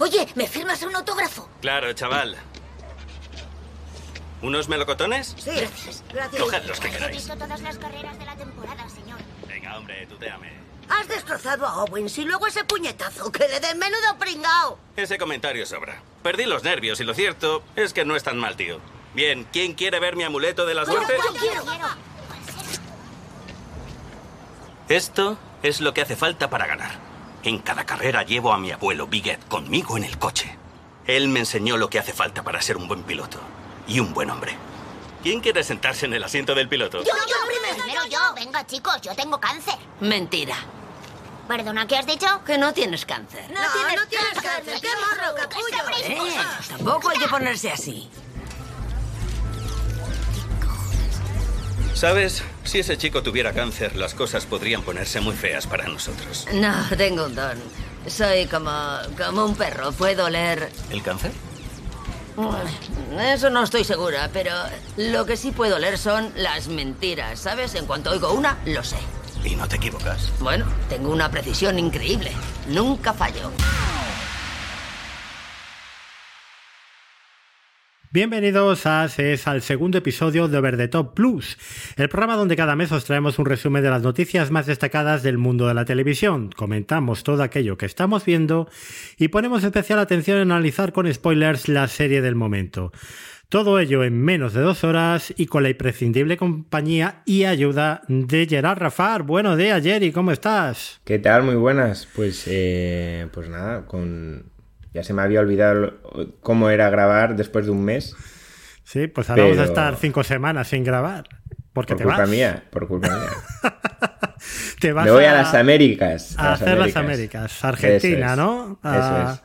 Oye, ¿me firmas un autógrafo? Claro, chaval. ¿Unos melocotones? Sí. Gracias, gracias. Coged los que He queráis. visto todas las carreras de la temporada, señor. Venga, hombre, tuteame. Has destrozado a Owens y luego ese puñetazo que le den menudo pringao. Ese comentario sobra. Perdí los nervios y lo cierto es que no es tan mal, tío. Bien, ¿quién quiere ver mi amuleto de la suerte? yo quiero. Esto es lo que hace falta para ganar. En cada carrera llevo a mi abuelo Biguet conmigo en el coche. Él me enseñó lo que hace falta para ser un buen piloto y un buen hombre. ¿Quién quiere sentarse en el asiento del piloto? Yo, yo primero. Primero yo. Venga, chicos, yo tengo cáncer. Mentira. Perdona, ¿qué has dicho? Que no tienes cáncer. No, no tienes cáncer. ¡Qué morro, capullo! Eh, tampoco hay que ponerse así. ¿Sabes? Si ese chico tuviera cáncer, las cosas podrían ponerse muy feas para nosotros. No, tengo un don. Soy como, como un perro. Puedo oler... ¿El cáncer? Eso no estoy segura, pero lo que sí puedo oler son las mentiras, ¿sabes? En cuanto oigo una, lo sé. Y no te equivocas. Bueno, tengo una precisión increíble. Nunca fallo. Bienvenidos a es al segundo episodio de Over the Top Plus, el programa donde cada mes os traemos un resumen de las noticias más destacadas del mundo de la televisión. Comentamos todo aquello que estamos viendo y ponemos especial atención en analizar con spoilers la serie del momento. Todo ello en menos de dos horas y con la imprescindible compañía y ayuda de Gerard Rafar. Buenos días, Jerry, ¿cómo estás? ¿Qué tal? Muy buenas. Pues, eh, pues nada, con... ya se me había olvidado cómo era grabar después de un mes. Sí, pues ahora vamos a Pero- estar cinco semanas sin grabar. Porque Por te culpa vas. mía, por culpa mía. Te vas Me voy a las Américas. a hacer las Américas, Argentina, Eso es. ¿no? A, Eso es.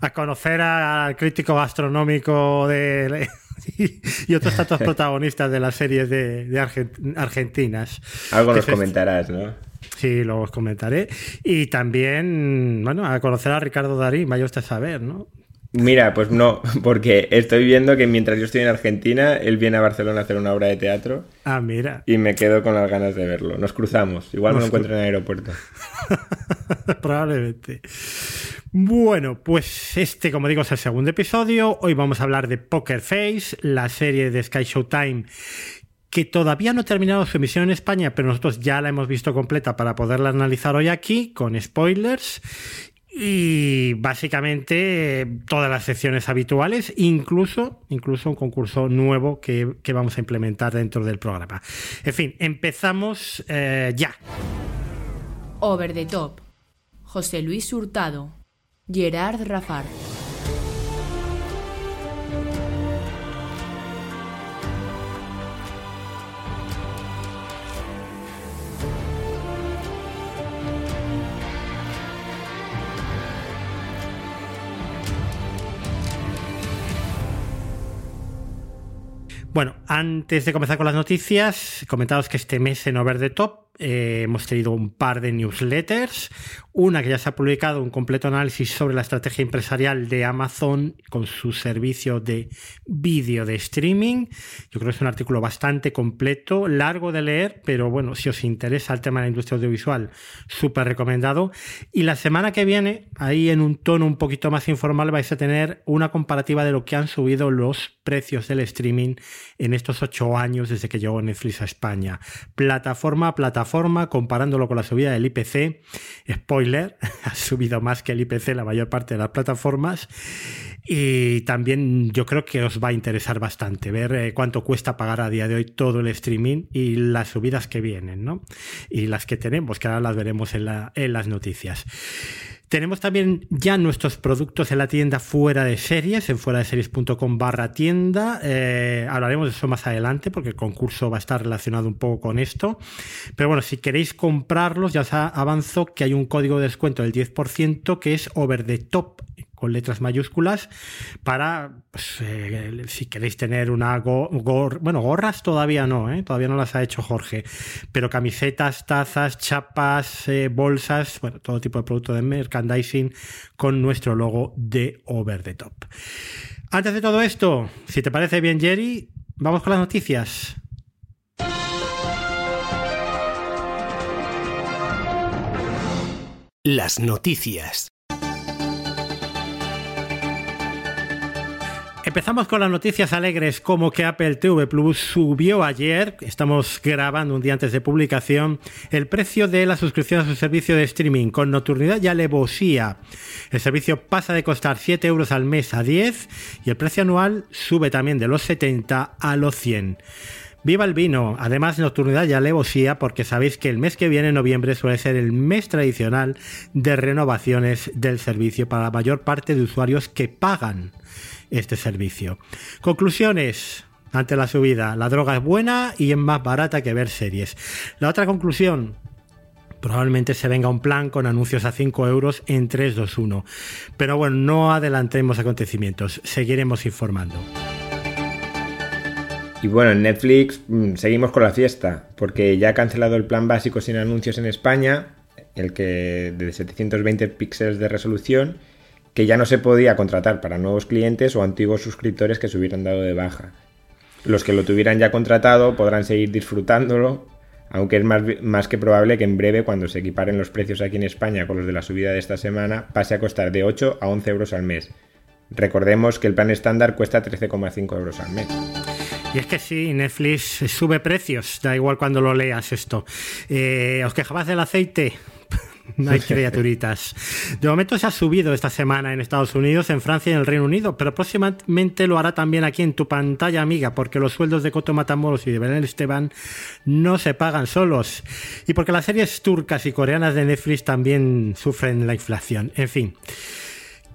a conocer al crítico gastronómico de y, y otros tantos protagonistas de las series de, de Argen- argentinas. Algo nos comentarás, ¿no? Sí, luego os comentaré. Y también, bueno, a conocer a Ricardo Darín, vaya usted a saber, ¿no? Mira, pues no, porque estoy viendo que mientras yo estoy en Argentina, él viene a Barcelona a hacer una obra de teatro Ah, mira. y me quedo con las ganas de verlo. Nos cruzamos. Igual me Nos lo encuentro en el aeropuerto. Probablemente. Bueno, pues este, como digo, es el segundo episodio. Hoy vamos a hablar de Poker Face, la serie de Sky Showtime que todavía no ha terminado su emisión en España, pero nosotros ya la hemos visto completa para poderla analizar hoy aquí, con spoilers. Y básicamente todas las secciones habituales, incluso, incluso un concurso nuevo que, que vamos a implementar dentro del programa. En fin, empezamos eh, ya. Over the Top. José Luis Hurtado. Gerard Rafar. Bueno, antes de comenzar con las noticias, comentaros que este mes en Over the Top eh, hemos tenido un par de newsletters. Una que ya se ha publicado, un completo análisis sobre la estrategia empresarial de Amazon con su servicio de vídeo de streaming. Yo creo que es un artículo bastante completo, largo de leer, pero bueno, si os interesa el tema de la industria audiovisual, súper recomendado. Y la semana que viene, ahí en un tono un poquito más informal, vais a tener una comparativa de lo que han subido los precios del streaming en estos ocho años desde que llegó Netflix a España. Plataforma a plataforma, comparándolo con la subida del IPC. Spoiler, ha subido más que el IPC la mayor parte de las plataformas. Y también yo creo que os va a interesar bastante ver eh, cuánto cuesta pagar a día de hoy todo el streaming y las subidas que vienen, ¿no? Y las que tenemos, que ahora las veremos en, la- en las noticias. Tenemos también ya nuestros productos en la tienda fuera de series, en fuera de series.com barra tienda. Eh, hablaremos de eso más adelante porque el concurso va a estar relacionado un poco con esto. Pero bueno, si queréis comprarlos, ya os avanzo que hay un código de descuento del 10% que es over the top con letras mayúsculas para pues, eh, si queréis tener una go- gor- bueno gorras todavía no ¿eh? todavía no las ha hecho Jorge pero camisetas tazas chapas eh, bolsas bueno todo tipo de producto de merchandising con nuestro logo de Over the Top antes de todo esto si te parece bien Jerry vamos con las noticias Las noticias. Empezamos con las noticias alegres como que Apple TV Plus subió ayer, estamos grabando un día antes de publicación, el precio de la suscripción a su servicio de streaming con nocturnidad y alevosía. El servicio pasa de costar 7 euros al mes a 10 y el precio anual sube también de los 70 a los 100. Viva el vino, además nocturnidad y alevosía porque sabéis que el mes que viene, noviembre, suele ser el mes tradicional de renovaciones del servicio para la mayor parte de usuarios que pagan este servicio. Conclusiones. Ante la subida, la droga es buena y es más barata que ver series. La otra conclusión, probablemente se venga un plan con anuncios a 5 euros en 3, 2, 1. Pero bueno, no adelantemos acontecimientos, seguiremos informando. Y bueno, en Netflix mm, seguimos con la fiesta, porque ya ha cancelado el plan básico sin anuncios en España, el que de 720 píxeles de resolución, que ya no se podía contratar para nuevos clientes o antiguos suscriptores que se hubieran dado de baja. Los que lo tuvieran ya contratado podrán seguir disfrutándolo, aunque es más, más, que probable que en breve, cuando se equiparen los precios aquí en España con los de la subida de esta semana, pase a costar de 8 a 11 euros al mes. Recordemos que el plan estándar cuesta 13,5 euros al mes. Y es que sí, Netflix sube precios, da igual cuando lo leas esto. Eh, ¿Os quejabas del aceite? No hay criaturitas. De momento se ha subido esta semana en Estados Unidos, en Francia y en el Reino Unido, pero próximamente lo hará también aquí en tu pantalla amiga, porque los sueldos de Coto Matamoros y de Belén Esteban no se pagan solos. Y porque las series turcas y coreanas de Netflix también sufren la inflación. En fin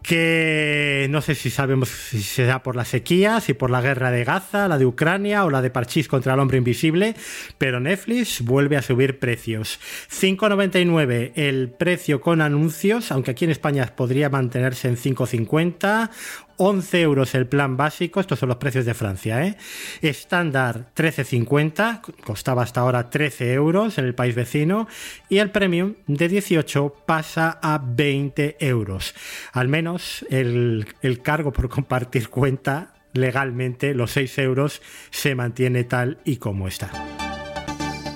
que no sé si sabemos si será por la sequía, si por la guerra de Gaza, la de Ucrania o la de Parchís contra el hombre invisible, pero Netflix vuelve a subir precios. 5,99 el precio con anuncios, aunque aquí en España podría mantenerse en 5,50 11 euros el plan básico, estos son los precios de Francia, ¿eh? estándar 13,50, costaba hasta ahora 13 euros en el país vecino, y el premium de 18 pasa a 20 euros. Al menos el, el cargo por compartir cuenta legalmente, los 6 euros, se mantiene tal y como está.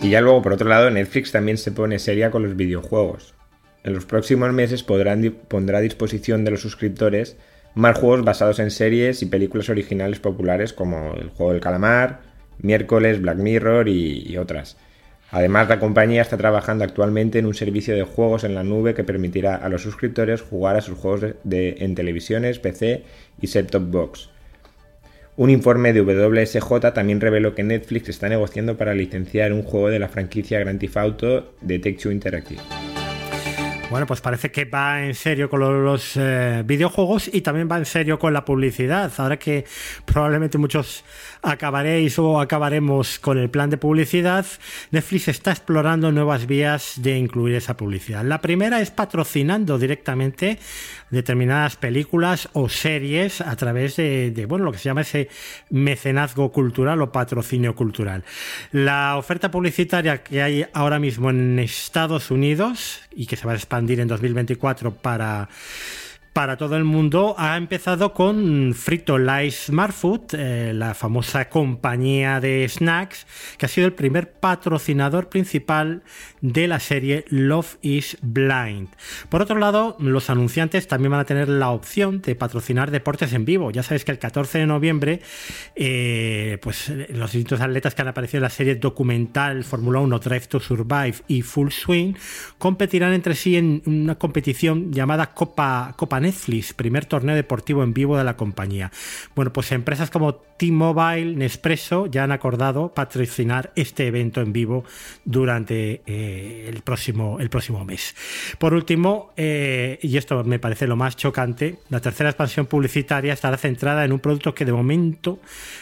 Y ya luego, por otro lado, Netflix también se pone seria con los videojuegos. En los próximos meses podrán, pondrá a disposición de los suscriptores más juegos basados en series y películas originales populares como el juego del calamar, Miércoles, Black Mirror y, otras. Además, la compañía está trabajando actualmente en un servicio de juegos en la nube que permitirá a los suscriptores jugar a sus juegos en televisiones, PC y set-top box. Un informe de WSJ también reveló que Netflix está negociando para licenciar un juego de la franquicia Grand Theft Auto de Take-Two Interactive. Bueno, pues parece que va en serio con los eh, videojuegos y también va en serio con la publicidad. Ahora que probablemente muchos acabaréis o acabaremos con el plan de publicidad, Netflix está explorando nuevas vías de incluir esa publicidad. La primera es patrocinando directamente determinadas películas o series a través de, bueno, lo que se llama ese mecenazgo cultural o patrocinio cultural. La oferta publicitaria que hay ahora mismo en Estados Unidos y que se va a expandir en 2024 para para todo el mundo ha empezado con Frito Lay Smart Food, eh, la famosa compañía de snacks, que ha sido el primer patrocinador principal de la serie Love is Blind. Por otro lado, los anunciantes también van a tener la opción de patrocinar deportes en vivo. Ya sabéis que el 14 de noviembre, eh, pues los distintos atletas que han aparecido en la serie documental Fórmula 1 Drive to Survive y Full Swing competirán entre sí en una competición llamada Copa Copa Netflix, primer torneo deportivo en vivo de la compañía. Bueno, pues empresas como T-Mobile, Nespresso ya han acordado patrocinar este evento en vivo durante eh, el, próximo, el próximo mes. Por último, eh, y esto me parece lo más chocante, la tercera expansión publicitaria estará centrada en un producto que de momento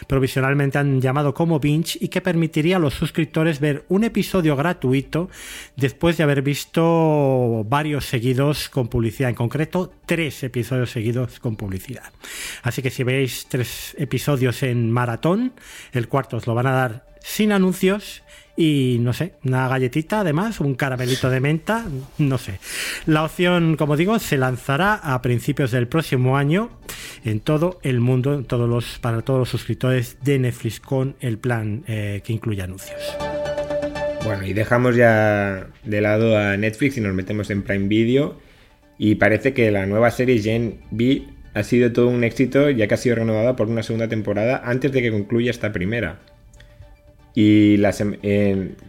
provisionalmente han llamado como Binge y que permitiría a los suscriptores ver un episodio gratuito después de haber visto varios seguidos con publicidad, en concreto tres episodios seguidos con publicidad. Así que si veis tres episodios en maratón, el cuarto os lo van a dar sin anuncios y no sé, una galletita además, un caramelito de menta, no sé. La opción, como digo, se lanzará a principios del próximo año en todo el mundo, todos los, para todos los suscriptores de Netflix con el plan eh, que incluye anuncios. Bueno, y dejamos ya de lado a Netflix y nos metemos en Prime Video y parece que la nueva serie Gen B ha sido todo un éxito ya que ha sido renovada por una segunda temporada antes de que concluya esta primera. Y la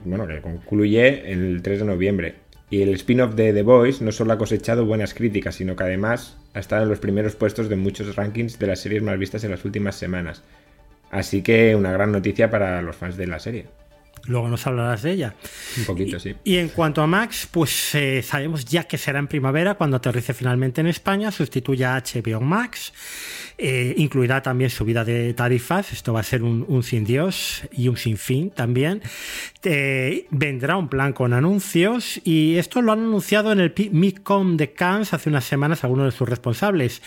bueno, que concluye el 3 de noviembre. Y el spin-off de The Voice no solo ha cosechado buenas críticas, sino que además ha estado en los primeros puestos de muchos rankings de las series más vistas en las últimas semanas. Así que una gran noticia para los fans de la serie. Luego nos hablarás de ella. Un poquito, sí. Y en cuanto a Max, pues eh, sabemos ya que será en primavera cuando aterrice finalmente en España, sustituya a HBO Max. Eh, incluirá también subida de tarifas, esto va a ser un, sin Dios y un sin fin también. Eh, vendrá un plan con anuncios y esto lo han anunciado en el MICOM de Cannes hace unas semanas algunos de sus responsables.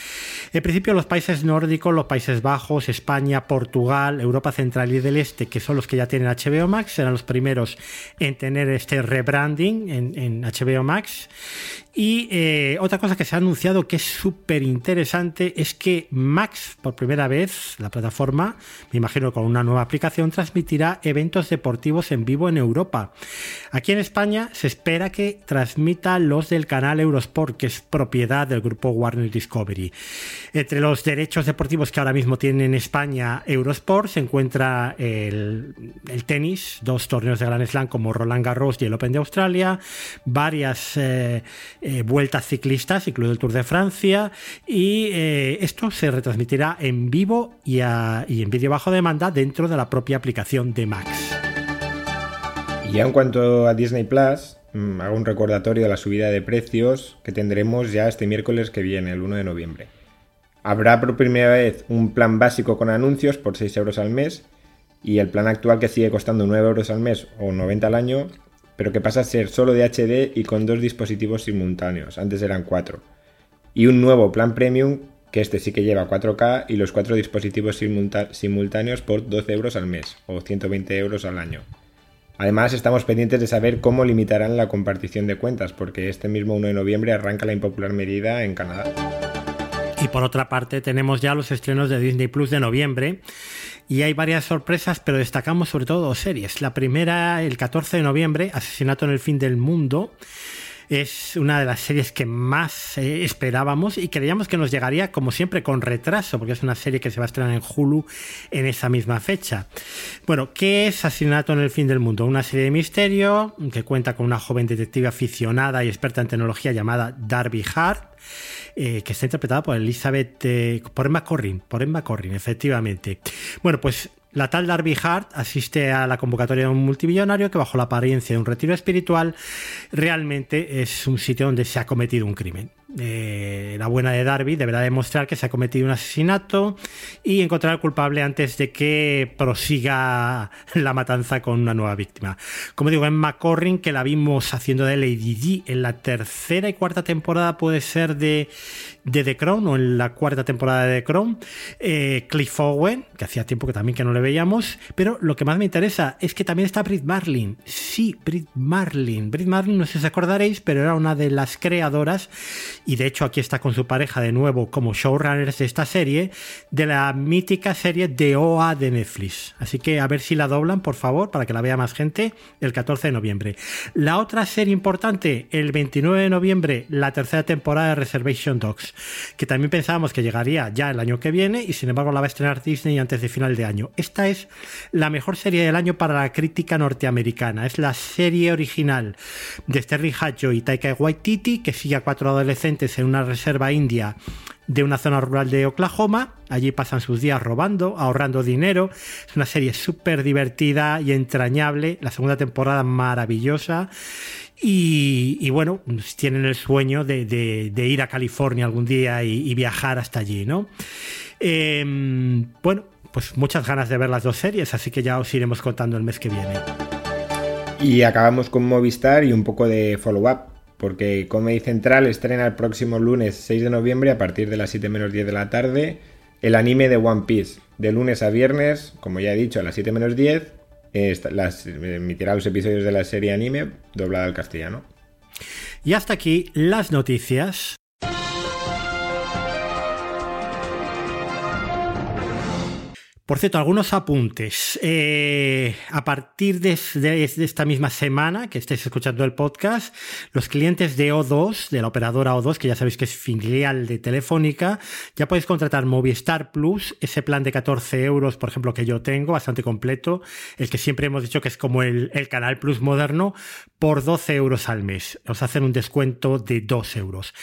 En principio los países nórdicos, los Países Bajos, España, Portugal, Europa Central y del Este, que son los que ya tienen HBO Max, serán los primeros en tener este rebranding en, en HBO Max. Y eh, otra cosa que se ha anunciado que es súper interesante es que Max, por primera vez, la plataforma, me imagino con una nueva aplicación, transmitirá eventos deportivos en vivo en Europa. Aquí en España se espera que transmita los del canal Eurosport, que es propiedad del grupo Warner Discovery. Entre los derechos deportivos que ahora mismo tiene en España Eurosport se encuentra el, tenis, dos torneos de Grand Slam como Roland Garros y el Open de Australia, varias... Eh, eh, vueltas ciclistas, incluido el Tour de Francia, y eh, esto se retransmitirá en vivo y, en vídeo bajo demanda dentro de la propia aplicación de Max. Y ya en cuanto a Disney Plus, mm, hago un recordatorio de la subida de precios que tendremos ya este miércoles que viene, el 1 de noviembre. Habrá por primera vez un plan básico con anuncios por 6 euros al mes y el plan actual que sigue costando 9 euros al mes o 90 al año pero que pasa a ser solo de HD y con dos dispositivos simultáneos, antes eran cuatro. Y un nuevo plan premium, que este sí que lleva 4K y los cuatro dispositivos simultáneos por 12 euros al mes o 120 euros al año. Además, estamos pendientes de saber cómo limitarán la compartición de cuentas, porque este mismo 1 de noviembre arranca la impopular medida en Canadá. Y por otra parte, tenemos ya los estrenos de Disney Plus de noviembre, y hay varias sorpresas, pero destacamos sobre todo dos series. La primera, el 14 de noviembre, Asesinato en el fin del mundo. Es una de las series que más eh, esperábamos y creíamos que nos llegaría, como siempre, con retraso, porque es una serie que se va a estrenar en Hulu en esa misma fecha. Bueno, ¿qué es Asesinato en el fin del mundo? Una serie de misterio que cuenta con una joven detective aficionada y experta en tecnología llamada Darby Hart eh, que está interpretada por Elizabeth, eh, por Emma Corrin, por Emma Corrin, efectivamente. Bueno, pues la tal Darby Hart asiste a la convocatoria de un multimillonario que bajo la apariencia de un retiro espiritual realmente es un sitio donde se ha cometido un crimen. Eh, la buena de Darby deberá demostrar que se ha cometido un asesinato y encontrar al culpable antes de que prosiga la matanza con una nueva víctima. Como digo, Emma Corrin, que la vimos haciendo de Lady G en la tercera y cuarta temporada, puede ser de, de The Crown o en la cuarta temporada de The Crown. Eh, Cliff Owen, que hacía tiempo que también que no le veíamos, pero lo que más me interesa es que también está Brit Marlin. Sí, Brit Marlin. Brit Marlin, no sé si os acordaréis, pero era una de las creadoras y de hecho aquí está con su pareja de nuevo como showrunners de esta serie, de la mítica serie de OA de Netflix. Así que a ver si la doblan, por favor, para que la vea más gente, el 14 de noviembre. La otra serie importante, el 29 de noviembre, la tercera temporada de Reservation Dogs, que también pensábamos que llegaría ya el año que viene y sin embargo la va a estrenar Disney antes de final de año. Esta es la mejor serie del año para la crítica norteamericana. Es la serie original de Sterling Hatcho y Taika Waititi que sigue a cuatro adolescentes en una reserva india de una zona rural de Oklahoma. Allí pasan sus días robando, ahorrando dinero. Es una serie súper divertida y entrañable. La segunda temporada maravillosa. Y, bueno, tienen el sueño de, ir a California algún día y, viajar hasta allí, ¿no? Em, bueno, pues muchas ganas de ver las dos series, así que ya os iremos contando el mes que viene. Y acabamos con Movistar y un poco de follow-up porque Comedy Central estrena el próximo lunes 6 de noviembre a partir de las 7 menos 10 de la tarde el anime de One Piece. De lunes a viernes, como ya he dicho, a las 7 menos 10, las, emitirá los episodios de la serie anime doblada al castellano. Y hasta aquí las noticias. Por cierto, algunos apuntes. Eh, a partir de, esta misma semana que estéis escuchando el podcast, los clientes de O2, de la operadora O2, que ya sabéis que es filial de Telefónica, ya podéis contratar Movistar Plus, ese plan de 14 euros, por ejemplo, que yo tengo, bastante completo, el que siempre hemos dicho que es como el, el Canal Plus moderno, por 12 euros al mes. Os hacen un descuento de 2 euros.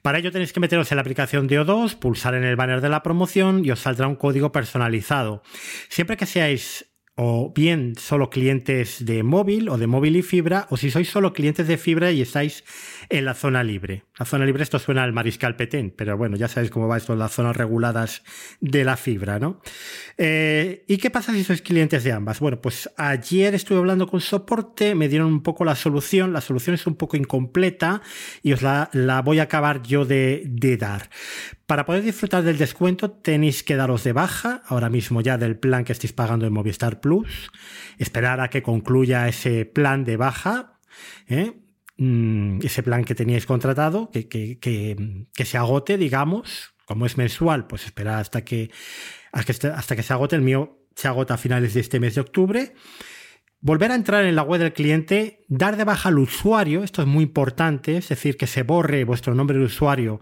Para ello tenéis que meteros en la aplicación de O2, pulsar en el banner de la promoción y os saldrá un código personalizado Siempre que seáis o bien solo clientes de móvil o de móvil y fibra, o si sois solo clientes de fibra y estáis en la zona libre. La zona libre, esto suena al mariscal Petén, pero bueno, ya sabéis cómo va esto en las zonas reguladas de la fibra, ¿no? Eh, ¿Y qué pasa si sois clientes de ambas? Bueno, pues ayer estuve hablando con soporte, me dieron un poco la solución, la solución es un poco incompleta y os la, voy a acabar yo de, de dar. Para poder disfrutar del descuento tenéis que daros de baja ahora mismo ya del plan que estáis pagando en Movistar Plus, esperar a que concluya ese plan de baja, ¿eh? Mm, ese plan que teníais contratado, que, que, se agote, digamos, como es mensual, pues esperar hasta que, hasta que se agote. El mío se agota a finales de este mes de octubre. Volver a entrar en la web del cliente, dar de baja al usuario, esto es muy importante, es decir, que se borre vuestro nombre de usuario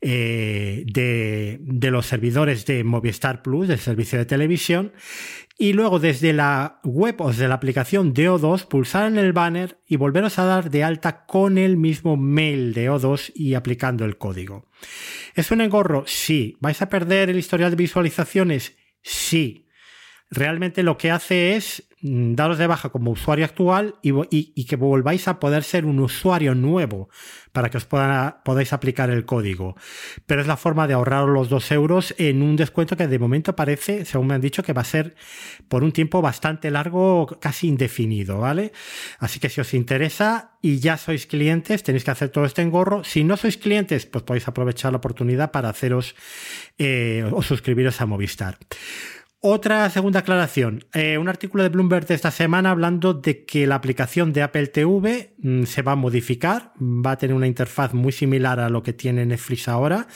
eh, de, de, los servidores de Movistar Plus, del servicio de televisión, y luego desde la web o desde la aplicación de O2 pulsar en el banner y volveros a dar de alta con el mismo mail de O2 y aplicando el código. ¿Es un engorro? Sí. ¿Vais a perder el historial de visualizaciones? Sí. Realmente lo que hace es Mm, daros de baja como usuario actual y, que volváis a poder ser un usuario nuevo para que os podáis aplicar el código. Pero es la forma de ahorrar los dos euros en un descuento que de momento parece, según me han dicho, que va a ser por un tiempo bastante largo, casi indefinido, ¿vale? Así que si os interesa y ya sois clientes, tenéis que hacer todo este engorro. Si no sois clientes, pues podéis aprovechar la oportunidad para haceros eh, o suscribiros a Movistar. Otra segunda aclaración. Eh, un artículo de Bloomberg de esta semana hablando de que la aplicación de Apple TV mm, se va a modificar, va a tener una interfaz muy similar a lo que tiene Netflix ahora.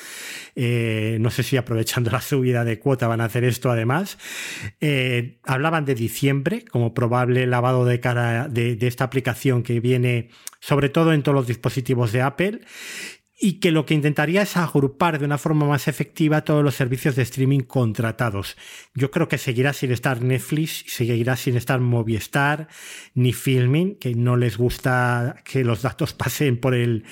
Eh, no sé si aprovechando la subida de cuota van a hacer esto además. Eh, hablaban de diciembre como probable lavado de cara de esta aplicación que viene sobre todo en todos los dispositivos de Apple y que lo que intentaría es agrupar de una forma más efectiva todos los servicios de streaming contratados. Yo creo que seguirá sin estar Netflix, seguirá sin estar Movistar, ni Filming, que no les gusta que los datos pasen por el,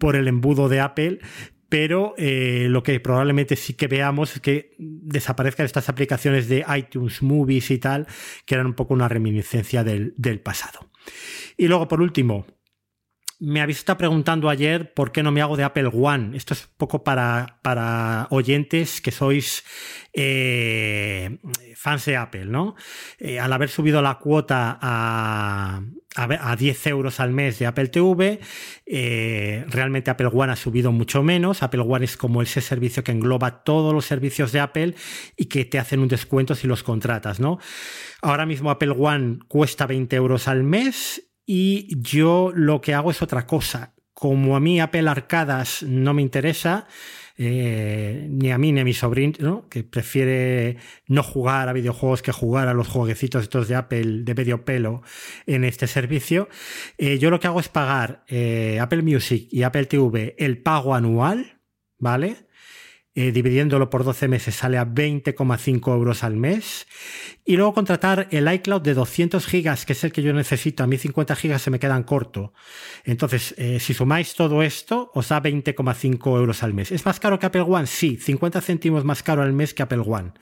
por el embudo de Apple, pero eh, lo que probablemente sí que veamos es que desaparezcan estas aplicaciones de iTunes Movies y tal, que eran un poco una reminiscencia del, del pasado. Y luego, por último, me habéis estado preguntando ayer por qué no me hago de Apple One. Esto es un poco para, para oyentes que sois eh, fans de Apple, ¿no? Eh, al haber subido la cuota a, a, 10 euros al mes de Apple TV, eh, realmente Apple One ha subido mucho menos. Apple One es como ese servicio que engloba todos los servicios de Apple y que te hacen un descuento si los contratas, ¿no? Ahora mismo Apple One cuesta 20 euros al mes y yo lo que hago es otra cosa. Como a mí Apple Arcadas no me interesa, eh, ni a mí ni a mi sobrino, que prefiere no jugar a videojuegos que jugar a los jueguecitos estos de Apple de medio pelo en este servicio, eh, yo lo que hago es pagar eh, Apple Music y Apple TV el pago anual, ¿vale? Dividiéndolo por 12 meses sale a 20,5 euros al mes. Y luego contratar el iCloud de 200 gigas, que es el que yo necesito. A mí 50 gigas se me quedan corto. Entonces, eh, si sumáis todo esto, os da 20,5 euros al mes. ¿Es más caro que Apple One? Sí, 50 céntimos más caro al mes que Apple One.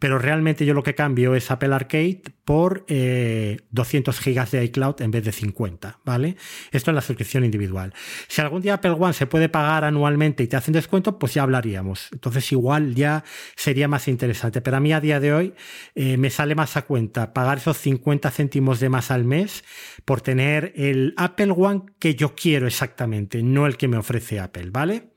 Pero realmente yo lo que cambio es Apple Arcade por 200 eh, gigas de iCloud en vez de 50, ¿vale? Esto es la suscripción individual. Si algún día Apple One se puede pagar anualmente y te hacen descuento, pues ya hablaríamos. Entonces igual ya sería más interesante. Pero a mí a día de hoy eh, me sale más a cuenta pagar esos 50 céntimos de más al mes por tener el Apple One que yo quiero exactamente, no el que me ofrece Apple, ¿vale?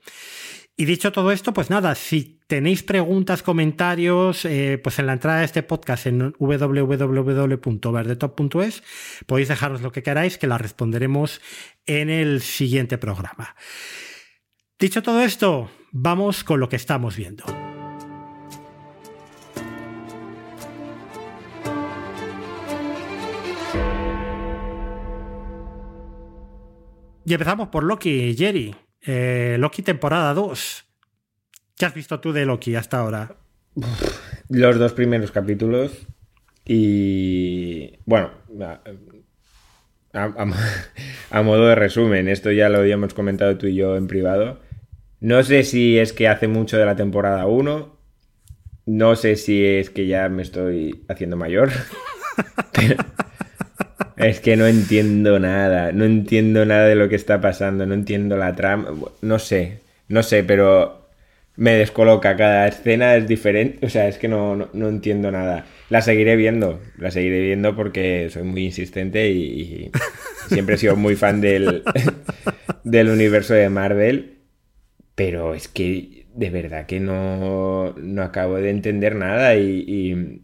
Y dicho todo esto, pues nada, si tenéis preguntas, comentarios, eh, pues en la entrada de este podcast en www.verdetop.es podéis dejarnos lo que queráis, que la responderemos en el siguiente programa. Dicho todo esto, vamos con lo que estamos viendo. Y empezamos por Loki, Jerry. Eh, Loki temporada 2. ¿Qué has visto tú de Loki hasta ahora? Los dos primeros capítulos y bueno, a, a, modo de resumen, esto ya lo habíamos comentado tú y yo en privado. No sé si es que hace mucho de la temporada 1, no sé si es que ya me estoy haciendo mayor. es que no entiendo nada, no entiendo nada de lo que está pasando, no entiendo la trama, no sé, no sé, pero me descoloca. Cada escena es diferente. O sea, es que no, entiendo nada. La seguiré viendo. La seguiré viendo porque soy muy insistente y, siempre he sido muy fan del, del universo de Marvel. Pero es que de verdad que no, no acabo de entender nada y,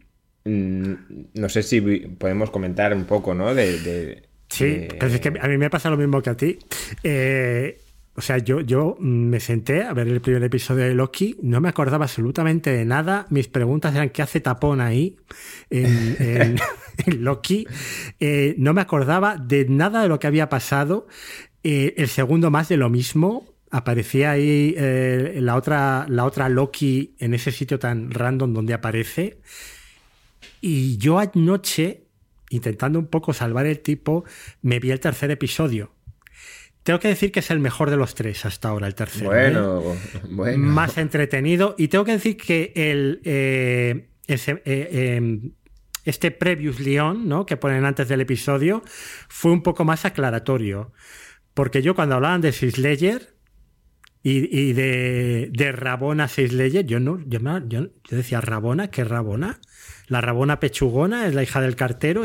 no sé si podemos comentar un poco, ¿no? De, sí, pero es que a mí me pasa lo mismo que a ti. Eh, o sea, yo, yo me senté a ver el primer episodio de Loki, no me acordaba absolutamente de nada. Mis preguntas eran qué hace tapón ahí en, Loki. Eh, no me acordaba de nada de lo que había pasado. Eh, el segundo más de lo mismo. Aparecía ahí eh, la, otra, la otra Loki en ese sitio tan random donde aparece. Y yo anoche, intentando un poco salvar el tipo, me vi el tercer episodio tengo que decir que es el mejor de los tres hasta ahora, el tercero. Bueno, bueno. Más entretenido. Y tengo que decir que el, eh, eh, em, este Previous Leon, ¿no? que ponen antes del episodio, fue un poco más aclaratorio. Porque yo cuando hablaban de Sislayer y, y de, de Rabona Sislayer, yo no, yo, yo, decía Rabona, ¿qué Rabona? La Rabona Pechugona es la hija del cartero.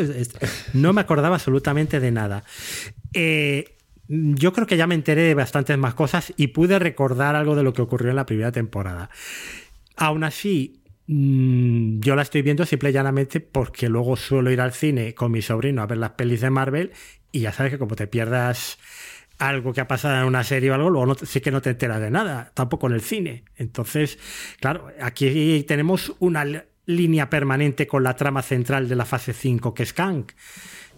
no me acordaba absolutamente de nada. Eh, yo creo que ya me enteré de bastantes más cosas y pude recordar algo de lo que ocurrió en la primera temporada. Aún así, mm, yo la estoy viendo simple y llanamente porque luego suelo ir al cine con mi sobrino a ver las pelis de Marvel y ya sabes que como te pierdas algo que ha pasado en una serie o algo, luego sí que no te enteras de nada, tampoco en el cine. Entonces, claro, aquí tenemos una línea permanente con la trama central de la fase 5 que es Kang.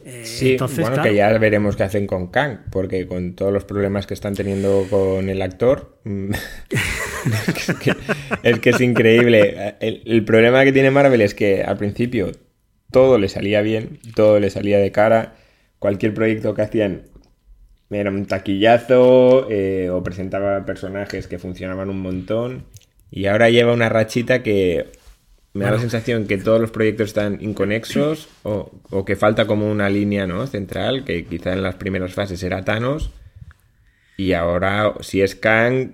Eh, sí, bueno, que ya veremos qué hacen con Kang, porque con todos los problemas que están teniendo con el actor, mm, es, que, es, increíble. El, problema que tiene Marvel es que al principio todo le salía bien, todo le salía de cara, cualquier proyecto que hacían era un taquillazo eh, o presentaba personajes que funcionaban un montón y ahora lleva una rachita que me da la sensación que todos los proyectos están inconexos o, que falta como una línea ¿no? central, que quizá en las primeras fases era Thanos. Y ahora, si es Kang,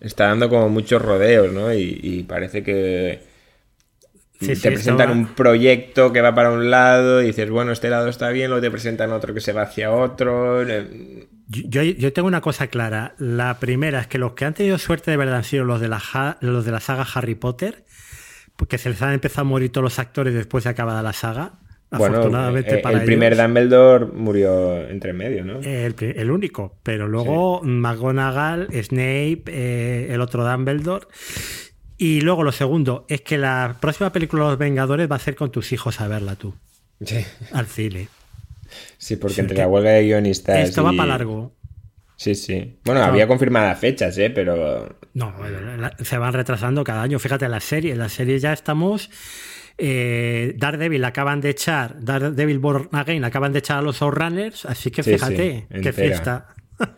está dando como muchos rodeos, ¿no? Y, parece que te presentan un proyecto que va para un lado y dices, bueno, este lado está bien, luego te presentan otro que se va hacia otro. Yo, yo, tengo una cosa clara. La primera es que los que han tenido suerte de verdad han sido los de la, los de la saga Harry Potter porque se les han empezado a morir todos los actores después de acabada la saga. Bueno, afortunadamente eh, para el primer Dumbledore murió entre medio, ¿no? El, único, pero luego McGonagall, Snape, eh, el otro Dumbledore. Y luego lo segundo es que la próxima película de los Vengadores va a ser con tus hijos a verla tú. Sí. Al cine. Sí, porque entre la huelga de guionistas. Esto va para largo. Sí, sí. Bueno, había confirmadas fechas, ¿eh? Pero. No, se van retrasando cada año. Fíjate, en la serie, en la serie ya estamos. Eh, Daredevil acaban de echar, Daredevil Born Again acaban de echar a los Outrunners, así que fíjate, qué fiesta.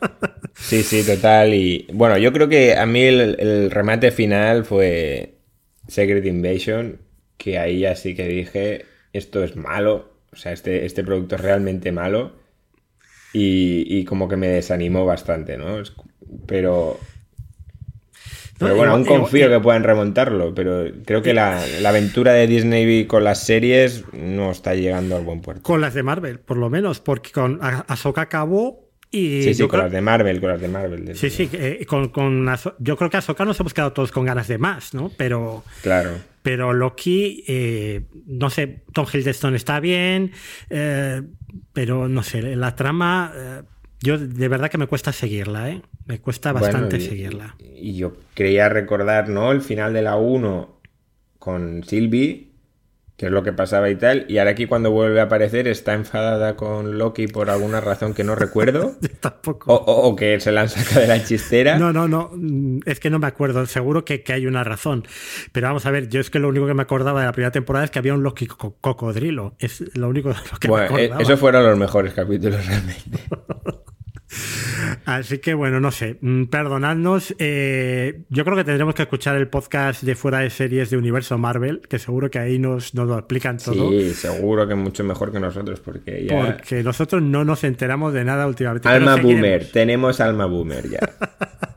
Sí, sí, total. Y bueno, yo creo que a mí el, remate final fue Secret Invasion, que ahí ya sí que dije, esto es malo, o sea, este, este producto es realmente malo y, como que me desanimó bastante, ¿no? Pero, pero bueno, aún confío que puedan remontarlo, pero creo que la, aventura de Disney con las series no está llegando al buen puerto. Con las de Marvel, por lo menos, porque con Ahsoka acabó y sí, sí, con las de Marvel, con las de Marvel. Sí, sí, eh, con, yo creo que Ahsoka nos hemos quedado todos con ganas de más, ¿no? Pero, claro. pero Loki, eh, no sé, Tom Hiddleston está bien, eh, pero no sé, la trama, yo de verdad que me cuesta seguirla, ¿eh? Me cuesta bastante seguirla. Y yo creía recordar, ¿no? El final de la 1 con Sylvie que es lo que pasaba y tal. Y ahora aquí cuando vuelve a aparecer está enfadada con Loki por alguna razón que no recuerdo. Tampoco. O, o- o que se la han sacado de la chistera. No, no, no. Es que no me acuerdo. Seguro que, que hay una razón. Pero vamos a ver, yo es que lo único que me acordaba de la primera temporada es que había un Loki co- cocodrilo. Es lo único de lo que Bueno, me eh, acordaba. esos fueron los mejores capítulos realmente. Así que bueno, no sé, mm, perdonadnos. eh, yo creo que tendremos que escuchar el podcast de fuera de series de Universo Marvel, que seguro que ahí nos, nos lo explican todo. Sí, seguro que mucho mejor que nosotros porque ya... Porque nosotros no nos enteramos de nada últimamente. Alma boomer, tenemos alma boomer ya.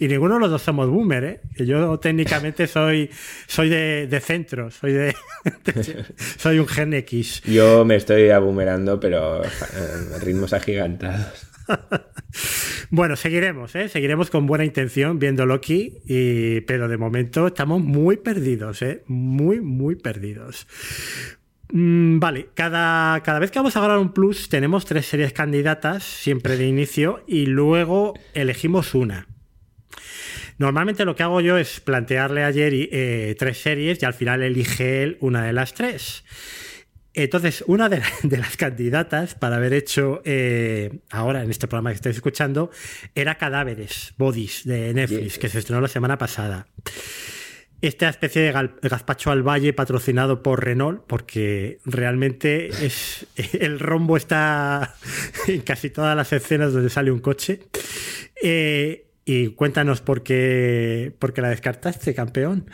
Y ninguno de los dos somos boomer, ¿eh? Que yo técnicamente soy, soy de, de centro, soy de, soy un Gen X. Yo me estoy aboomerando, pero a ritmos agigantados. Bueno, seguiremos, ¿eh? Seguiremos con buena intención viendo Loki, y, pero de momento estamos muy perdidos, ¿eh? Muy, muy perdidos. Mm, vale, cada, cada vez que vamos a grabar un plus tenemos tres series candidatas, siempre de inicio, y luego elegimos una. Normalmente lo que hago yo es plantearle a Jerry eh, tres series y al final elige él una de las tres. Entonces, una de, de las candidatas para haber hecho eh, ahora en este programa que estáis escuchando era Cadáveres, Bodies, de Netflix, que se estrenó la semana pasada. Esta especie de gazpacho al valle patrocinado por Renault, porque realmente es el rombo está en casi todas las escenas donde sale un coche. Eh, y cuéntanos por qué, por qué la descartaste, campeón.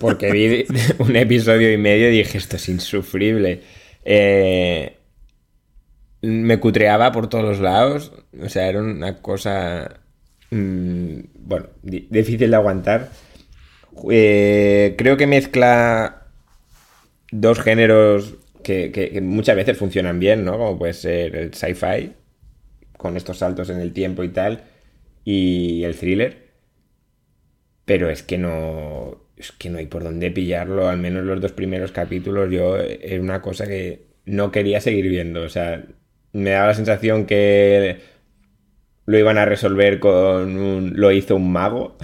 Porque vi un episodio y medio y dije, esto es insufrible. Eh, me cutreaba por todos los lados. O sea, era una cosa, mm, bueno, di- difícil de aguantar. Eh, creo que mezcla dos géneros que- que muchas veces funcionan bien, ¿no? Como puede ser el sci-fi, con estos saltos en el tiempo y tal, y el thriller. Pero es que no. Es que no hay por dónde pillarlo. Al menos los dos primeros capítulos. Yo era una cosa que no quería seguir viendo. O sea, me daba la sensación que lo iban a resolver con un. Lo hizo un mago.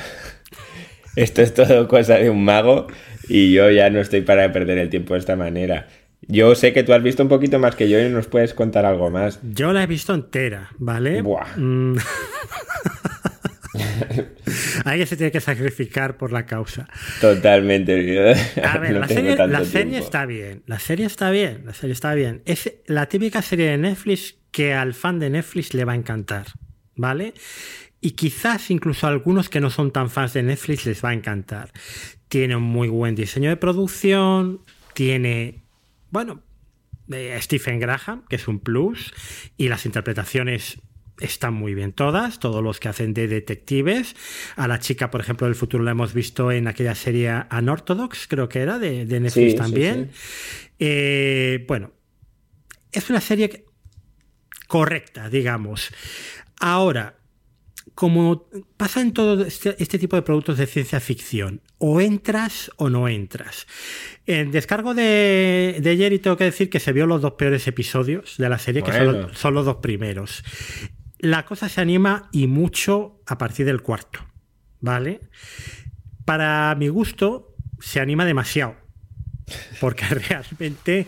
Esto es todo cosa de un mago. Y yo ya no estoy para perder el tiempo de esta manera. Yo sé que tú has visto un poquito más que yo y nos puedes contar algo más. Yo la he visto entera, ¿vale? Buah. Mm. Alguien se tiene que sacrificar por la causa. Totalmente. A ver, No la, serie, la está bien. La serie está bien. La serie está bien. Es la típica serie de Netflix que al fan de Netflix le va a encantar. ¿Vale? Y quizás incluso a algunos que no son tan fans de Netflix les va a encantar. Tiene un muy buen diseño de producción. Tiene, bueno, eh, Stephen Graham, que es un plus. Y las interpretaciones están muy bien todas, todos los que hacen de detectives. A la chica, por ejemplo, del futuro la hemos visto en aquella serie Unorthodox, creo que era, de, de Netflix Sí, sí, también. Eh, bueno, es una serie que- correcta, digamos. Ahora, como pasa en todo este, este tipo de productos de ciencia ficción, o entras o no entras. En descargo de, de Jerry tengo que decir que se vio los dos peores episodios de la serie, que son, Bueno. los- son los dos primeros. La cosa se anima y mucho a partir del cuarto, ¿vale? Para mi gusto, se anima demasiado. Porque realmente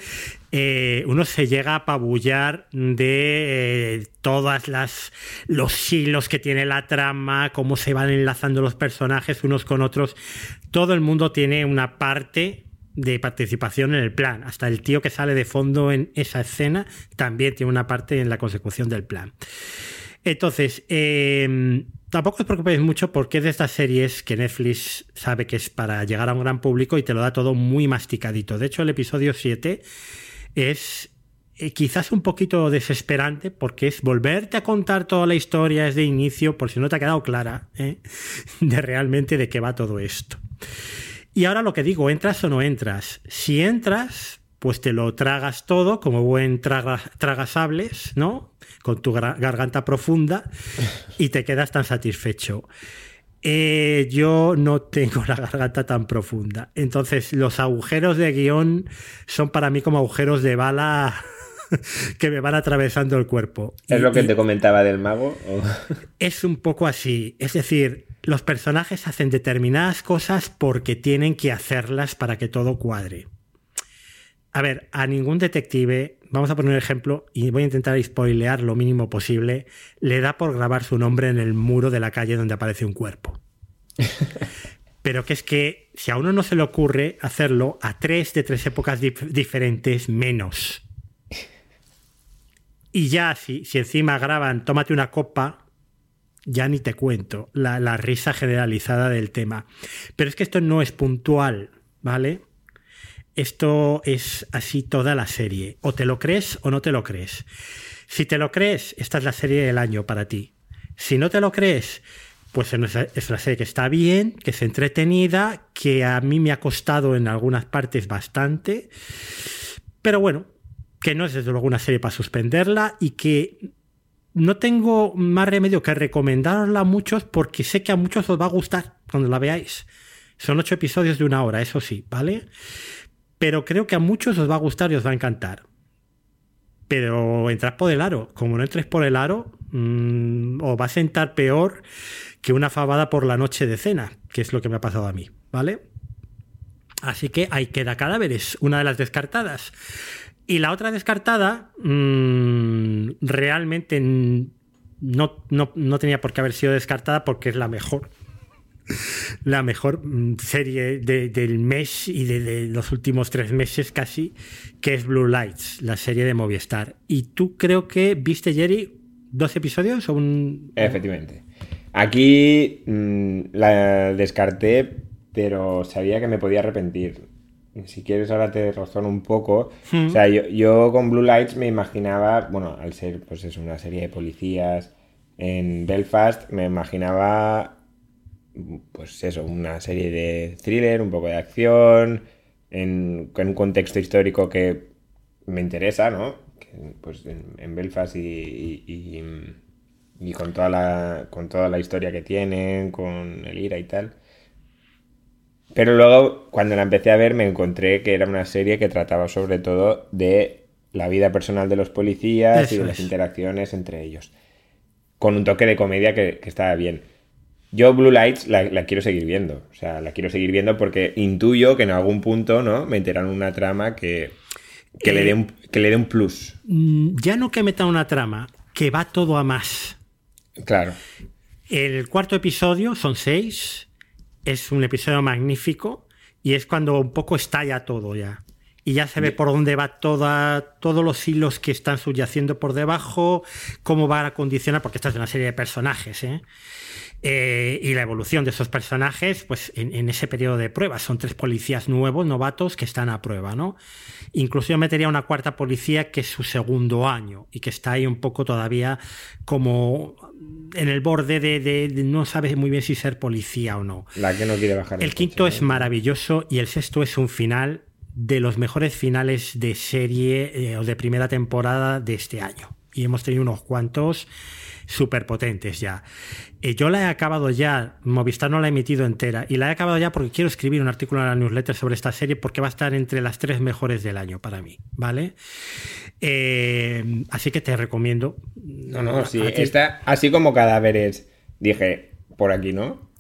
eh, uno se llega a apabullar de eh, todas las los hilos que tiene la trama, cómo se van enlazando los personajes unos con otros. Todo el mundo tiene una parte de participación en el plan. Hasta el tío que sale de fondo en esa escena también tiene una parte en la consecución del plan. Entonces, eh, tampoco os preocupéis mucho porque es de estas series que Netflix sabe que es para llegar a un gran público y te lo da todo muy masticadito. De hecho, el episodio 7 es eh, quizás un poquito desesperante porque es volverte a contar toda la historia desde inicio, por si no te ha quedado clara, ¿eh? de realmente de qué va todo esto. Y ahora lo que digo, ¿entras o no entras? Si entras, pues te lo tragas todo como buen traga, tragasables, ¿no? Con tu garganta profunda y te quedas tan satisfecho. Eh, yo no tengo la garganta tan profunda. Entonces, los agujeros de guion son para mí como agujeros de bala que me van atravesando el cuerpo. ¿Es Y- lo que te comentaba del mago? o- es un poco así. Es decir, los personajes hacen determinadas cosas porque tienen que hacerlas para que todo cuadre. A ver, a ningún detective, vamos a poner un ejemplo y voy a intentar spoilear lo mínimo posible, le da por grabar su nombre en el muro de la calle donde aparece un cuerpo. Pero que es que si a uno no se le ocurre hacerlo, a tres de tres épocas dif- diferentes menos. Y ya, si, si encima graban Tómate una copa, ya ni te cuento la, la risa generalizada del tema. Pero es que esto no es puntual, ¿vale? Esto es así toda la serie. O te lo crees o no te lo crees. Si te lo crees, esta es la serie del año para ti. Si no te lo crees, pues es una- serie que está bien, que es entretenida, que a mí me ha costado en algunas partes bastante. Pero bueno, que no es desde luego una serie para suspenderla y que no tengo más remedio que recomendarosla a muchos porque sé que a muchos os va a gustar cuando la veáis. Son ocho episodios de una hora, eso sí, ¿vale? Pero creo que a muchos os va a gustar y os va a encantar. Pero entrad por el aro. Como no entres por el aro, mm, os va a sentar peor que una fabada por la noche de cena, que es lo que me ha pasado a mí, ¿vale? Así que ahí queda cadáveres, una de las descartadas. Y la otra descartada, mm, realmente no, no, no tenía por qué haber sido descartada porque es la mejor. La mejor mm, serie de- del mes y de, de los últimos tres meses casi, que es Blue Lights, la serie de Movistar. Y tú creo que viste, Jerry, dos episodios o un... Efectivamente. Aquí mm, la descarté, pero sabía que me podía arrepentir. Si quieres, ahora te razono un poco. O sea, yo, yo con Blue Lights me imaginaba, bueno, al ser pues es una serie de policías en Belfast, me imaginaba pues eso, una serie de thriller, un poco de acción, en, un contexto histórico que me interesa, ¿no? Que, pues en, en Belfast y, y- y- y con toda la con toda la historia que tienen, con el IRA y tal. Pero luego, cuando la empecé a ver, me encontré que era una serie que trataba sobre todo de la vida personal de los policías y de las es. interacciones entre ellos. Con un toque de comedia que, que estaba bien. Yo Blue Lights la, la quiero seguir viendo. O sea, la quiero seguir viendo porque intuyo que en algún punto, ¿no? Meterán una trama que, que, le, dé un, que le dé un plus. Mm, Ya no que meta una trama, que va todo a más. Claro. El cuarto episodio, son seis, es un episodio magnífico y es cuando un poco estalla todo ya. Y ya se ve por dónde va toda, todos los hilos que están subyaciendo por debajo, cómo va a condicionar, porque esta es una serie de personajes, ¿eh? Eh, y la evolución de esos personajes, pues en, en ese periodo de prueba. Son tres policías nuevos, novatos, que están a prueba, ¿no? Incluso yo metería una cuarta policía que es su segundo año y que está ahí un poco todavía como en el borde de, de- de no sabe muy bien si ser policía o no. La que no quiere bajar. El quinto coche, es ¿no? maravilloso y el sexto es un final de los mejores finales de serie eh, o de primera temporada de este año. Y hemos tenido unos cuantos súper potentes ya. Eh, yo la he acabado ya, Movistar no la ha emitido entera, y la he acabado ya porque quiero escribir un artículo en la newsletter sobre esta serie porque va a estar entre las tres mejores del año para mí, ¿vale? Eh, así que te recomiendo. No, no, sí. Ti- Está así como cadáveres. Dije, por aquí no.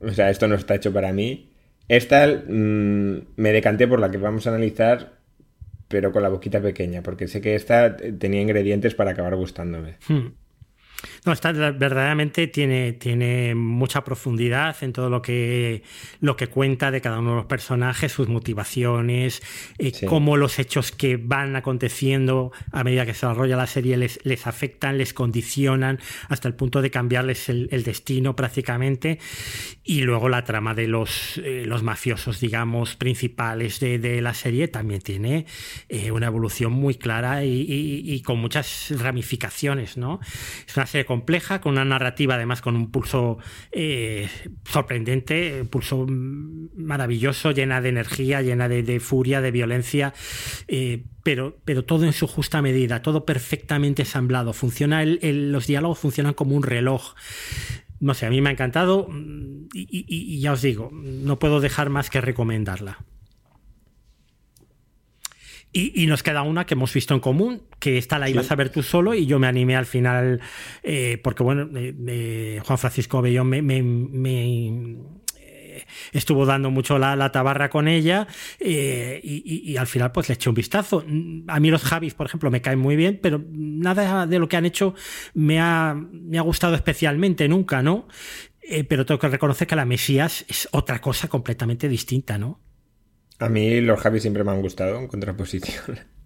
O sea, esto no está hecho para mí. Esta mm, me decanté por la que vamos a analizar, pero con la boquita pequeña, porque sé que esta tenía ingredientes para acabar gustándome. Hmm. No, está verdaderamente tiene, tiene mucha profundidad en todo lo que, lo que cuenta de cada uno de los personajes, sus motivaciones, eh, Sí. cómo los hechos que van aconteciendo a medida que se desarrolla la serie les, les afectan, les condicionan hasta el punto de cambiarles el, el destino prácticamente. Y luego la trama de los, eh, los mafiosos, digamos, principales de, de la serie también tiene eh, una evolución muy clara y, y- y con muchas ramificaciones, ¿no? Es una serie compleja, con una narrativa además con un pulso eh, sorprendente, pulso maravilloso, llena de energía, llena de, furia, de violencia, eh, pero, pero todo en su justa medida, todo perfectamente ensamblado. Funciona el- los diálogos funcionan como un reloj. No sé, a mí me ha encantado mm, y ya os digo, no puedo dejar más que recomendarla. Y, y nos queda una que hemos visto en común, que esta la ibas a ver tú solo y yo me animé al final, eh, porque bueno, eh, eh, Juan Francisco Bellón me, me- me, eh, estuvo dando mucho la, la tabarra con ella eh, y, y- y al final pues le eché un vistazo. A mí los Javis, por ejemplo, me caen muy bien, pero nada de lo que han hecho me ha, me ha gustado especialmente nunca, ¿no? Eh, pero tengo que reconocer que la Mesías es otra cosa completamente distinta, ¿no? A mí los Javis siempre me han gustado en contraposición.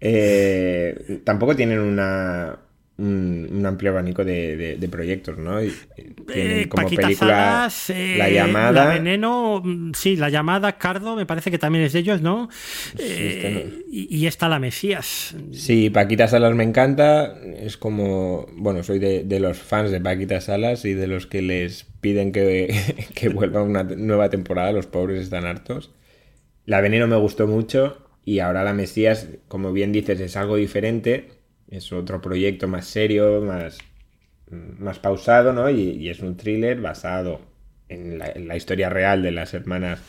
Eh, tampoco tienen una, un, un amplio abanico de, de- de proyectos, ¿no? Y- Tienen Eh, como Paquita película Salas, eh, La llamada. La Veneno, mm, sí, La llamada, Cardo, me parece que también es de ellos, ¿no? Eh, no. y, y esta La Mesías. Sí, Paquita Salas me encanta. Es como, bueno, soy de, de los fans de Paquita Salas y de los que les piden que, que vuelva una nueva temporada. Los pobres están hartos. La Veneno me gustó mucho y ahora La Mesías, como bien dices, es algo diferente. Es otro proyecto más serio, más, más pausado, ¿no? Y, y es un thriller basado en la, historia real de las hermanas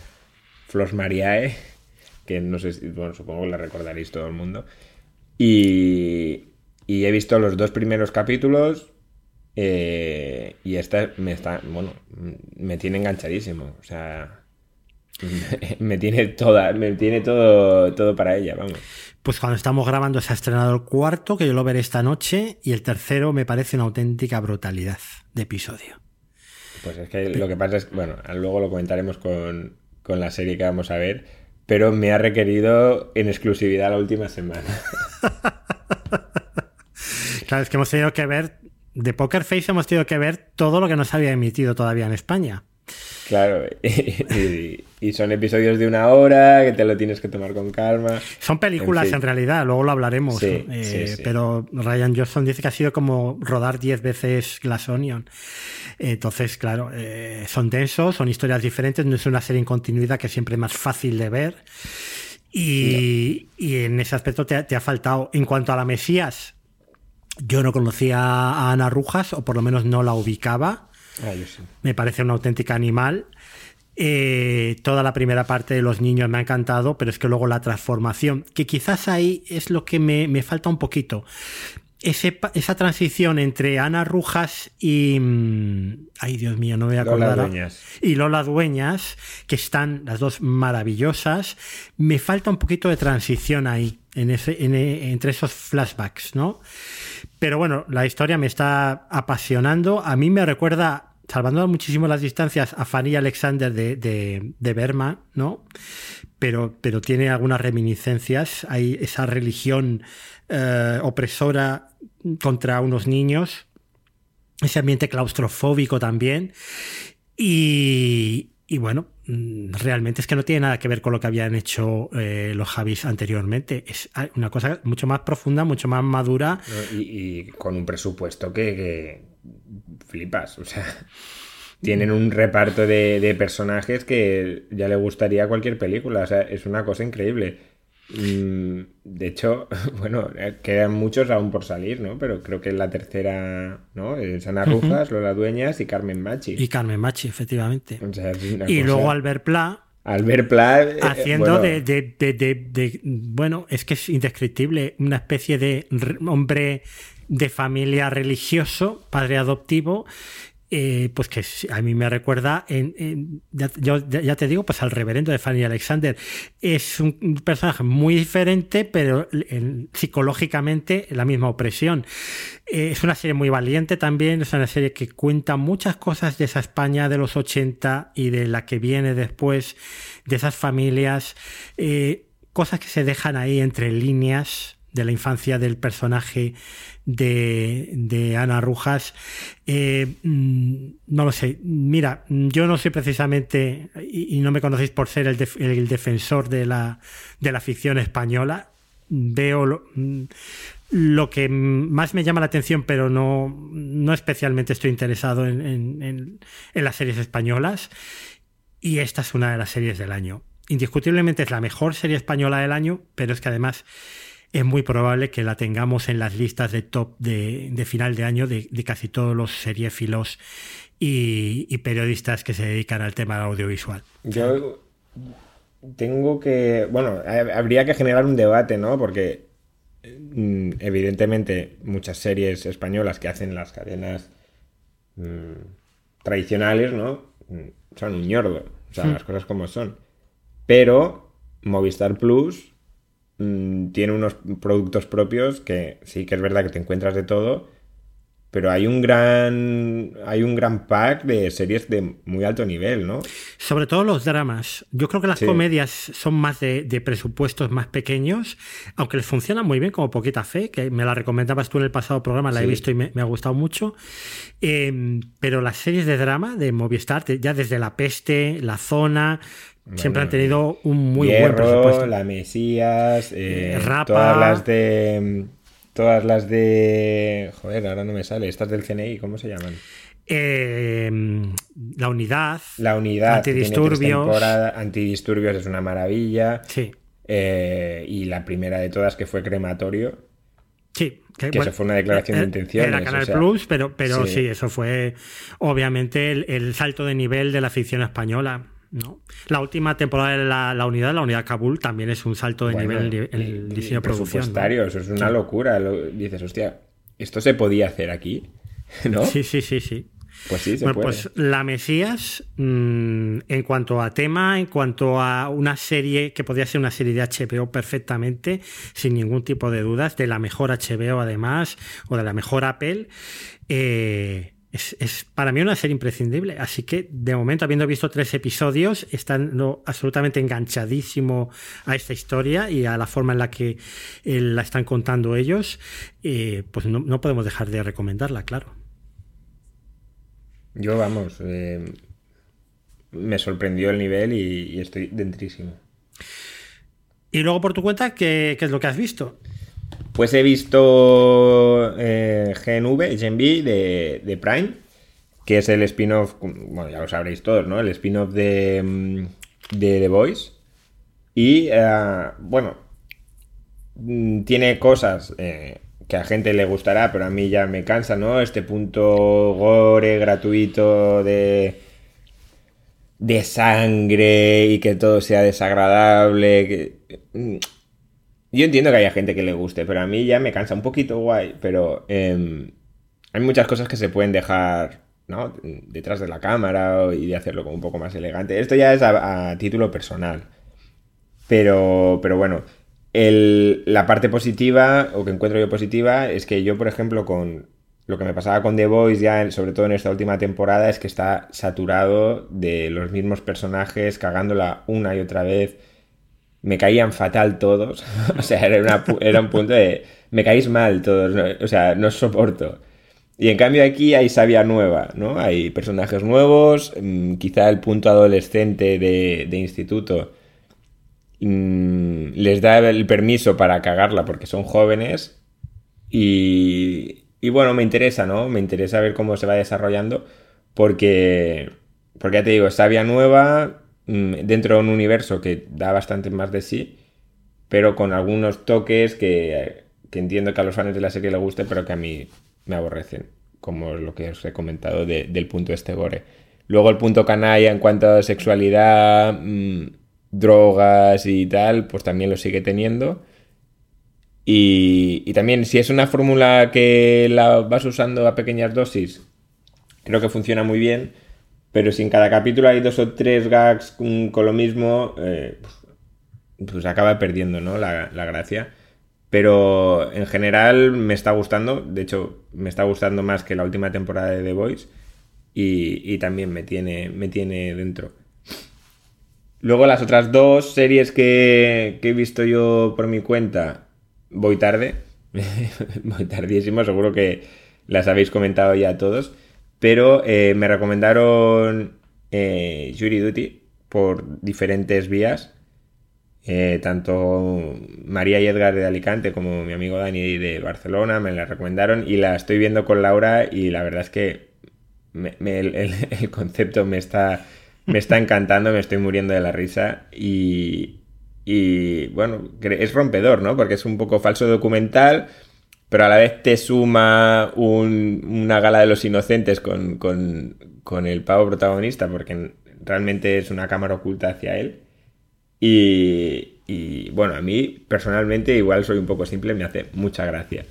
Flos Mariae, que no sé si, bueno, supongo que la recordaréis todo el mundo. Y, y he visto los dos primeros capítulos eh, y esta me está, bueno, me tiene enganchadísimo. O sea, me tiene toda, me tiene todo, todo para ella, vamos. Pues cuando estamos grabando se ha estrenado el cuarto, que yo lo veré esta noche, y el tercero me parece una auténtica brutalidad de episodio. Pues es que lo que pasa es, bueno, luego lo comentaremos con, con la serie que vamos a ver, pero me ha requerido en exclusividad la última semana. Claro, es que hemos tenido que ver, de Poker Face hemos tenido que ver todo lo que no se había emitido todavía en España. Claro, y, y son episodios de una hora que te lo tienes que tomar con calma. Son películas en, realidad, luego lo hablaremos. Sí, eh, sí, sí. Pero Ryan Johnson dice que ha sido como rodar 10 veces Glass Onion. Entonces, claro, eh, son densos, son historias diferentes, no es una serie en continuidad que siempre es más fácil de ver. Y, y en ese aspecto te, te ha faltado. En cuanto a la Mesías, yo no conocía a Ana Rujas, o por lo menos no la ubicaba Ah, yo sí. me parece una auténtica animal. Eh, toda la primera parte de los niños me ha encantado, pero es que luego la transformación, que quizás ahí es lo que me, me falta un poquito. Ese esa transición entre Ana Rujas y. mm, Ay, Dios mío, no me voy a Lola acordar. Dueñas. Y Lola Dueñas, que están las dos maravillosas. Me falta un poquito de transición ahí, en- entre esos flashbacks, ¿no? Pero bueno, la historia me está apasionando. A mí me recuerda, salvando muchísimo las distancias, a Fanny Alexander de, de, de Berma, ¿no? Pero, pero tiene algunas reminiscencias. Hay esa religión eh, opresora contra unos niños. Ese ambiente claustrofóbico también. Y, y bueno, mm, realmente es que no tiene nada que ver con lo que habían hecho eh, los Javis anteriormente. Es una cosa mucho más profunda, mucho más madura. Y, y con un presupuesto que, que flipas, o sea, tienen un reparto de, de personajes que ya le gustaría a cualquier película, o sea, es una cosa increíble. De hecho, bueno, eh, quedan muchos aún por salir, ¿no? Pero creo que la tercera, ¿no? Es Ana Rujas, Lola Dueñas y Carmen Machi. Y Carmen Machi, efectivamente. O sea, es una Y cosa- luego Albert Pla Albert Pla eh, haciendo bueno, de, de- de- Bueno, es que es indescriptible. Una especie de re- hombre de familia religioso, padre adoptivo. Eh, pues que a mí me recuerda, en, ya, te digo, pues al reverendo de Fanny Alexander. Es un, un personaje muy diferente, pero en- psicológicamente la misma opresión. Eh, es una serie muy valiente también, es una serie que cuenta muchas cosas de esa España de los 80 y de la que viene después, de esas familias, eh, cosas que se dejan ahí entre líneas de la infancia del personaje de, Ana Rujas. Eh, mm, no lo sé, mira, yo no soy precisamente, y, no me conocéis por ser el, def- el defensor de la, de la ficción española, veo lo, mm, lo que más me llama la atención, pero no, no especialmente estoy interesado en- en- en las series españolas. Y esta es una de las series del año. Indiscutiblemente es la mejor serie española del año, pero es que además es muy probable que la tengamos en las listas de top de, de final de año de, de casi todos los seriéfilos y, y periodistas que se dedican al tema audiovisual. Yo tengo que. Bueno, ha- habría que generar un debate, ¿no? Porque mm, evidentemente muchas series españolas que hacen las cadenas mm, tradicionales, ¿no? Mm, son un ñordo. O sea, las cosas como son. Pero Movistar Plus mm, tiene unos productos propios que sí que es verdad que te encuentras de todo, pero hay un gran hay un gran pack de series de muy alto nivel, ¿no? Sobre todo los dramas. Yo creo que las Sí. comedias son más de, de presupuestos más pequeños, aunque les funcionan muy bien como Poquita Fe, que me la recomendabas tú en el pasado programa, la he visto y me, me ha gustado mucho. Eh, pero las series de drama de Movistar, ya desde La Peste, La Zona, siempre han tenido un muy buen presupuesto. La Mesías, eh, Eh, Rapa. todas las de todas las de joder, ahora no me sale, estas del CNI, ¿cómo se llaman? Eh, la unidad. La unidad Antidisturbios. Antidisturbios es una maravilla. Sí, Eh, y la primera de todas que fue Crematorio. sí. Que eso fue una declaración de eh, intenciones, Era Canal o sea, Plus, pero, pero sí. sí. eso fue obviamente el, el salto de nivel de la ficción española. ¿No? La última temporada de la, la unidad, la unidad Kabul, también es un salto de Bueno, nivel en el diseño de producción. ¿no? eso es una locura. Lo- dices, hostia, ¿esto se podía hacer aquí? ¿No? Sí, sí, sí, sí. Pues sí, se Bueno, puede. pues La Mesías, mm, en cuanto a tema, en cuanto a una serie que podría ser una serie de HBO perfectamente, sin ningún tipo de dudas, de la mejor HBO además, o de la mejor Apple, eh, es, es para mí una serie imprescindible. Así que, de momento, habiendo visto tres episodios, estando absolutamente enganchadísimo a esta historia y a la forma en la que eh, la están contando ellos, eh, pues no, no podemos dejar de recomendarla, claro. Yo, vamos, eh, me sorprendió el nivel y, y estoy dentrísimo. Y luego por tu cuenta, ¿qué, qué es lo que has visto? Pues he visto eh, GNV, Gen V de, Prime, que es el spin-off, bueno, ya lo sabréis todos, ¿no? El spin-off de, mm, The Voice. Y, eh, bueno, mm, tiene cosas eh, que a gente le gustará, pero a mí ya me cansa, ¿no? Este punto gore gratuito de de sangre y que todo sea desagradable. mm, Yo entiendo que haya gente que le guste, pero a mí ya me cansa un poquito guay, pero em, hay muchas cosas que se pueden dejar ¿no? detrás de la cámara y de hacerlo como un poco más elegante. Esto ya es a, título personal. Pero, pero bueno, la parte positiva, o que encuentro yo positiva, es que yo, por ejemplo, con lo que me pasaba con The Voice, ya sobre todo en esta última temporada, es que está saturado de los mismos personajes, cagándola una y otra vez. Me caían fatal todos. o sea, era, una era un punto de. Me caéis mal todos. O sea, no os soporto. Y en cambio aquí hay sabia nueva, ¿no? Hay personajes nuevos, mm, quizá el punto adolescente de, de instituto mm, les da el permiso para cagarla porque son jóvenes y, y bueno, me interesa, ¿no? Me interesa ver cómo se va desarrollando porque, porque ya te digo, sabia nueva dentro de un universo que da bastante más de sí, pero con algunos toques que, entiendo que a los fans de la serie les guste, pero que a mí me aborrecen, como lo que os he comentado de- del punto este gore. Luego el punto canalla en cuanto a sexualidad, mm, drogas y tal, pues también lo sigue teniendo. Y también si es una fórmula que la vas usando a pequeñas dosis, creo que funciona muy bien. Pero si en cada capítulo hay dos o tres gags mm, con lo mismo, eh, pues acaba perdiendo, ¿no? La, la gracia. Pero en general me está gustando. De hecho, me está gustando más que la última temporada de The Voice. Y, y también me tiene, me tiene dentro. Luego las otras dos series que, que he visto yo por mi cuenta, voy tarde. voy tardísimo, seguro que las habéis comentado ya todos. Pero eh, me recomendaron eh, Jury Duty por diferentes vías. Eh, tanto María y Edgar de Alicante como mi amigo Dani de Barcelona me la recomendaron y la estoy viendo con Laura y la verdad es que el, concepto me está, me está encantando, me estoy muriendo de la risa y, bueno, es rompedor, ¿no? Porque es un poco falso documental, pero a la vez te suma un- una gala de los inocentes con, con- con el pavo protagonista porque realmente es una cámara oculta hacia él. Y, y, bueno, a mí personalmente igual soy un poco simple, me hace mucha gracia.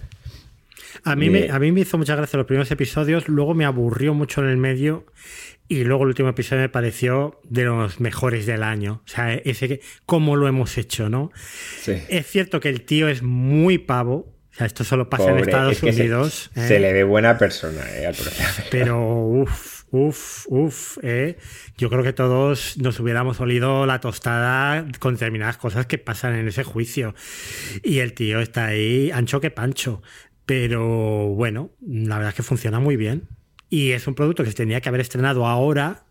A mí, Me- me, a mí me hizo mucha gracia los primeros episodios, luego me aburrió mucho en el medio y luego el último episodio me pareció de los mejores del año. O sea, ese que, cómo lo hemos hecho, ¿no? Sí. Es cierto que el tío es muy pavo. Sea, esto solo pasa en Estados es que se- Unidos. Se, ¿eh? le ve buena persona eh, al protagonista. Pero, uff, uff, uff, ¿eh? Yo creo que todos nos hubiéramos olido la tostada con determinadas cosas que pasan en ese juicio. Y el tío está ahí, ancho que pancho. Pero bueno, la verdad es que funciona muy bien. Y es un producto que se tenía que haber estrenado ahora.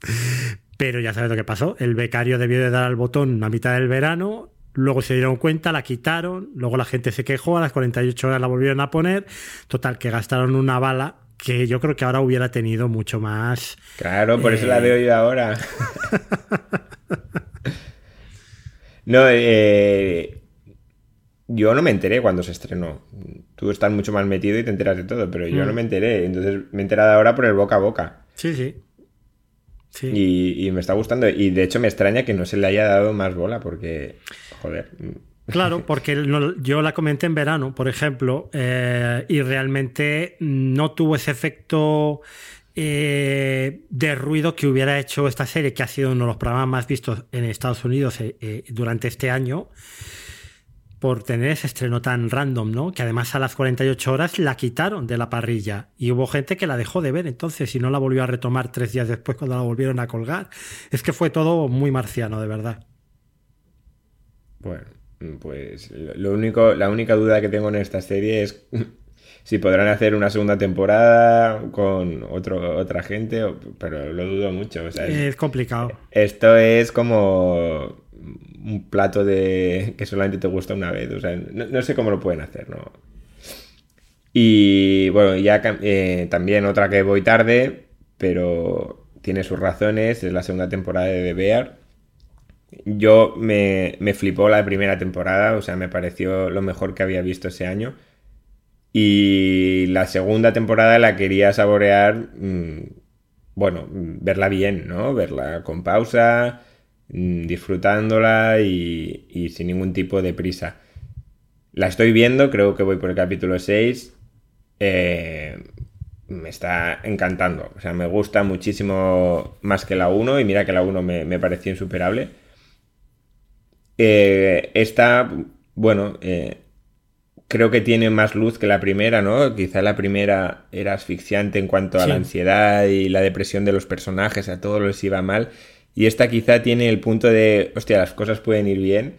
Pero ya sabes lo que pasó. El becario debió de dar al botón a mitad del verano. Luego se dieron cuenta, la quitaron. Luego la gente se quejó. A las 48 horas la volvieron a poner. Total, que gastaron una bala que yo creo que ahora hubiera tenido mucho más. Claro, por eso Eh. la veo yo ahora. no, eh, yo no me enteré cuando se estrenó. Tú estás mucho más metido y te enteras de todo, pero yo Mm. no me enteré. Entonces me he enterado ahora por el boca a boca. Sí, sí. Sí. Y, y me está gustando. Y de hecho me extraña que no se le haya dado más bola porque, joder. Claro, porque yo la comenté en verano, por ejemplo, eh, y realmente no tuvo ese efecto eh, de ruido que hubiera hecho esta serie, que ha sido uno de los programas más vistos en Estados Unidos eh, durante este año, por tener ese estreno tan random, ¿no? Que además a las 48 horas la quitaron de la parrilla y hubo gente que la dejó de ver entonces y no la volvió a retomar tres días después cuando la volvieron a colgar. Es que fue todo muy marciano, de verdad. Bueno, pues lo único, la única duda que tengo en esta serie es si podrán hacer una segunda temporada con otro, otra gente, pero lo dudo mucho. O sea, es- Es complicado. esto es como un plato de que solamente te gusta una vez. O sea, no, no sé cómo lo pueden hacer, ¿no? Y bueno, ya eh, también otra que voy tarde, pero tiene sus razones, es la segunda temporada de The Bear. Yo me, me flipó la primera temporada, o sea, me pareció lo mejor que había visto ese año. Y la segunda temporada la quería saborear, mm, bueno, verla bien, ¿no? Verla con pausa, mm, disfrutándola y, y sin ningún tipo de prisa. La estoy viendo, creo que voy por el capítulo 6. eh, me está encantando. O sea, me gusta muchísimo más que la 1 y mira que la 1 me, me pareció insuperable. Eh, esta, bueno, eh, creo que tiene más luz que la primera, ¿no? Quizá la primera era asfixiante en cuanto a Sí. la ansiedad y la depresión de los personajes, a todos les iba mal. Y esta quizá tiene el punto de, hostia, las cosas pueden ir bien.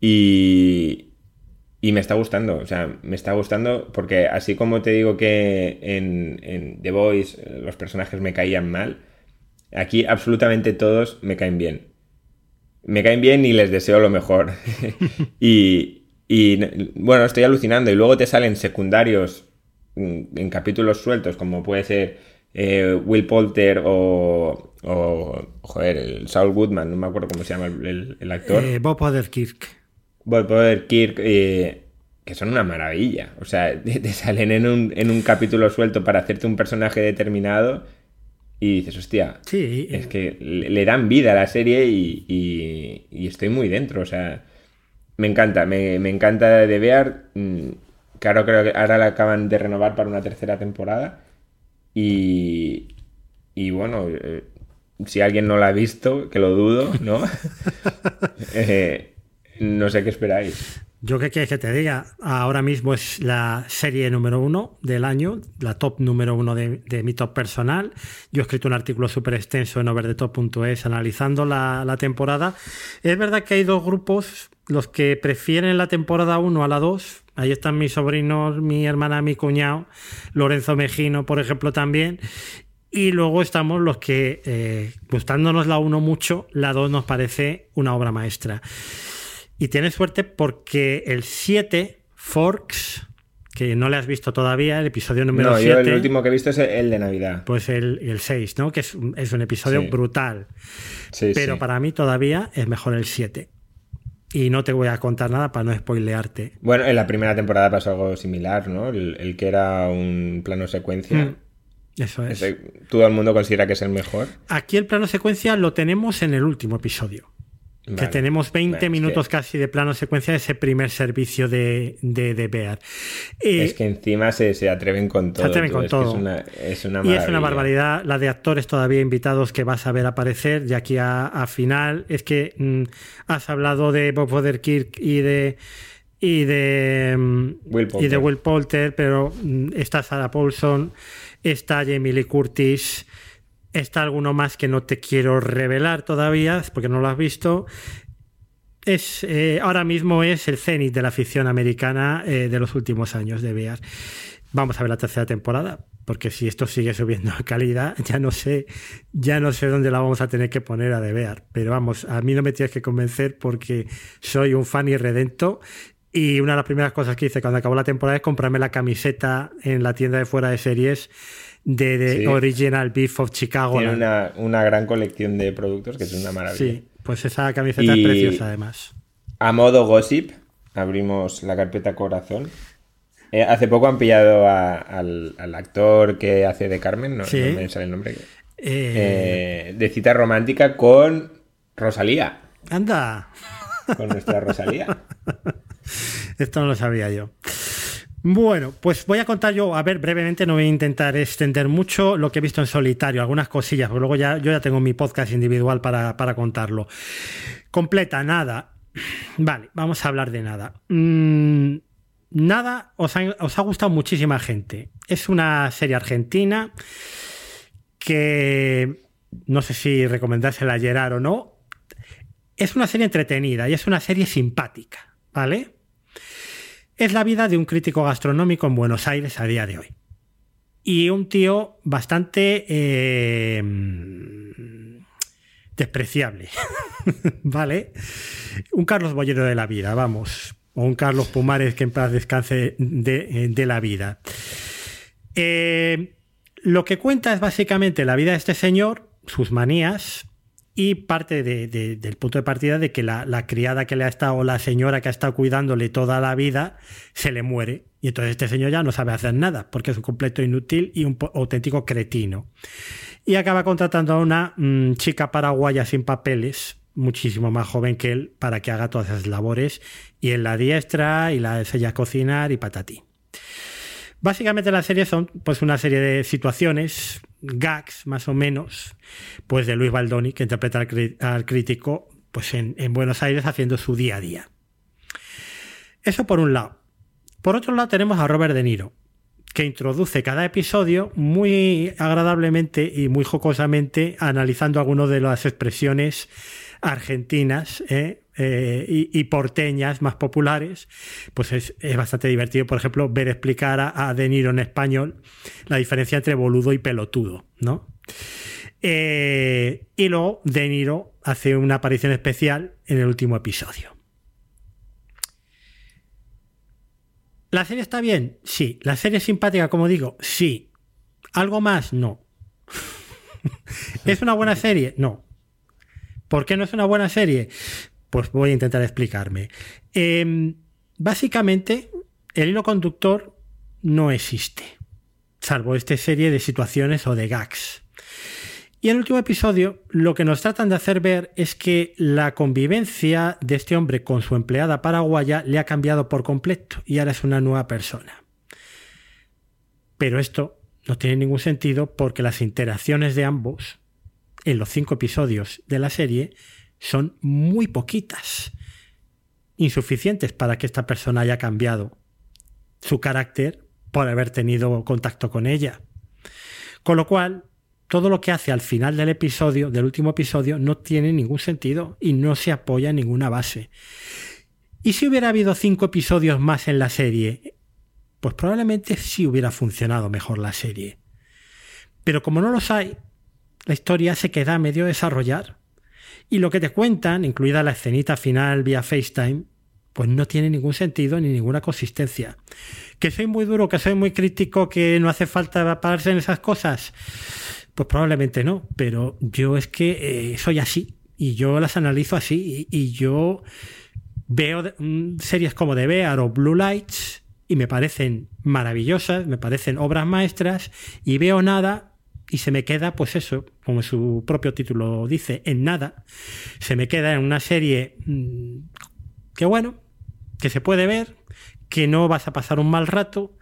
Y, y me está gustando, o sea, me está gustando porque así como te digo que en, en The Voice los personajes me caían mal, aquí absolutamente todos me caen bien. Me caen bien y les deseo lo mejor. y, y, bueno, estoy alucinando. Y luego te salen secundarios mm, en capítulos sueltos, como puede ser eh, Will Poulter o, o, joder, el Saul Goodman, no me acuerdo cómo se llama el, el- el actor. Eh, Bob Odenkirk. Bob eh, que son una maravilla. O sea, te, te salen en un, en un capítulo suelto para hacerte un personaje determinado y dices, hostia, Sí, es que le, dan vida a la serie y, y- y estoy muy dentro. O sea, me encanta, me, me encanta de Bear. Mm, Claro, creo que ahora la acaban de renovar para una tercera temporada. Y, y bueno, eh, si alguien no la ha visto, que lo dudo, ¿no? Eh, no sé qué esperáis. Yo qué quieres que te diga, ahora mismo es la serie número uno del año, la top número uno de, mi top personal. Yo he escrito un artículo súper extenso en overdetop.es analizando la, la temporada. Es verdad que hay dos grupos, los que prefieren la temporada 1 a la 2. Ahí están mis sobrinos, mi hermana, mi cuñado, Lorenzo Mejino, por ejemplo, también. Y luego estamos los que, eh, gustándonos la 1 mucho, la 2 nos parece una obra maestra. Y tienes suerte porque el 7, Forks, que no le has visto todavía, el episodio número No, yo 7. el último que he visto es el de Navidad. Pues el, el 6, ¿no? Que es, un- es un episodio Sí. brutal. Sí, Pero sí. para mí todavía es mejor el 7. Y no te voy a contar nada para no spoilearte. Bueno, en la primera temporada pasó algo similar, ¿no? El, el que era un plano secuencia. Mm, Eso es. Ese- todo el mundo considera que es el mejor. Aquí el plano secuencia lo tenemos en el último episodio. Que tenemos 20 Bueno, es minutos que- casi de plano secuencia de ese primer servicio de, de, de Bear. Eh, es que encima se, se atreven con todo. atreven tú, con es que todo. es una, es una y es una barbaridad la de actores todavía invitados que vas a ver aparecer de aquí a, a final. Es que mm, has hablado de Bob Odenkirk y de y de mm, Will y de. Will Poulter, pero mm, está Sarah Paulson, está Jamie Lee Curtis, está alguno más que no te quiero revelar todavía porque no lo has visto. Es, eh, ahora mismo es el cenit de la ficción americana eh, de los últimos años de VR. Vamos a ver la tercera temporada, porque si esto sigue subiendo a calidad, ya no sé, ya no sé dónde la vamos a tener que poner a de VR. Pero vamos, a mí no me tienes que convencer porque soy un fan irredento. Y una de las primeras cosas que hice cuando acabó la temporada es comprarme la camiseta en la tienda de fuera de series de, de Sí. Original Beef of Chicago. Tiene una, una gran colección de productos que es una maravilla. Sí, pues esa camiseta Y- es preciosa además. A modo gossip, abrimos la carpeta corazón. Eh, hace poco han pillado a- al, al actor que hace de Carmen, no, Sí. no me sale el nombre, Eh, eh, de cita romántica con Rosalía, Anda, con nuestra Rosalía. esto no lo sabía yo. Bueno, pues voy a contar yo, a ver, brevemente, no voy a intentar extender mucho lo que he visto en solitario, algunas cosillas, porque luego ya, yo ya tengo mi podcast individual para, para contarlo. Completa, nada. Vale, vamos a hablar de nada. Mm, nada, os ha, os ha gustado muchísima gente. Es una serie argentina que no sé si recomendársela a Gerard o no. Es una serie entretenida y es una serie simpática, ¿vale? Es la vida de un crítico gastronómico en Buenos Aires a día de hoy. Y un tío bastante eh, despreciable, ¿vale? Un Carlos Bollero de la vida, vamos. O un Carlos Pumares que en paz descanse de, de la vida. Eh, lo que cuenta es básicamente la vida de este señor, sus manías, y parte de- de- del punto de partida de que la, criada que le ha estado, o la señora que ha estado cuidándole toda la vida, se le muere. Y entonces este señor ya no sabe hacer nada, porque es un completo inútil y un auténtico cretino. Y acaba contratando a una mm, chica paraguaya sin papeles, muchísimo más joven que él, para que haga todas esas labores. Y él la diestra y la enseña a cocinar y patatí. Básicamente la serie son pues una serie de situaciones, gags más o menos, pues de Luis Baldoni, que interpreta al, crítico pues en, en Buenos Aires haciendo su día a día. Eso por un lado. Por otro lado tenemos a Robert De Niro, que introduce cada episodio muy agradablemente y muy jocosamente analizando algunas de las expresiones argentinas ¿eh? Eh, y, porteñas más populares, pues es, es bastante divertido, por ejemplo, ver explicar a, a De Niro en español la diferencia entre boludo y pelotudo, ¿no? Eh, y luego De Niro hace una aparición especial en el último episodio. ¿La serie está bien? Sí. ¿La serie es simpática, como digo? Sí. ¿Algo más? No. ¿Es una buena serie? No. ¿Por qué no es una buena serie? Pues voy a intentar explicarme. Eh, básicamente, el hilo conductor no existe, salvo esta serie de situaciones o de gags. Y en el último episodio, lo que nos tratan de hacer ver es que la convivencia de este hombre con su empleada paraguaya le ha cambiado por completo y ahora es una nueva persona. Pero esto no tiene ningún sentido porque las interacciones de ambos en los cinco episodios de la serie son muy poquitas, insuficientes para que esta persona haya cambiado su carácter por haber tenido contacto con ella. Con lo cual, todo lo que hace al final del episodio, del último episodio, no tiene ningún sentido y no se apoya en ninguna base. ¿Y si hubiera habido cinco episodios más en la serie? Pues probablemente sí hubiera funcionado mejor la serie. Pero como no los hay, la historia se queda medio desarrollar. Y lo que te cuentan, incluida la escenita final vía FaceTime, pues no tiene ningún sentido ni ninguna consistencia. Que soy muy duro, que soy muy crítico, que no hace falta pararse en esas cosas. Pues probablemente no, pero yo es que eh, soy así y yo las analizo así y, yo veo mm, series como The Bear o Blue Lights y me parecen maravillosas, me parecen obras maestras y veo nada y se me queda, pues eso, como su propio título dice, en nada. Se me queda en una serie mm, que bueno, que se puede ver, que no vas a pasar un mal rato,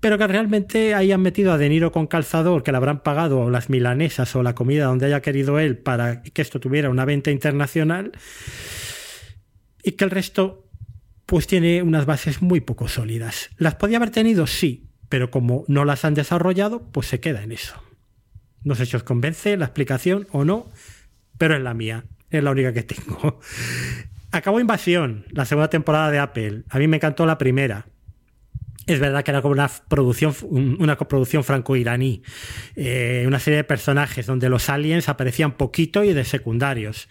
pero que realmente hayan metido a De Niro con calzador, que le habrán pagado las milanesas o la comida donde haya querido él para que esto tuviera una venta internacional, y que el resto pues tiene unas bases muy poco sólidas. ¿Las podía haber tenido? Sí, pero como no las han desarrollado, pues se queda en eso. No sé si os convence la explicación o no, pero es la mía, es la única que tengo. Acabó Invasión, la segunda temporada de Apple. A mí me encantó la primera. Es verdad que era como una producción, una coproducción franco-iraní, eh, una serie de personajes donde los aliens aparecían poquito y de secundarios.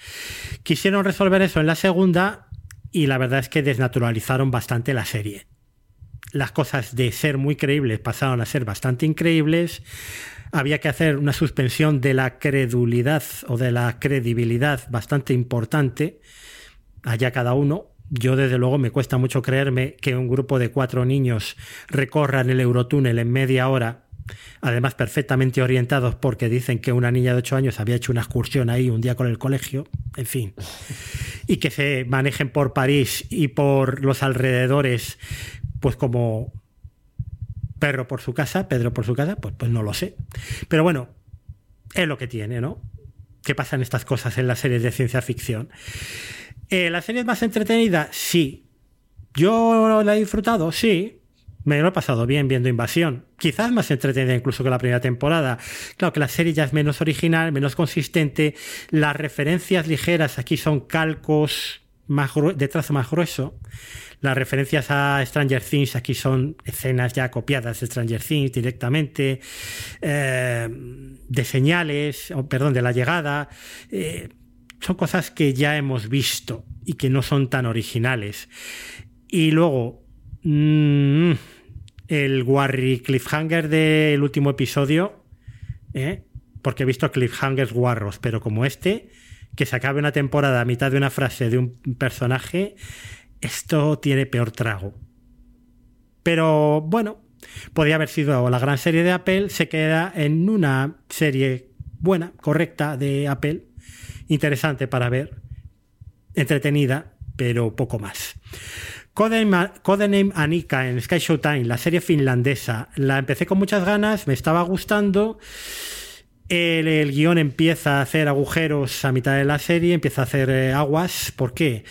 Quisieron resolver eso en la segunda y la verdad es que desnaturalizaron bastante la serie. Las cosas de ser muy creíbles pasaron a ser bastante increíbles. Había que hacer una suspensión de la credulidad o de la credibilidad bastante importante allá cada uno. Yo desde luego me cuesta mucho creerme que un grupo de cuatro niños recorran el Eurotúnel en media hora, además perfectamente orientados porque dicen que una niña de ocho años había hecho una excursión ahí un día con el colegio, en fin, y que se manejen por París y por los alrededores, pues como perro por su casa, Pedro por su casa, pues, pues no lo sé. Pero bueno, es lo que tiene, ¿no? ¿Qué pasan estas cosas en las series de ciencia ficción? Eh, ¿La serie es más entretenida? Sí. ¿Yo la he disfrutado? Sí. Me lo he pasado bien viendo Invasión. Quizás más entretenida incluso que la primera temporada. Claro que la serie ya es menos original, menos consistente. Las referencias ligeras aquí son calcos más de trazo más grueso. Las referencias a Stranger Things aquí son escenas ya copiadas de Stranger Things directamente, eh, de señales, o, perdón, de la llegada. Eh, son cosas que ya hemos visto y que no son tan originales. Y luego, mmm, el Warry Cliffhanger del último episodio, ¿eh? porque he visto cliffhangers guarros, pero como este, que se acabe una temporada a mitad de una frase de un personaje, esto tiene peor trago. Pero bueno, podría haber sido la gran serie de Apple, se queda en una serie buena, correcta de Apple, interesante para ver, entretenida, pero poco más. Codename, Anika en Sky Showtime, la serie finlandesa, la empecé con muchas ganas, me estaba gustando. El, guion empieza a hacer agujeros a mitad de la serie, empieza a hacer eh, aguas. ¿Por qué?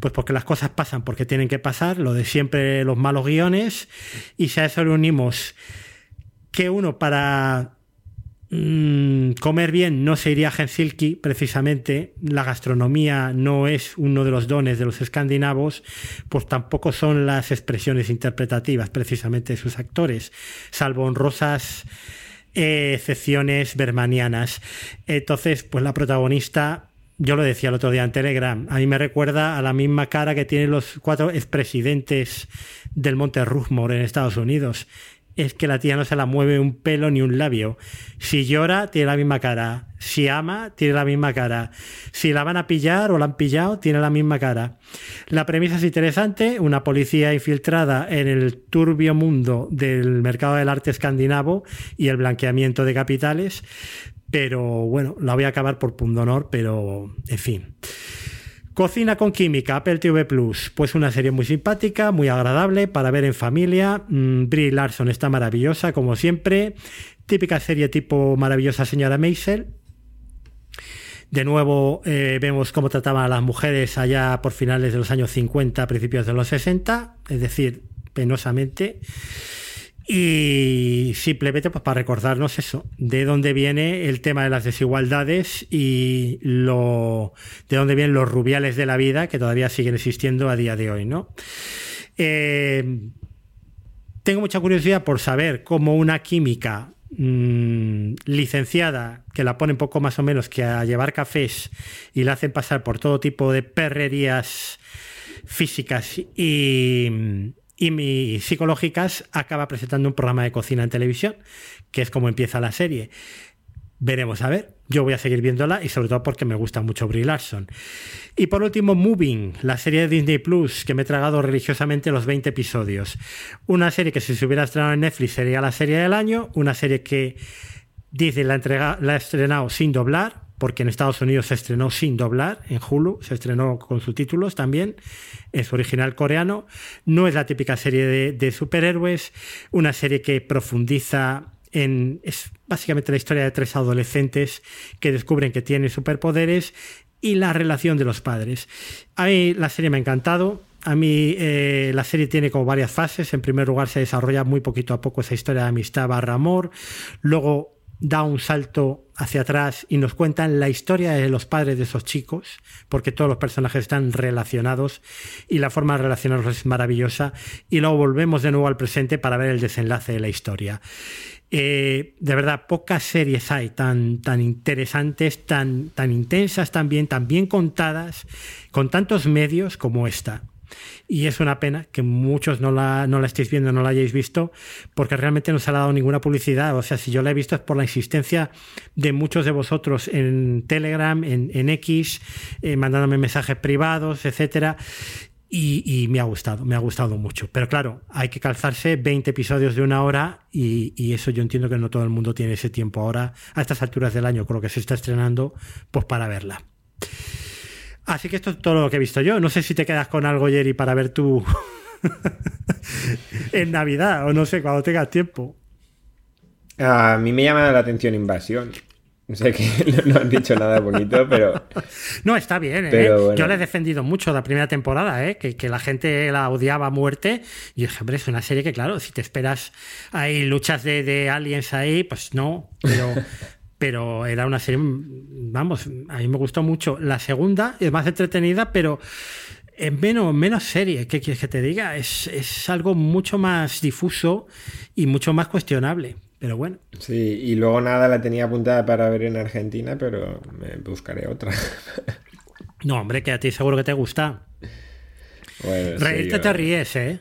Pues porque las cosas pasan porque tienen que pasar, lo de siempre los malos guiones. Y si a eso le unimos que uno para Mm, comer bien no se iría a Helsinki, precisamente. La gastronomía no es uno de los dones de los escandinavos, pues tampoco son las expresiones interpretativas, precisamente, de sus actores, salvo honrosas excepciones bermanianas. Entonces, pues la protagonista yo lo decía el otro día en Telegram, a mí me recuerda a la misma cara que tienen los cuatro expresidentes del Monte Rushmore en Estados Unidos es que la tía no se la mueve un pelo ni un labio. Si llora, tiene la misma cara. Si ama, tiene la misma cara. Si la van a pillar o la han pillado, tiene la misma cara. La premisa es interesante. Una policía infiltrada en el turbio mundo del mercado del arte escandinavo y el blanqueamiento de capitales. Pero bueno, la voy a acabar por punto honor, pero en fin. Cocina con química, Apple TV Plus. Pues una serie muy simpática, muy agradable para ver en familia. Mm, Brie Larson está maravillosa, como siempre. Típica serie tipo maravillosa señora Maisel. De nuevo eh, vemos cómo trataban a las mujeres allá por finales de los años 50, principios de los 60, es decir, penosamente. Y simplemente pues, para recordarnos eso, de dónde viene el tema de las desigualdades y lo, de dónde vienen los rubiales de la vida que todavía siguen existiendo a día de hoy, ¿no? Eh, tengo mucha curiosidad por saber cómo una química mm, licenciada, que la ponen poco más o menos que a llevar cafés y la hacen pasar por todo tipo de perrerías físicas y y psicológicas, acaba presentando un programa de cocina en televisión, que es como empieza la serie. Veremos a ver. Yo voy a seguir viéndola y sobre todo porque me gusta mucho Brie Larson. Y por último, Moving, la serie de Disney Plus, que me he tragado religiosamente los 20 episodios. Una serie que si se hubiera estrenado en Netflix sería la serie del año, una serie que Disney la, entrega, la ha estrenado sin doblar, porque en Estados Unidos se estrenó sin doblar, en Hulu se estrenó con subtítulos también, en su original coreano. No es la típica serie de, superhéroes, una serie que profundiza en... Es básicamente la historia de tres adolescentes que descubren que tienen superpoderes y la relación de los padres. A mí la serie me ha encantado. A mí eh, la serie tiene como varias fases. En primer lugar se desarrolla muy poquito a poco esa historia de amistad barra amor. Luego da un salto hacia atrás y nos cuentan la historia de los padres de esos chicos, porque todos los personajes están relacionados y la forma de relacionarlos es maravillosa. Y luego volvemos de nuevo al presente para ver el desenlace de la historia. Eh, de verdad, pocas series hay tan, tan interesantes, tan, tan intensas también, tan bien contadas, con tantos medios como esta. Y es una pena que muchos no la, no la estéis viendo, no la hayáis visto, porque realmente no se ha dado ninguna publicidad. O sea, si yo la he visto es por la insistencia de muchos de vosotros en Telegram, en, X, eh, mandándome mensajes privados, etcétera. Y, me ha gustado, me ha gustado mucho. Pero claro, hay que calzarse 20 episodios de una hora y, y, eso yo entiendo que no todo el mundo tiene ese tiempo ahora, a estas alturas del año, creo que se está estrenando, pues para verla. Así que esto es todo lo que he visto yo. No sé si te quedas con algo, Jerry, para ver tú en Navidad o no sé, cuando tengas tiempo. A mí me llama la atención Invasión. No sé que no has dicho nada bonito, pero. No, está bien, ¿eh? Yo le he defendido mucho la primera temporada, ¿eh? Que, que, la gente la odiaba a muerte. Y dije, hombre, es una serie que, claro, si te esperas hay luchas de, de aliens ahí, pues no. Pero, pero era una serie, vamos, a mí me gustó mucho. La segunda es más entretenida, pero en menos, menos serie, ¿qué quieres que te diga? Es, es algo mucho más difuso y mucho más cuestionable. Pero bueno. Sí, y luego nada la tenía apuntada para ver en Argentina, pero me buscaré otra. no, hombre, que a ti seguro que te gusta. Bueno, Reírte te ríes, ¿eh?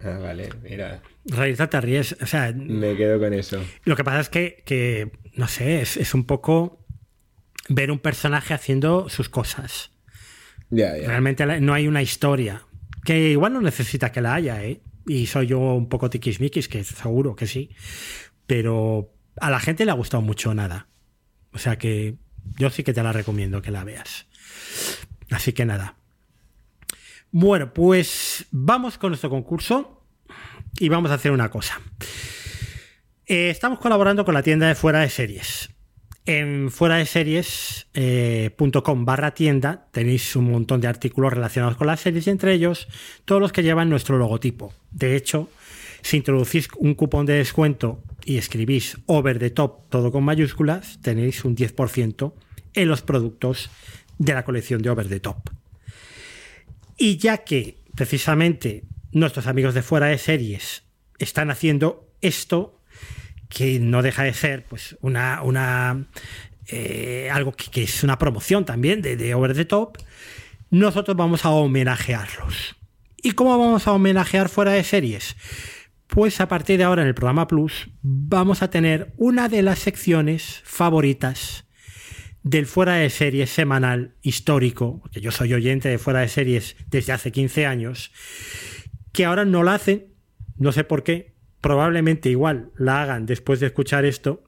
Ah, vale, mira. Reírte te ríes, o sea... Me quedo con eso. Lo que pasa es que, que no sé, es, un poco ver un personaje haciendo sus cosas. Realmente no hay una historia. Que igual no necesita que la haya, ¿eh? Y soy yo un poco tiquismiquis, que seguro que sí. Pero a la gente le ha gustado mucho nada. O sea que yo sí que te la recomiendo que la veas. Así que nada. Bueno, pues vamos con nuestro concurso y vamos a hacer una cosa. Eh, estamos colaborando con la tienda de fuera de series. En fuera de series.com eh, barra tienda tenéis un montón de artículos relacionados con las series y entre ellos todos los que llevan nuestro logotipo. De hecho, si introducís un cupón de descuento y escribís over the top todo con mayúsculas, tenéis un 10% en los productos de la colección de over the top. Y ya que precisamente nuestros amigos de fuera de series están haciendo esto, que no deja de ser pues una, una eh, algo que, es una promoción también de, de Over the Top, nosotros vamos a homenajearlos. ¿Y cómo vamos a homenajear fuera de series? Pues a partir de ahora en el programa Plus vamos a tener una de las secciones favoritas del fuera de series semanal histórico, porque yo soy oyente de fuera de series desde hace 15 años, que ahora no la hacen, no sé por qué, probablemente igual la hagan después de escuchar esto,